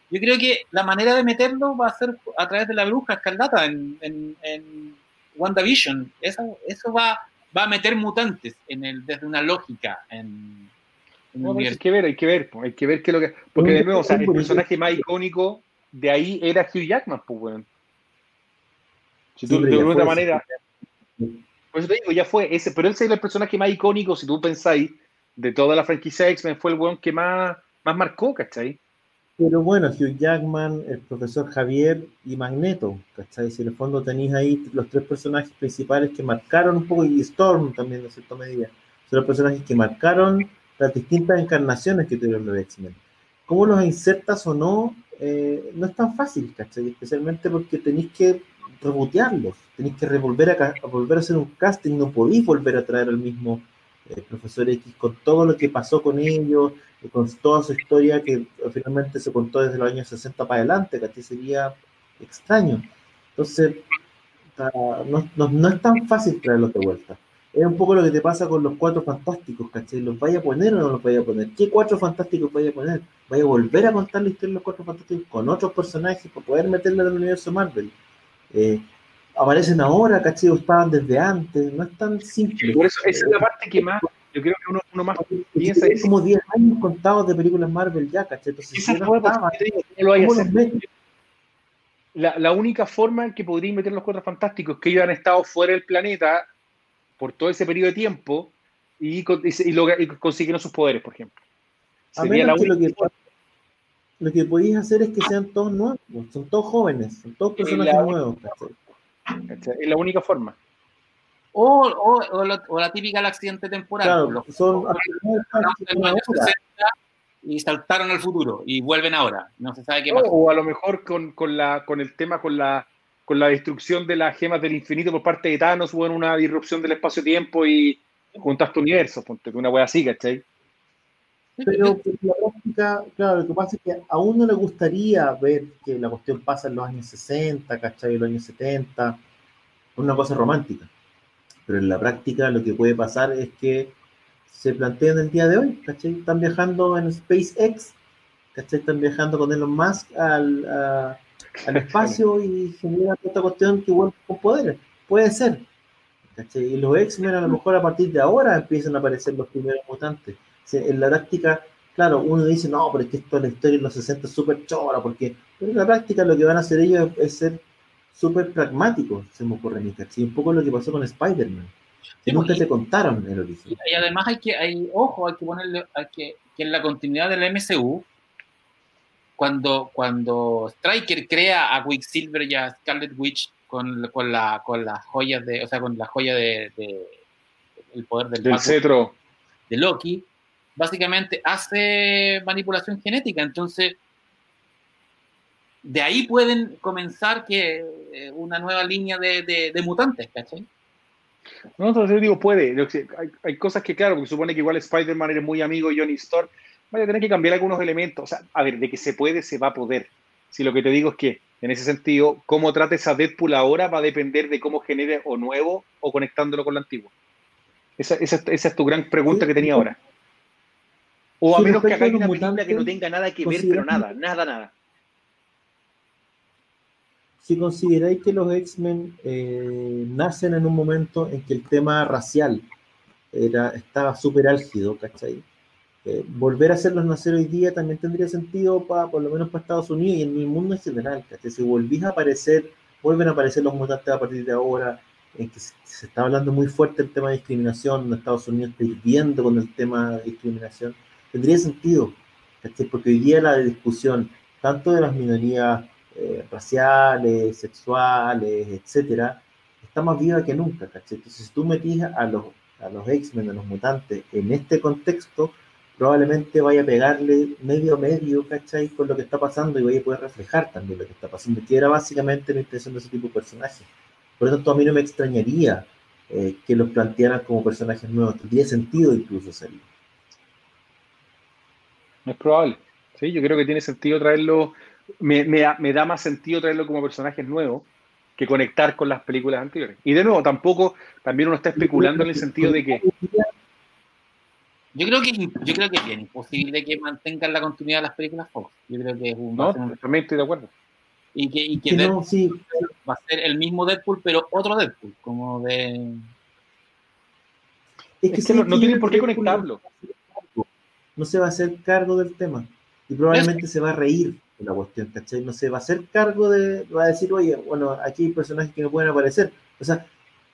Yo creo que la manera de meterlo va a ser a través de la bruja escarlata en, en, en WandaVision. Eso, eso va, va a meter mutantes en el, desde una lógica en,
no, hay que ver, hay que ver, hay que ver qué es lo que. Porque de nuevo, o sea, el personaje más icónico de ahí era Hugh Jackman, pues, weón. Si tú, de alguna manera. Por eso te digo, ya fue ese, pero él es el personaje más icónico, si tú pensáis, de toda la franquicia X-Men, fue el weón que más, más marcó, ¿cachai?
Pero bueno, Hugh Jackman, el profesor Javier y Magneto, ¿cachai? Si en el fondo tenéis ahí los tres personajes principales que marcaron un poco, y Storm también, de cierta medida, son los personajes que marcaron las distintas encarnaciones que tuvieron los X-Men. ¿Cómo los insertas o no? Eh, no es tan fácil, ¿cachai? Especialmente porque tenéis que rebotearlos, tenéis que revolver a, a, volver a hacer un casting, no podéis volver a traer al mismo eh, profesor X con todo lo que pasó con ellos, con toda su historia que finalmente se contó desde los años 60 para adelante, ¿cachai? Sería extraño. Entonces, no, no, no es tan fácil traerlos de vuelta es un poco lo que te pasa con los cuatro fantásticos, ¿cachai? ¿Los vaya a poner o no los vaya a poner? ¿Qué cuatro fantásticos vaya a poner? ¿Vaya a volver a contar la historia de los cuatro fantásticos con otros personajes para poder meterle al universo Marvel? Eh, aparecen ahora, ¿cachai? O estaban desde antes, no es tan simple.
Por eso, esa es la parte que más, yo creo que uno, uno más
piensa. Es como 10 años contados de películas Marvel ya, ¿cachai? Entonces, si no estaba,
¿cómo los la, la única forma en que podrían meter los cuatro fantásticos es que ellos han estado fuera del planeta por todo ese periodo de tiempo y, y, y, logra, y consiguieron sus poderes, por ejemplo.
Sería la que lo, que, lo que podéis hacer es que sean todos nuevos, son todos jóvenes, son todos personajes nuevos.
Es la única forma.
O, o, o, la, o la típica del accidente temporal.
Claro,
los,
son
los, y saltaron al futuro y vuelven ahora. No se sabe qué
pasa. O a lo mejor con, con, la, con el tema, con la con la destrucción de las gemas del infinito por parte de Thanos hubo una disrupción del espacio-tiempo y juntaste universos, ponte una wea así, ¿cachai?
Pero la práctica, claro, lo que pasa es que a uno le gustaría ver que la cuestión pasa en los años 60, ¿cachai? En los años 70, una cosa romántica. Pero en la práctica lo que puede pasar es que se plantean el día de hoy, ¿cachai? Están viajando en SpaceX, ¿cachai? Están viajando con Elon Musk al, a, al espacio y genera otra cuestión que vuelve con poderes. Puede ser. ¿cachai? Y los X-Men a lo mejor a partir de ahora empiezan a aparecer los primeros mutantes. En la práctica, claro, uno dice, no, pero es que esto la historia en los 60 es súper chora, porque pero en la práctica lo que van a hacer ellos es ser súper pragmáticos, se me ocurre mi ¿cachai? Un poco lo que pasó con Spider-Man. Que nunca te contaron el origen.
Y además hay que, hay, ojo, hay que ponerle, hay que, que en la continuidad del MCU, cuando, cuando Striker crea a Quicksilver y a Scarlet Witch con, con, la, con las joyas de, o sea, con la joya de, de el poder del,
del cetro
de Loki, básicamente hace manipulación genética, entonces de ahí pueden comenzar que eh, una nueva línea de, de, mutantes, ¿cachai?
No, entonces digo, puede. Hay, hay, cosas que, claro, porque supone que igual Spider-Man eres muy amigo de Johnny Storm, vaya a tener que cambiar algunos elementos. O sea, a ver, de que se puede, se va a poder. Si lo que te digo es que, en ese sentido, cómo trates a Deadpool ahora va a depender de cómo genere o nuevo o conectándolo con lo antiguo. Esa, esa, esa es tu gran pregunta que tenía ahora. O a menos que hagáis una película que no tenga nada que ver, pero nada, nada, nada.
Si consideráis que los X-Men eh, nacen en un momento en que el tema racial era, estaba súper álgido, ¿cachai? Eh, volver a hacerlos nacer hoy día también tendría sentido para, por lo menos para Estados Unidos y en el mundo en general, ¿cachai? Si volvís a aparecer, vuelven a aparecer los mutantes a partir de ahora, en que se, está hablando muy fuerte el tema de discriminación, en Estados Unidos está hirviendo con el tema de discriminación tendría sentido, porque hoy día la discusión, tanto de las minorías eh, raciales, sexuales, etcétera, está más viva que nunca, Entonces, si tú metís a los, a los X-Men, a los mutantes, en este contexto, probablemente vaya a pegarle medio a medio, ¿cachai? Con lo que está pasando y vaya a poder reflejar también lo que está pasando, que era básicamente la intención de ese tipo de personajes. Por lo tanto, a mí no me extrañaría eh, que los plantearan como personajes nuevos, tendría sentido incluso salir.
Es probable. Sí, yo creo que tiene sentido traerlo. Me, da, más sentido traerlo como personaje nuevo que conectar con las películas anteriores. Y de nuevo, tampoco, también uno está especulando en el sentido de que.
Yo creo que, yo creo que es bien imposible que mantengan la continuidad de las películas Fox. Yo creo que es un.
No, también estoy de acuerdo.
Y que, y que, va a ser el mismo Deadpool, pero otro Deadpool, como de.
Es que, no, no tienen por qué conectarlo
no se va a hacer cargo del tema y probablemente se va a reír la cuestión, ¿cachai? No se va a hacer cargo de, va a decir, oye, bueno, aquí hay personajes que no pueden aparecer. O sea,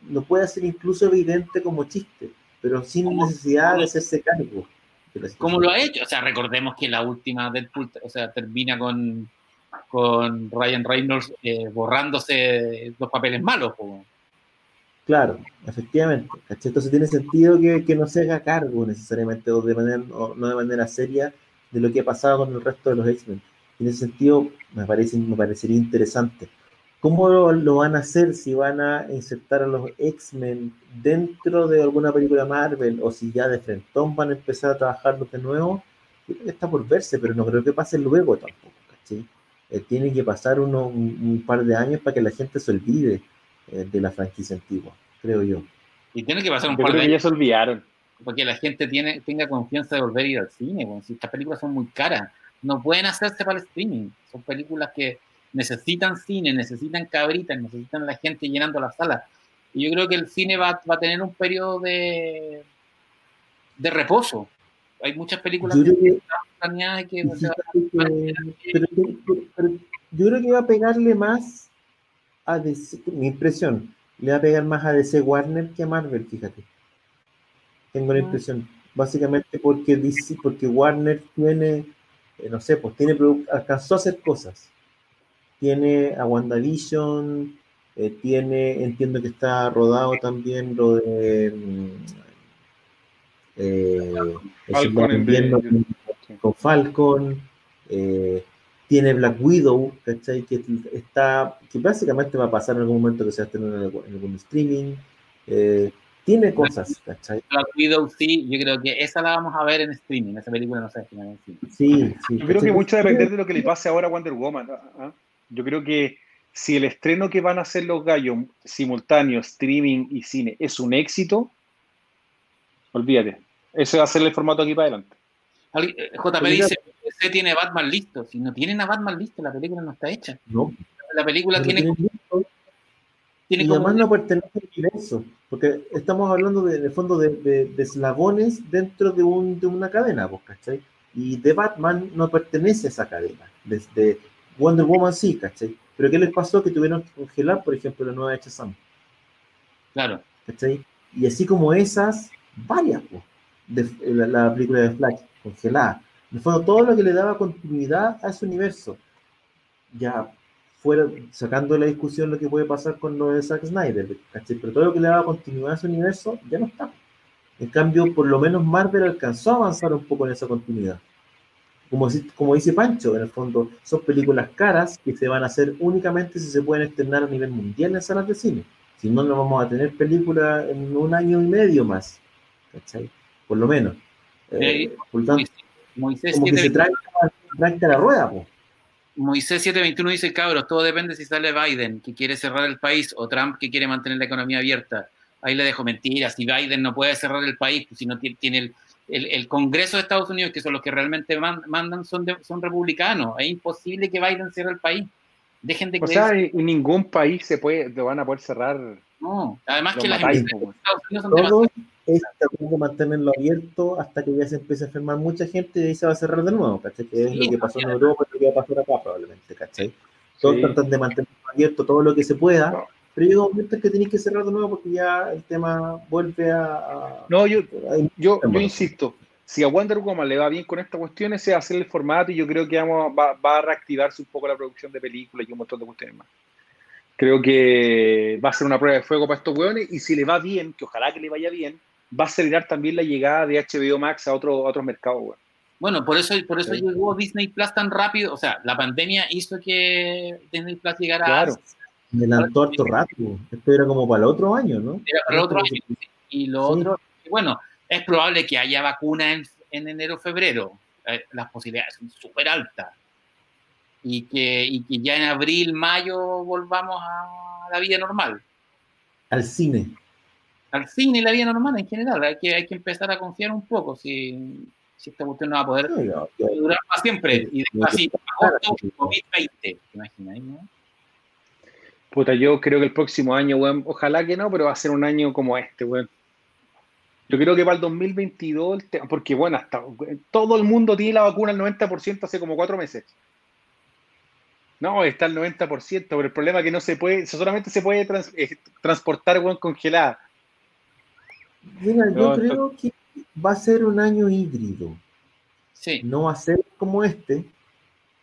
no puede ser incluso evidente como chiste, pero sin necesidad de hacerse cargo.
Como lo ha hecho, o sea, recordemos que la última Deadpool, o sea, termina con, con Ryan Reynolds eh, borrándose los papeles malos.
Claro, efectivamente. Entonces tiene sentido que, no se haga cargo necesariamente o, de manera, no de manera seria de lo que ha pasado con el resto de los X-Men. En ese sentido, me, parece, me parecería interesante. ¿Cómo lo, van a hacer si van a insertar a los X-Men dentro de alguna película Marvel o si ya de frente van a empezar a trabajarlos de nuevo? Yo creo que está por verse, pero no creo que pase luego tampoco. Eh, tiene que pasar uno, un par de años para que la gente se olvide eh, de la franquicia antigua, creo yo.
Y tiene que pasar un par de
años. ya se olvidaron.
Porque la gente tiene, tenga confianza de volver a ir al cine. si estas películas son muy caras, no pueden hacerse para el streaming. Son películas que necesitan cine, necesitan cabritas, necesitan la gente llenando las salas. Y yo creo que el cine va, va a tener un periodo de, de reposo. Hay muchas películas
yo que, que, yo creo que va a pegarle más a DC, mi impresión, le va a pegar más a DC Warner que a Marvel, fíjate. Tengo la ah. impresión. Básicamente porque DC, porque Warner tiene, eh, no sé, pues tiene alcanzó a hacer cosas. Tiene a WandaVision, eh, tiene, entiendo que está rodado también lo de mm, eh, Falcon con Falcon, eh, tiene Black Widow, ¿cachai? Que está, que básicamente va a pasar en algún momento que se va a tener en algún streaming. Eh, tiene cosas, ¿cachai?
Black Widow, sí, yo creo que esa la vamos a ver en streaming, esa película no se va en
cine. Sí, sí.
Yo creo que mucho depende de lo que le pase ahora a Wonder Woman. ¿ah? Yo creo que si el estreno que van a hacer los gallos simultáneo, streaming y cine es un éxito, olvídate. Ese va a ser el formato aquí para adelante.
Eh, JP dice, tiene Batman listo. Si no tienen a Batman listo, la película no está hecha.
No.
La película tiene...
tiene y además no pertenece al universo, porque estamos hablando de, fondo de, eslabones dentro de, un, de una cadena, ¿cachai? Y de Batman no pertenece a esa cadena. Desde Wonder Woman sí, ¿cachai? Pero ¿qué les pasó? Que tuvieron que congelar, por ejemplo, la nueva de Sam.
Claro.
¿Cachai? Y así como esas, varias, pues, de la, la película de Flash, congelada. En fondo, todo lo que le daba continuidad a ese universo, ya fuera sacando de la discusión lo que puede pasar con lo de Zack Snyder, pero todo lo que le daba continuidad a ese universo ya no está. En cambio, por lo menos Marvel alcanzó a avanzar un poco en esa continuidad. como, como dice Pancho, en el fondo, son películas caras que se van a hacer únicamente si se pueden estrenar a nivel mundial en salas de cine. Si no, no vamos a tener películas en un año y medio más. ¿Cachai? Por lo menos.
Eh, por tanto, Moisés
como que se trae, la rueda, pues.
Moisés 721 dice, cabros, todo depende si sale Biden, que quiere cerrar el país, o Trump, que quiere mantener la economía abierta. Ahí le dejo mentiras. Si Biden no puede cerrar el país, pues si no tiene el, el, Congreso de Estados Unidos, que son los que realmente mandan, son, son republicanos. Es imposible que Biden cierre el país. Dejen de
O sea, en ningún país se puede, lo van a poder cerrar.
No, además que las empresas
de Estados Unidos son Todos es de mantenerlo abierto hasta que ya se empiece a enfermar mucha gente y ahí se va a cerrar de nuevo, ¿cachai? Que es lo que pasó en Europa y lo que va a pasar acá probablemente, ¿cachai? Todos tratan de mantenerlo abierto todo lo que se pueda, pero llega un momento en que tenéis que cerrar de nuevo porque ya el tema vuelve a...
no, yo, yo, yo, insisto, si a Wonder Woman le va bien con estas cuestiones, se hacer el formato y yo creo que vamos, va, va, a reactivarse un poco la producción de películas y un montón de cuestiones más. Creo que va a ser una prueba de fuego para estos hueones y si le va bien, que ojalá que le vaya bien, va a acelerar también la llegada de HBO Max a, otro, a otros mercados.
Bueno, por eso, por eso llegó Disney Plus tan rápido. O sea, la pandemia hizo que Disney Plus llegara
claro. Adelantó harto rápido. Esto era como para el otro año, ¿no?
Era para el otro año. Y lo otro, bueno, es probable que haya vacuna en, en enero febrero. Eh, las posibilidades son súper altas. Y que, y que ya en abril, mayo volvamos a la vida normal.
Al cine.
Al cine y la vida normal en general. Hay que, hay que empezar a confiar un poco si, si esta cuestión no va a poder durar para siempre. Y después así, agosto 2020, imagináis, no?
Puta, yo creo que el próximo año, weón, ojalá que no, pero va a ser un año como este, weón. Yo creo que para el 2022, porque bueno, hasta todo el mundo tiene la vacuna al 90% hace como cuatro meses. No, está al 90%, pero el problema es que no se puede, solamente se puede eh, transportar, weón, congelada.
Mira, yo creo que va a ser un año híbrido.
Sí.
No va a ser como este,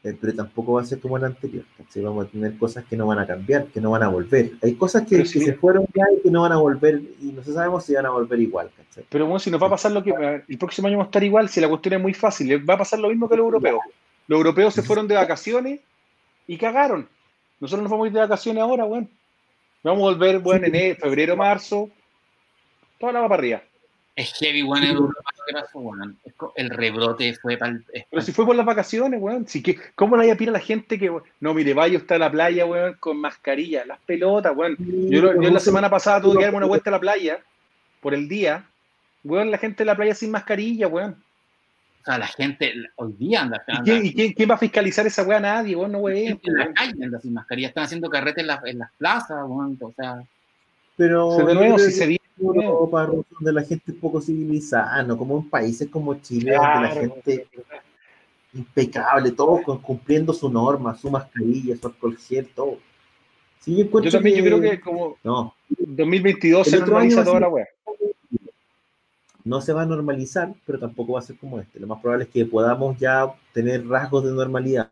eh, pero tampoco va a ser como el anterior. Vamos a tener cosas que no van a cambiar, que no van a volver. Hay cosas que, se fueron ya y que no van a volver, y no sabemos si van a volver igual.
Pero bueno, si nos va a pasar lo que el próximo año va a estar igual, si la cuestión es muy fácil, va a pasar lo mismo que los europeos. Los europeos se fueron de vacaciones y cagaron. Nosotros nos vamos a ir de vacaciones ahora, bueno. Vamos a volver, bueno, en febrero, marzo, toda la va para arriba.
Es heavy, weón, el, el rebrote fue para el...
Pero si fue por las vacaciones, weón. Si que, ¿Cómo le haya a la gente que, no, mire, vaya usted a la playa, weón, con mascarilla, las pelotas, weón? Yo, yo la semana pasada tuve que darme una vuelta a la playa por el día, weón, la gente en la playa sin mascarilla, weón.
O sea, la gente hoy día anda.
¿Y, quién, quién, va a fiscalizar esa weá? Nadie, weón, no weón.
En la calle anda sin mascarilla, están haciendo carretes en, en las plazas, weón, o sea.
Pero.
de nuevo, si se
Europa, donde la gente es poco civilizada, no como en países como Chile, donde la gente impecable, todos cumpliendo su norma, su mascarilla, su alcohol gel, todo.
yo, también yo creo que como no. 2022 se normaliza toda la web.
No se va a normalizar, pero tampoco va a ser como este. Lo más probable es que podamos ya tener rasgos de normalidad,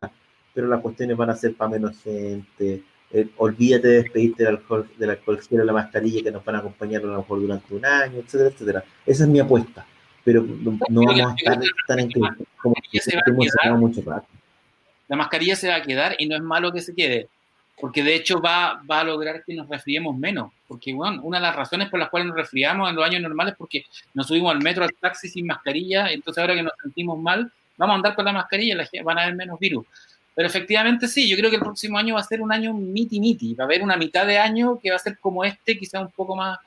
pero las cuestiones van a ser para menos gente, eh, olvídate de despedirte del alcohol, del alcohol gel la mascarilla que nos van a acompañar a lo mejor durante un año, etcétera, etcétera. Esa es mi apuesta. Pero no, vamos a estar tan en como que se mucho rato.
La mascarilla se va a quedar y no es malo que se quede, porque de hecho va, va a lograr que nos resfriemos menos. Porque, bueno, una de las razones por las cuales nos resfriamos en los años normales es porque nos subimos al metro, al taxi sin mascarilla, entonces ahora que nos sentimos mal, vamos a andar con la mascarilla y van a haber menos virus. Pero efectivamente sí, yo creo que el próximo año va a ser un año miti-miti. Va a haber una mitad de año que va a ser como este, quizá un poco más,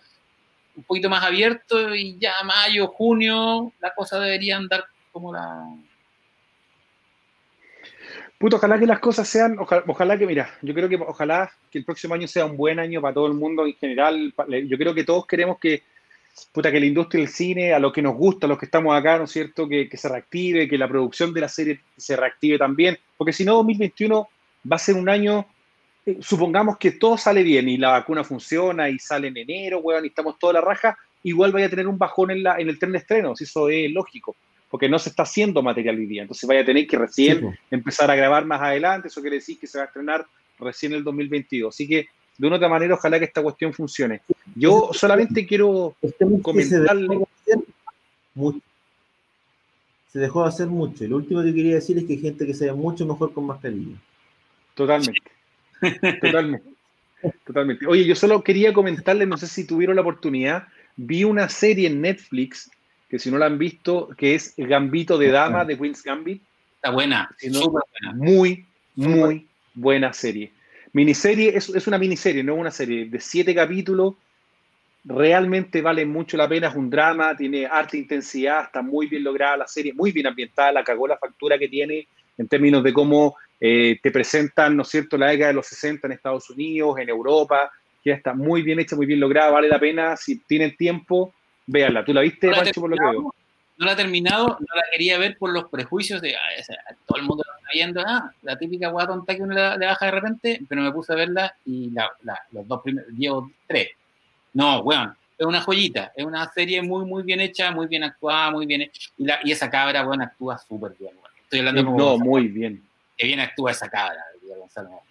un poquito más abierto y ya mayo, junio, la cosa debería andar como la...
Puto, ojalá que las cosas sean, ojalá, ojalá, que, mira, yo creo que ojalá que el próximo año sea un buen año para todo el mundo en general. Yo creo que todos queremos que puta, que la industria del cine, a lo que nos gusta, a los que estamos acá, ¿no es cierto?, que, se reactive, que la producción de la serie se reactive también, porque si no, 2021 va a ser un año, eh, supongamos que todo sale bien y la vacuna funciona y sale en enero, weón, y estamos toda la raja, igual vaya a tener un bajón en, la, en el tren de estrenos, eso es lógico, porque no se está haciendo material hoy día, entonces vaya a tener que recién empezar a grabar más adelante, eso quiere decir que se va a estrenar recién el 2022, así que de una otra manera, ojalá que esta cuestión funcione. Yo solamente quiero comentarle.
se dejó de hacer mucho. Y lo último que quería decir es que hay gente que se ve mucho mejor con mascarilla.
Totalmente. Totalmente. Totalmente. Oye, yo solo quería comentarles, no sé si tuvieron la oportunidad, vi una serie en Netflix, que si no la han visto, que es Gambito de Dama de Queen's Gambit.
Está buena.
Muy, muy buena serie. Miniserie, es, es una miniserie, no una serie, de siete capítulos. Realmente vale mucho la pena, es un drama, tiene arte intensidad, está muy bien lograda la serie, muy bien ambientada, la cagó la factura que tiene en términos de cómo eh, te presentan, ¿no es cierto?, la década de los 60 en Estados Unidos, en Europa, que está muy bien hecha, muy bien lograda, vale la pena, si tienen tiempo, véanla. ¿Tú la viste, Pancho, por lo que veo?
No la he terminado, no la quería ver por los prejuicios de todo el mundo está viendo, ah, la típica guada tonta que uno le, baja de repente, pero me puse a verla y la, los dos primeros, llevo tres. No, bueno, es una joyita, es una serie muy, muy bien hecha, muy bien actuada, muy bien hecha, y, y esa cabra, bueno, actúa súper bien. Estoy hablando
No, muy bien.
Que bien actúa esa cabra.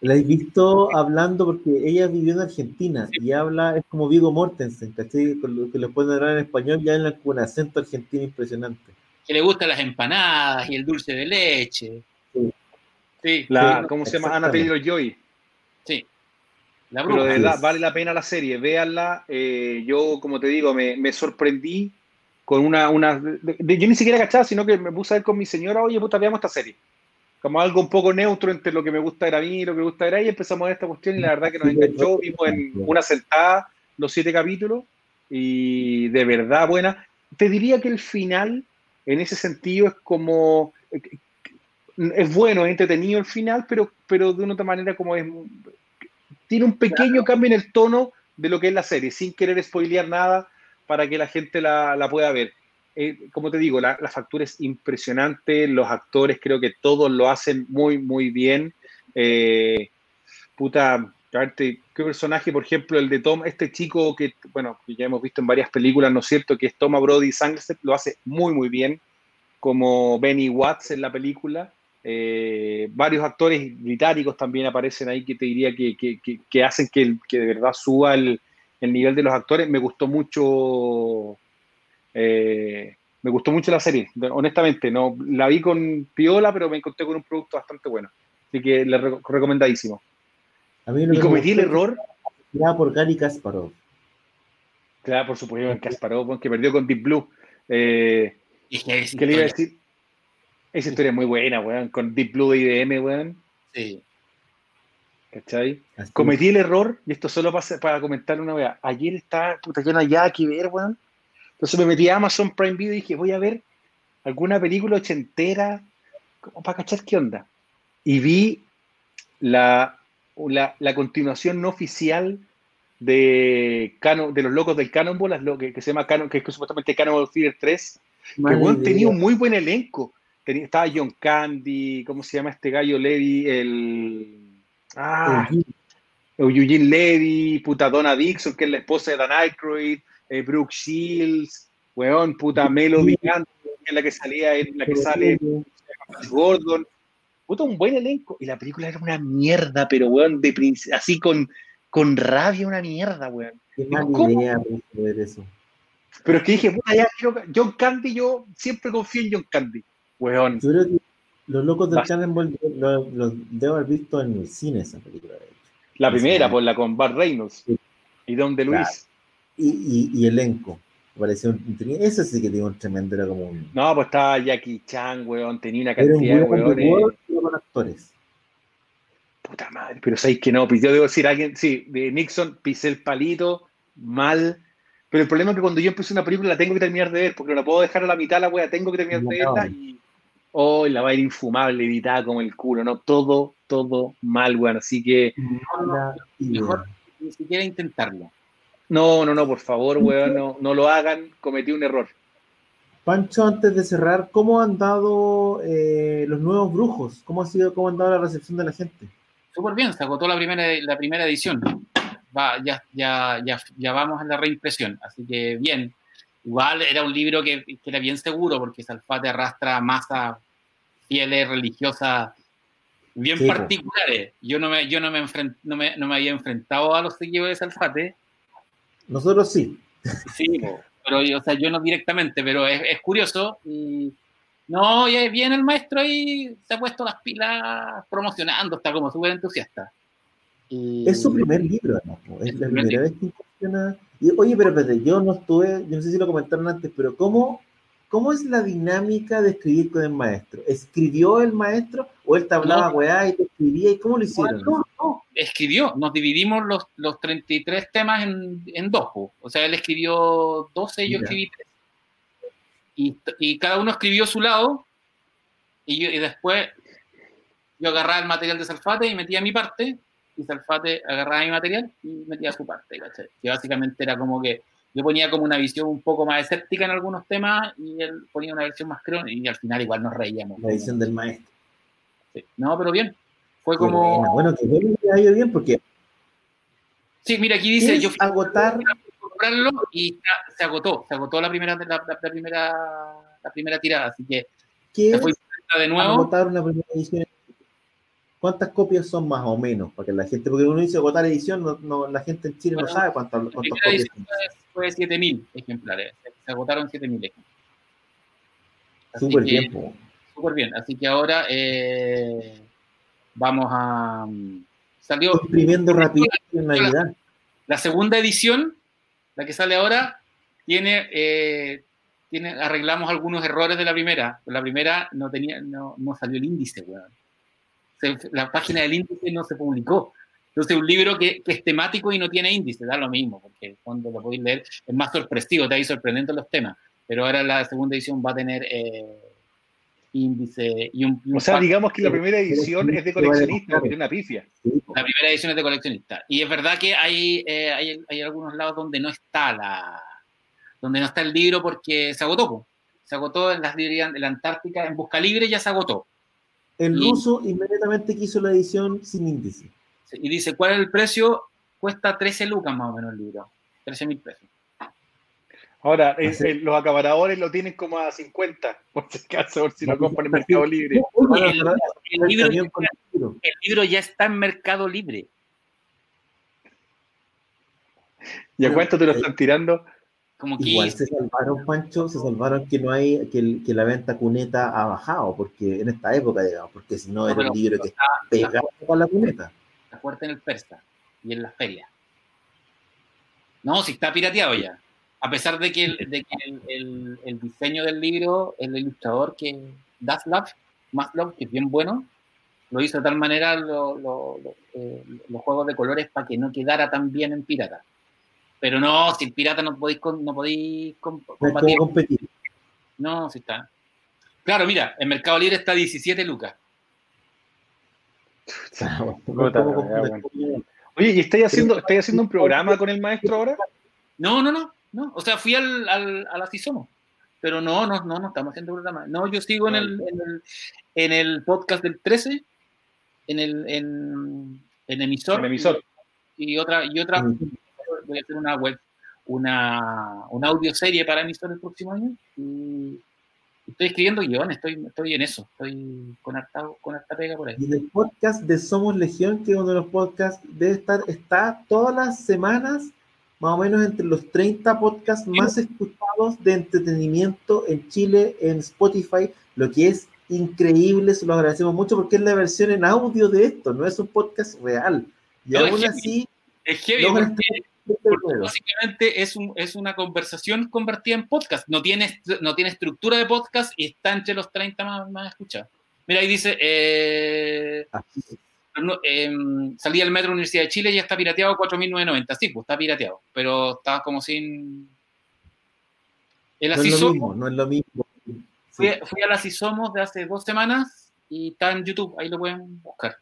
La he visto hablando porque ella vivió en Argentina y habla, es como Vigo Mortensen, ¿cachai? Con lo que le pueden hablar en español, ya en con acento argentino impresionante.
Que le gustan las empanadas y el dulce de leche.
Sí. sí. La, ¿Cómo se llama? Ana Taylor Joy.
Sí.
La Pero de verdad, vale la pena la serie, véanla. Eh, yo, como te digo, me, me sorprendí con una, una yo ni siquiera cachaba, sino que me puse a ver con mi señora, oye, puta, veamos esta serie como algo un poco neutro entre lo que me gusta era a mí y lo que me gusta era a ella, empezamos a ver esta cuestión y la verdad que nos enganchó, vimos en una sentada los siete capítulos y de verdad buena. Te diría que el final, en ese sentido, es como, es bueno, es entretenido el final, pero, pero de una otra manera como es, tiene un pequeño cambio en el tono de lo que es la serie, sin querer spoilear nada para que la gente la, la pueda ver. Eh, como te digo, la, factura es impresionante, los actores creo que todos lo hacen muy, muy bien. Eh, puta, ¿qué personaje, por ejemplo, el de Tom, este chico que, bueno, ya hemos visto en varias películas, ¿no es cierto?, que es Toma Brody Sangster, lo hace muy, muy bien, como Benny Watts en la película. Eh, varios actores británicos también aparecen ahí que te diría que, que, hacen que, que, de verdad suba el, el nivel de los actores. Me gustó mucho eh, me gustó mucho la serie, honestamente. No, la vi con Piola, pero me encontré con un producto bastante bueno. Así que le recomendadísimo. y cometí el error.
Creada por Gary Kasparov.
Claro, por supuesto, Kasparov, que perdió con Deep Blue. Eh, ¿Qué le iba a decir? Esa historia es muy buena, weón, con Deep Blue de IBM, weón.
Sí.
¿Cachai? Cometí el error, y esto solo para, para comentar una vez. Ayer estaba, puta, llena ya aquí ver, weón entonces me metí a Amazon Prime Video y dije, voy a ver alguna película ochentera, como para cachar qué onda. Y vi la, la, continuación no oficial de, de los locos del Cannonball, lo que, se llama Canon, que es supuestamente Cannonball Fever 3, que tenía un muy buen elenco. Tenía, estaba John Candy, ¿cómo se llama este gallo Levy? El. Ah, Eugene Levy, puta Donna Dixon, que es la esposa de Dan Aykroyd, eh, Brooke Shields, weón, puta Melody que es la que salía, en la que sale Gordon. Puta, un buen elenco. Y la película era una mierda, pero weón, de así con, con rabia, una mierda, weón.
Qué mala idea ver eso.
Pero es que dije, puta, ya quiero. John Candy, yo siempre confío en John Candy, weón.
Yo creo que los locos del Cannonball los, debo haber visto en el cine esa película.
La primera, por la con Bart Reynolds y Don de Luis
y, y, elenco. Pareció un, ese sí que tiene un tremendo, era como un...
No, pues estaba Jackie Chan, weón, tenía una cantidad de weones.
Con actores.
Puta madre, pero sabéis que no, pues yo debo decir a alguien, sí, de Nixon pisé el palito, mal, pero el problema es que cuando yo empecé una película la tengo que terminar de ver, porque no la puedo dejar a la mitad la wea, tengo que terminar de verla y oh, la va a ir infumable, editada como el culo, ¿no? Todo, todo mal, weón, así que...
mejor ni siquiera intentarlo.
No, no, no, por favor, weón, no, no lo hagan, cometí un error.
Pancho, antes de cerrar, ¿cómo han dado eh, los nuevos brujos? ¿Cómo ha sido, cómo han dado la recepción de la gente?
Súper bien, se agotó la primera, la primera edición. Va, ya, ya, ya, ya vamos en la reimpresión, así que bien. Igual era un libro que, era bien seguro porque Salfate arrastra masas fieles, religiosas, bien particulares. Yo no me, yo no me, no me, no me había enfrentado a los seguidores de Salfate
nosotros sí.
Sí, pero o sea, yo no directamente, pero es, curioso y, No, y viene el maestro y se ha puesto las pilas promocionando, está como súper entusiasta.
Y... Es su primer libro, ¿no? Es la primera vez que incursiona. Y, oye, pero espérate, yo no estuve, yo no sé si lo comentaron antes, pero ¿cómo, ¿cómo es la dinámica de escribir con el maestro? ¿Escribió el maestro o él te hablaba, weá, y te escribía? ¿Y cómo lo hicieron?
No, no, escribió. Nos dividimos los, los 33 temas en, en dos. O sea, él escribió 12 y yo escribí 3 y, cada uno escribió su lado y, y, después yo agarraba el material de Salfate y metía mi parte y Salfate agarraba mi material y metía su parte, Que básicamente era como que yo ponía como una visión un poco más escéptica en algunos temas y él ponía una versión más crónica y al final igual nos reíamos.
La visión del maestro.
No, pero bien. Fue como...
Bueno, que bien, ha ido bien porque...
Sí, mira, aquí dice... Yo
agotar
y se agotó, se agotó la primera, la, la, primera, la primera tirada, así que
¿Qué de nuevo. Agotar una primera edición. ¿Cuántas copias son más o menos? Para que la gente, porque uno dice agotar edición, no, no la gente en Chile no sabe cuántas, cuántas copias
son. Fue 7.000 ejemplares, se agotaron 7.000 ejemplares.
Súper bien.
Súper bien, así que ahora eh, vamos a... Mm, salió...
Imprimiendo rápido en Navidad.
La segunda edición la que sale ahora, tiene, eh, tiene, arreglamos algunos errores de la primera. La primera no, tenía, no, no salió el índice, la página del índice no se publicó. Entonces, un libro que, que, es temático y no tiene índice, da lo mismo, porque cuando lo podéis leer es más sorpresivo, te ahí sorprendente los temas. Pero ahora la segunda edición va a tener eh, índice y un,
O sea, digamos que la primera edición es de coleccionista, tiene una pifia.
La primera edición es de coleccionista. Y es verdad que hay, eh, hay, hay, algunos lados donde no está la donde no está el libro porque se agotó. Se agotó en las librerías de la Antártica, en Busca Libre ya se agotó.
El ruso inmediatamente quiso la edición sin índice.
Y dice, ¿cuál es el precio? Cuesta 13 lucas más o menos el libro. 13 mil pesos.
Ahora, los acaparadores lo tienen como a 50, por si acaso, por si lo compran en Mercado Libre.
El, libro, ya está en Mercado Libre.
¿Y a cuánto te lo están tirando?
Como que Igual se salvaron, Pancho, se salvaron que no hay, que, que, la venta cuneta ha bajado, porque en esta época, digamos, porque si no, era el libro que está pegado con la cuneta.
Está fuerte en el Persa y en las ferias. No, si está pirateado ya a pesar de que, el, diseño del libro, el ilustrador que Daslov, Maslov, que es bien bueno, lo hizo de tal manera eh, los juegos de colores para que no quedara tan bien en pirata. Pero no, sin pirata no podéis, no podéis competir. No, si está. Claro, mira, en Mercado Libre está 17 lucas.
Oye, ¿y estáis haciendo, estáis haciendo un programa con el maestro ahora?
No, no, no. No, o sea, fui al, al, a la CISOMO, pero no, no, no, no estamos haciendo programa. No, yo sigo en el, en el, en el podcast del 13, en el en, en emisor.
En emisor.
Y, otra, y otra, voy a hacer una web, una, una audio serie para emisor el próximo año. Y estoy escribiendo guiones, estoy, estoy en eso, estoy con harta, con harta pega por ahí.
Y el podcast de Somos Legión, que es uno de los podcasts, debe estar, está todas las semanas más o menos entre los 30 podcasts más escuchados de entretenimiento en Chile, en Spotify, lo que es increíble, se lo agradecemos mucho porque es la versión en audio de esto, no es un podcast real. Y aún así...
Es heavy porque, básicamente es, un, es una conversación convertida en podcast, no tiene, no tiene estructura de podcast y está entre los 30 más, más escuchados. Mira, ahí dice... Eh, eh, salía el metro Universidad de Chile y ya está pirateado 4.990. Sí, pues está pirateado, pero está como sin.
El no, es lo mismo, no es lo mismo.
Fui, a la CISOMOS de hace dos semanas y está en YouTube, ahí lo pueden buscar.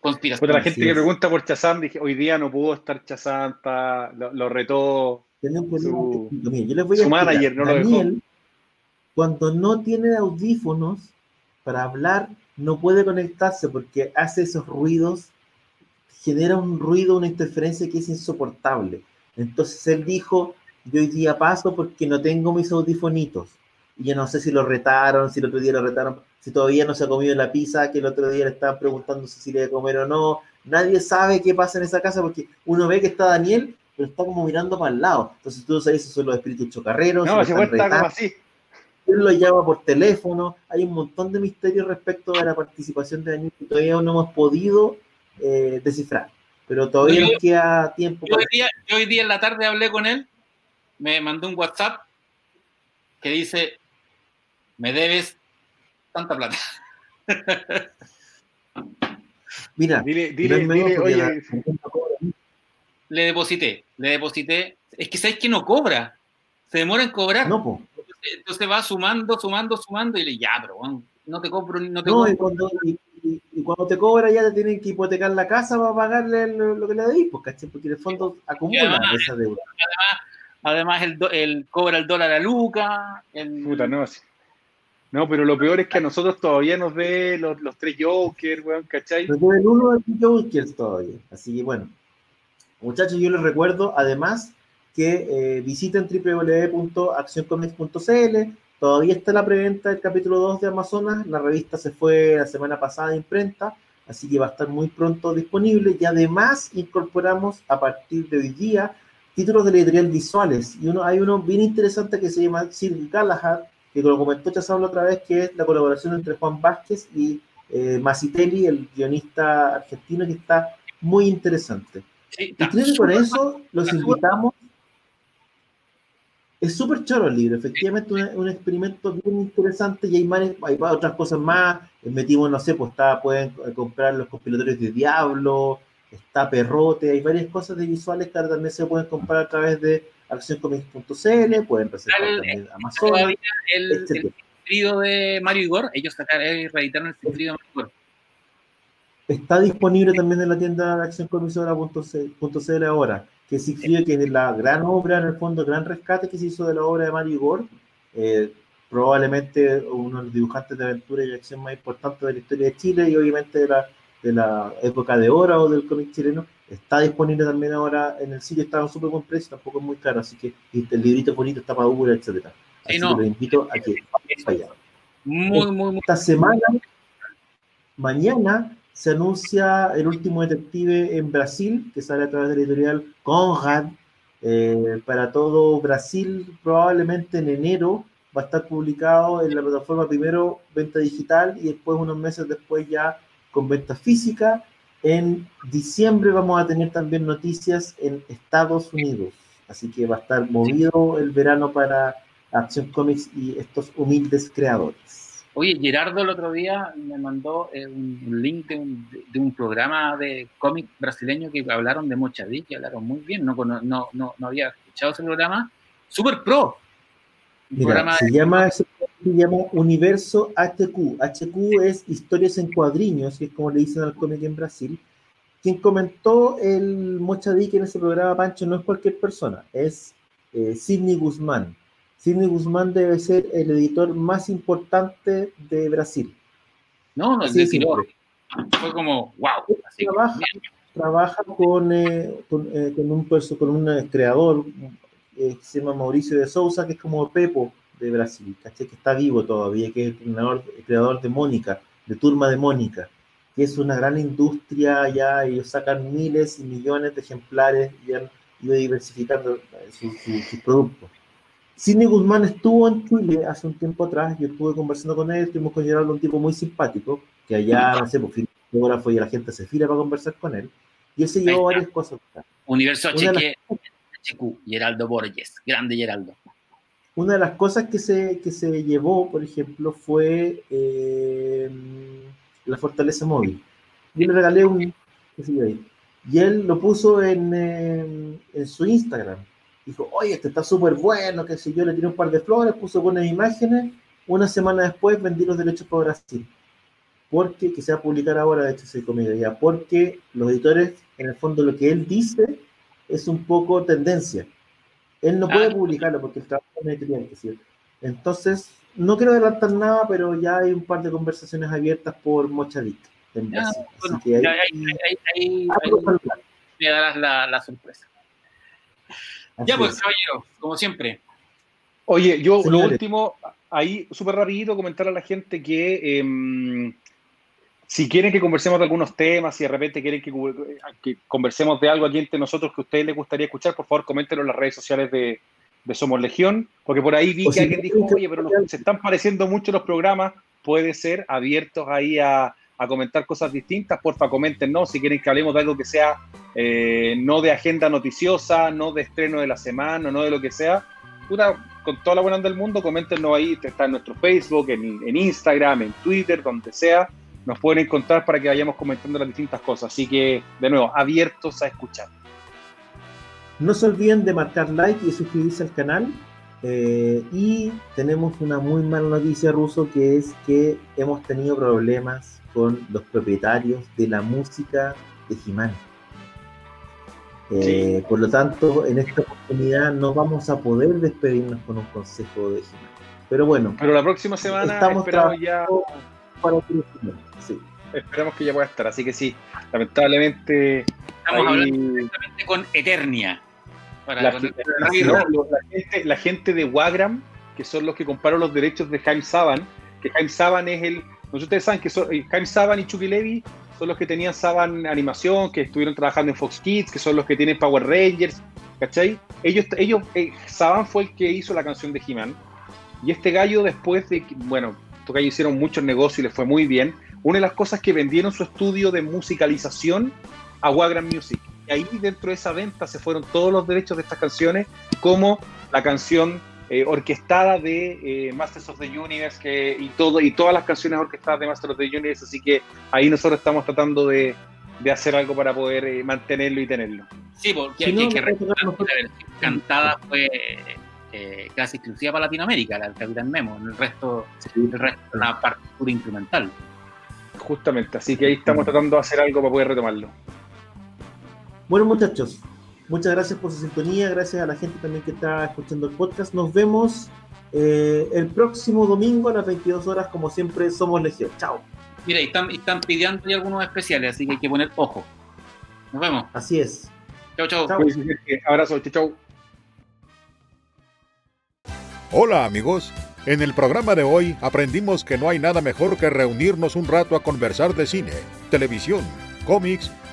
Conspiración. la gente que pregunta por Chazam, dije, hoy día no pudo estar Chazam, lo, retó. Su,
yo les voy a manager, no Daniel, lo dejó. Cuando no tiene audífonos para hablar no puede conectarse porque hace esos ruidos, genera un ruido, una interferencia que es insoportable. Entonces él dijo, yo hoy día paso porque no tengo mis audifonitos. Y yo no sé si lo retaron, si el otro día lo retaron, si todavía no se ha comido la pizza, que el otro día le estaban preguntando si le iba a comer o no. Nadie sabe qué pasa en esa casa porque uno ve que está Daniel, pero está como mirando para el lado. Entonces tú sabes si son los espíritus chocarreros.
No, si, está como así.
Quién lo llama por teléfono. Hay un montón de misterios respecto a la participación de Daniel que todavía no hemos podido eh, descifrar. Pero todavía nos queda tiempo.
Yo hoy, día, yo hoy día en la tarde hablé con él, me mandó un WhatsApp que dice, me debes tanta plata.
Mira,
Dile, dile, dile, oye,
le deposité, le deposité. Es que sabes que no cobra, se demora en cobrar.
no, po.
Entonces va sumando, sumando, sumando y le ya, pero bueno, no te compro, no te
No, y
compro.
cuando, y, y- y cuando te cobra ya te tienen que hipotecar la casa para pagarle lo, lo que le debís, pues, ¿cachai? Porque en el fondo acumula
además-
esa deuda.
Además, el, do- el cobra el dólar a Luca. El,
Puta, no. sí. No, pero lo peor es que a nosotros todavía nos dé los, los tres Jokers, weón, ¿cachai?
Pero tuve el uno del Jokers todavía. Así que bueno. Muchachos, yo les recuerdo además que eh, visiten www.accioncomics.cl. Todavía está la preventa del capítulo 2 de Amazonas. La revista se fue la semana pasada de imprenta, así que va a estar muy pronto disponible. Y además incorporamos a partir de hoy día títulos de la editorial visuales. Y uno, hay uno bien interesante que se llama Sir Galahad, que lo comentó Chazablo otra vez, que es la colaboración entre Juan Vázquez y eh, el guionista argentino, que está muy interesante.
Sí,
Y
está
creo que con eso los invitamos. Es súper choro el libro, efectivamente un, un experimento bien interesante y hay, hay otras cosas más. Eh, Metimos, no sé, pues está, pueden eh, comprar los compilatorios de Diablo, está Perrote, hay varias cosas de visuales que ahora también se pueden comprar a través de accioncomics.cl, pueden reservar
El-
también Amazon,
todavía el, el. Sinfrido de Mario Igor, ellos eh, reeditaron el Sinfrido de Mario Igor.
Está disponible también en la tienda de accioncomisora.cl ahora, que significa que es la gran obra, en el fondo, gran rescate que se hizo de la obra de Mario Igor, eh, probablemente uno de los dibujantes de aventura y acción más importantes de la historia de Chile y obviamente de la, de la época de oro del cómic chileno, está disponible también ahora en el sitio, está a un súper buen precio, tampoco es muy caro, así que el librito bonito, está madura, etcétera. Así
no.
que los invito a que vayan.
Muy, muy, muy.
Esta semana, mañana, se anuncia el último detective en Brasil, que sale a través de la editorial Conrad, eh, para todo Brasil, probablemente en enero va a estar publicado en la plataforma primero venta digital y después unos meses después ya con venta física. En diciembre vamos a tener también noticias en Estados Unidos, así que va a estar movido el verano para Acción Comics y estos humildes creadores.
Oye, Gerardo el otro día me mandó eh, un, un link de un, de un programa de cómic brasileño que hablaron de Mochadí, que hablaron muy bien. No, no, no, no había escuchado ese programa. Super Pro. Un
Mira,
programa
se llama, se llama Universo HQ. HQ es historias en cuadriños, que es como le dicen al cómic en Brasil. Quien comentó el Mochadique en ese programa, Pancho, no es cualquier persona, es eh, Sidney Guzmán. Sidney Guzmán debe ser el editor más importante de Brasil.
No, no,
Así
de
de
tiró.
simple.
Fue como, wow. Así
Trabaja. con, eh, con, eh, con un, perso- con un eh, creador eh, que se llama Mauricio de Souza, que es como Pepo de Brasil, ¿cachai? que está vivo todavía, que es el creador, el creador de Mónica, de Turma de Mónica, que es una gran industria ya, ellos sacan miles y millones de ejemplares y han ido diversificando eh, su- su- sus productos. Sidney Guzmán estuvo en Chile hace un tiempo atrás, yo estuve conversando con él, estuvimos con Gerardo, un tipo muy simpático, que allá, no sé, pues fotógrafo y la gente se fila para conversar con él, y él se llevó varias cosas.
Universo HQ, Geraldo Borges. Grande Geraldo.
Una de las cosas que se, que se llevó, por ejemplo, fue eh, la fortaleza móvil. Yo le regalé un, qué sé yo y él lo puso en, eh, en su Instagram. Dijo, oye, este está súper bueno, qué sé yo, le tiré un par de flores, puso buenas imágenes. Una semana después vendí los derechos para Brasil. Porque, que se va a publicar ahora, de hecho, se comedia ya, porque los editores, en el fondo, lo que él dice es un poco tendencia. Él no puede
Ah.
publicarlo porque el trabajo que sí. Entonces, no quiero adelantar nada, pero ya hay un par de conversaciones abiertas por Mochadic en
Ya,
Brasil.
bueno,
Así que ahí,
ya, ahí, ahí, ahí-
Ah, hablar.
me darás la, la sorpresa. Ya pues,
es.
caballero, como siempre.
Oye, yo lo último, ahí súper rapidito comentar a la gente que em, si quieren que conversemos de algunos temas, si de repente quieren que, que conversemos de algo aquí entre nosotros que a ustedes les gustaría escuchar, por favor coméntenlo en las redes sociales de, de Somos Legión, porque por ahí vi que alguien dijo, oye, pero se están pareciendo mucho los programas, puede ser abiertos ahí a, comentar cosas distintas, porfa, no si quieren que hablemos de algo que sea eh, no de agenda noticiosa, no de estreno de la semana, no de lo que sea. Una, con toda la buena del mundo, coméntenos ahí, está en nuestro Facebook, en, en Instagram, en Twitter, donde sea. Nos pueden encontrar para que vayamos comentando las distintas cosas. Así que, de nuevo, abiertos a escuchar.
No se olviden de marcar like y suscribirse al canal. Eh, y tenemos una muy mala noticia, Ruso, que es que hemos tenido problemas con los propietarios de la música de Jimán. Eh, por lo tanto, en esta oportunidad no vamos a poder despedirnos con un consejo de Jimán. Pero bueno.
Pero la próxima semana estamos esperamos ya. Para sí. Esperamos que ya pueda estar. Así que sí, lamentablemente.
Estamos hablando con Eternia
la, gente, de Wagram, que son los que compraron los derechos de Jaime Saban, que Jaime Saban es el. Ustedes saben que eh, Jaime Saban y Chucky Levy son los que tenían Saban Animación, que estuvieron trabajando en Fox Kids, que son los que tienen Power Rangers, ¿cachai? Ellos, ellos eh, Saban fue el que hizo la canción de He-Man. Y este gallo, después de que, bueno, gallos hicieron muchos negocios y les fue muy bien, una de las cosas que vendieron su estudio de musicalización a Wagram Music ahí dentro de esa venta se fueron todos los derechos de estas canciones, como la canción eh, orquestada de eh, Masters of the Universe que, y, todo, y todas las canciones orquestadas de Masters of the Universe, así que ahí nosotros estamos tratando de, hacer algo para poder eh, mantenerlo y tenerlo.
Sí, porque hay que recordar que la versión cantada fue casi exclusiva para Latinoamérica, la del Capitán Memo, en el resto, el resto la partitura instrumental.
Justamente, así que ahí estamos tratando de hacer algo para poder retomarlo.
Bueno, muchachos, muchas gracias por su sintonía, gracias a la gente también que está escuchando el podcast. Nos vemos eh, el próximo domingo a las 22 horas, como siempre, somos Legión. Chao.
Mira, están, están pidiendo algunos especiales, así que hay que poner ojo. Nos vemos.
Así es.
Chao, chao.
Abrazo, chao.
Hola amigos, en el programa de hoy aprendimos que no hay nada mejor que reunirnos un rato a conversar de cine, televisión, cómics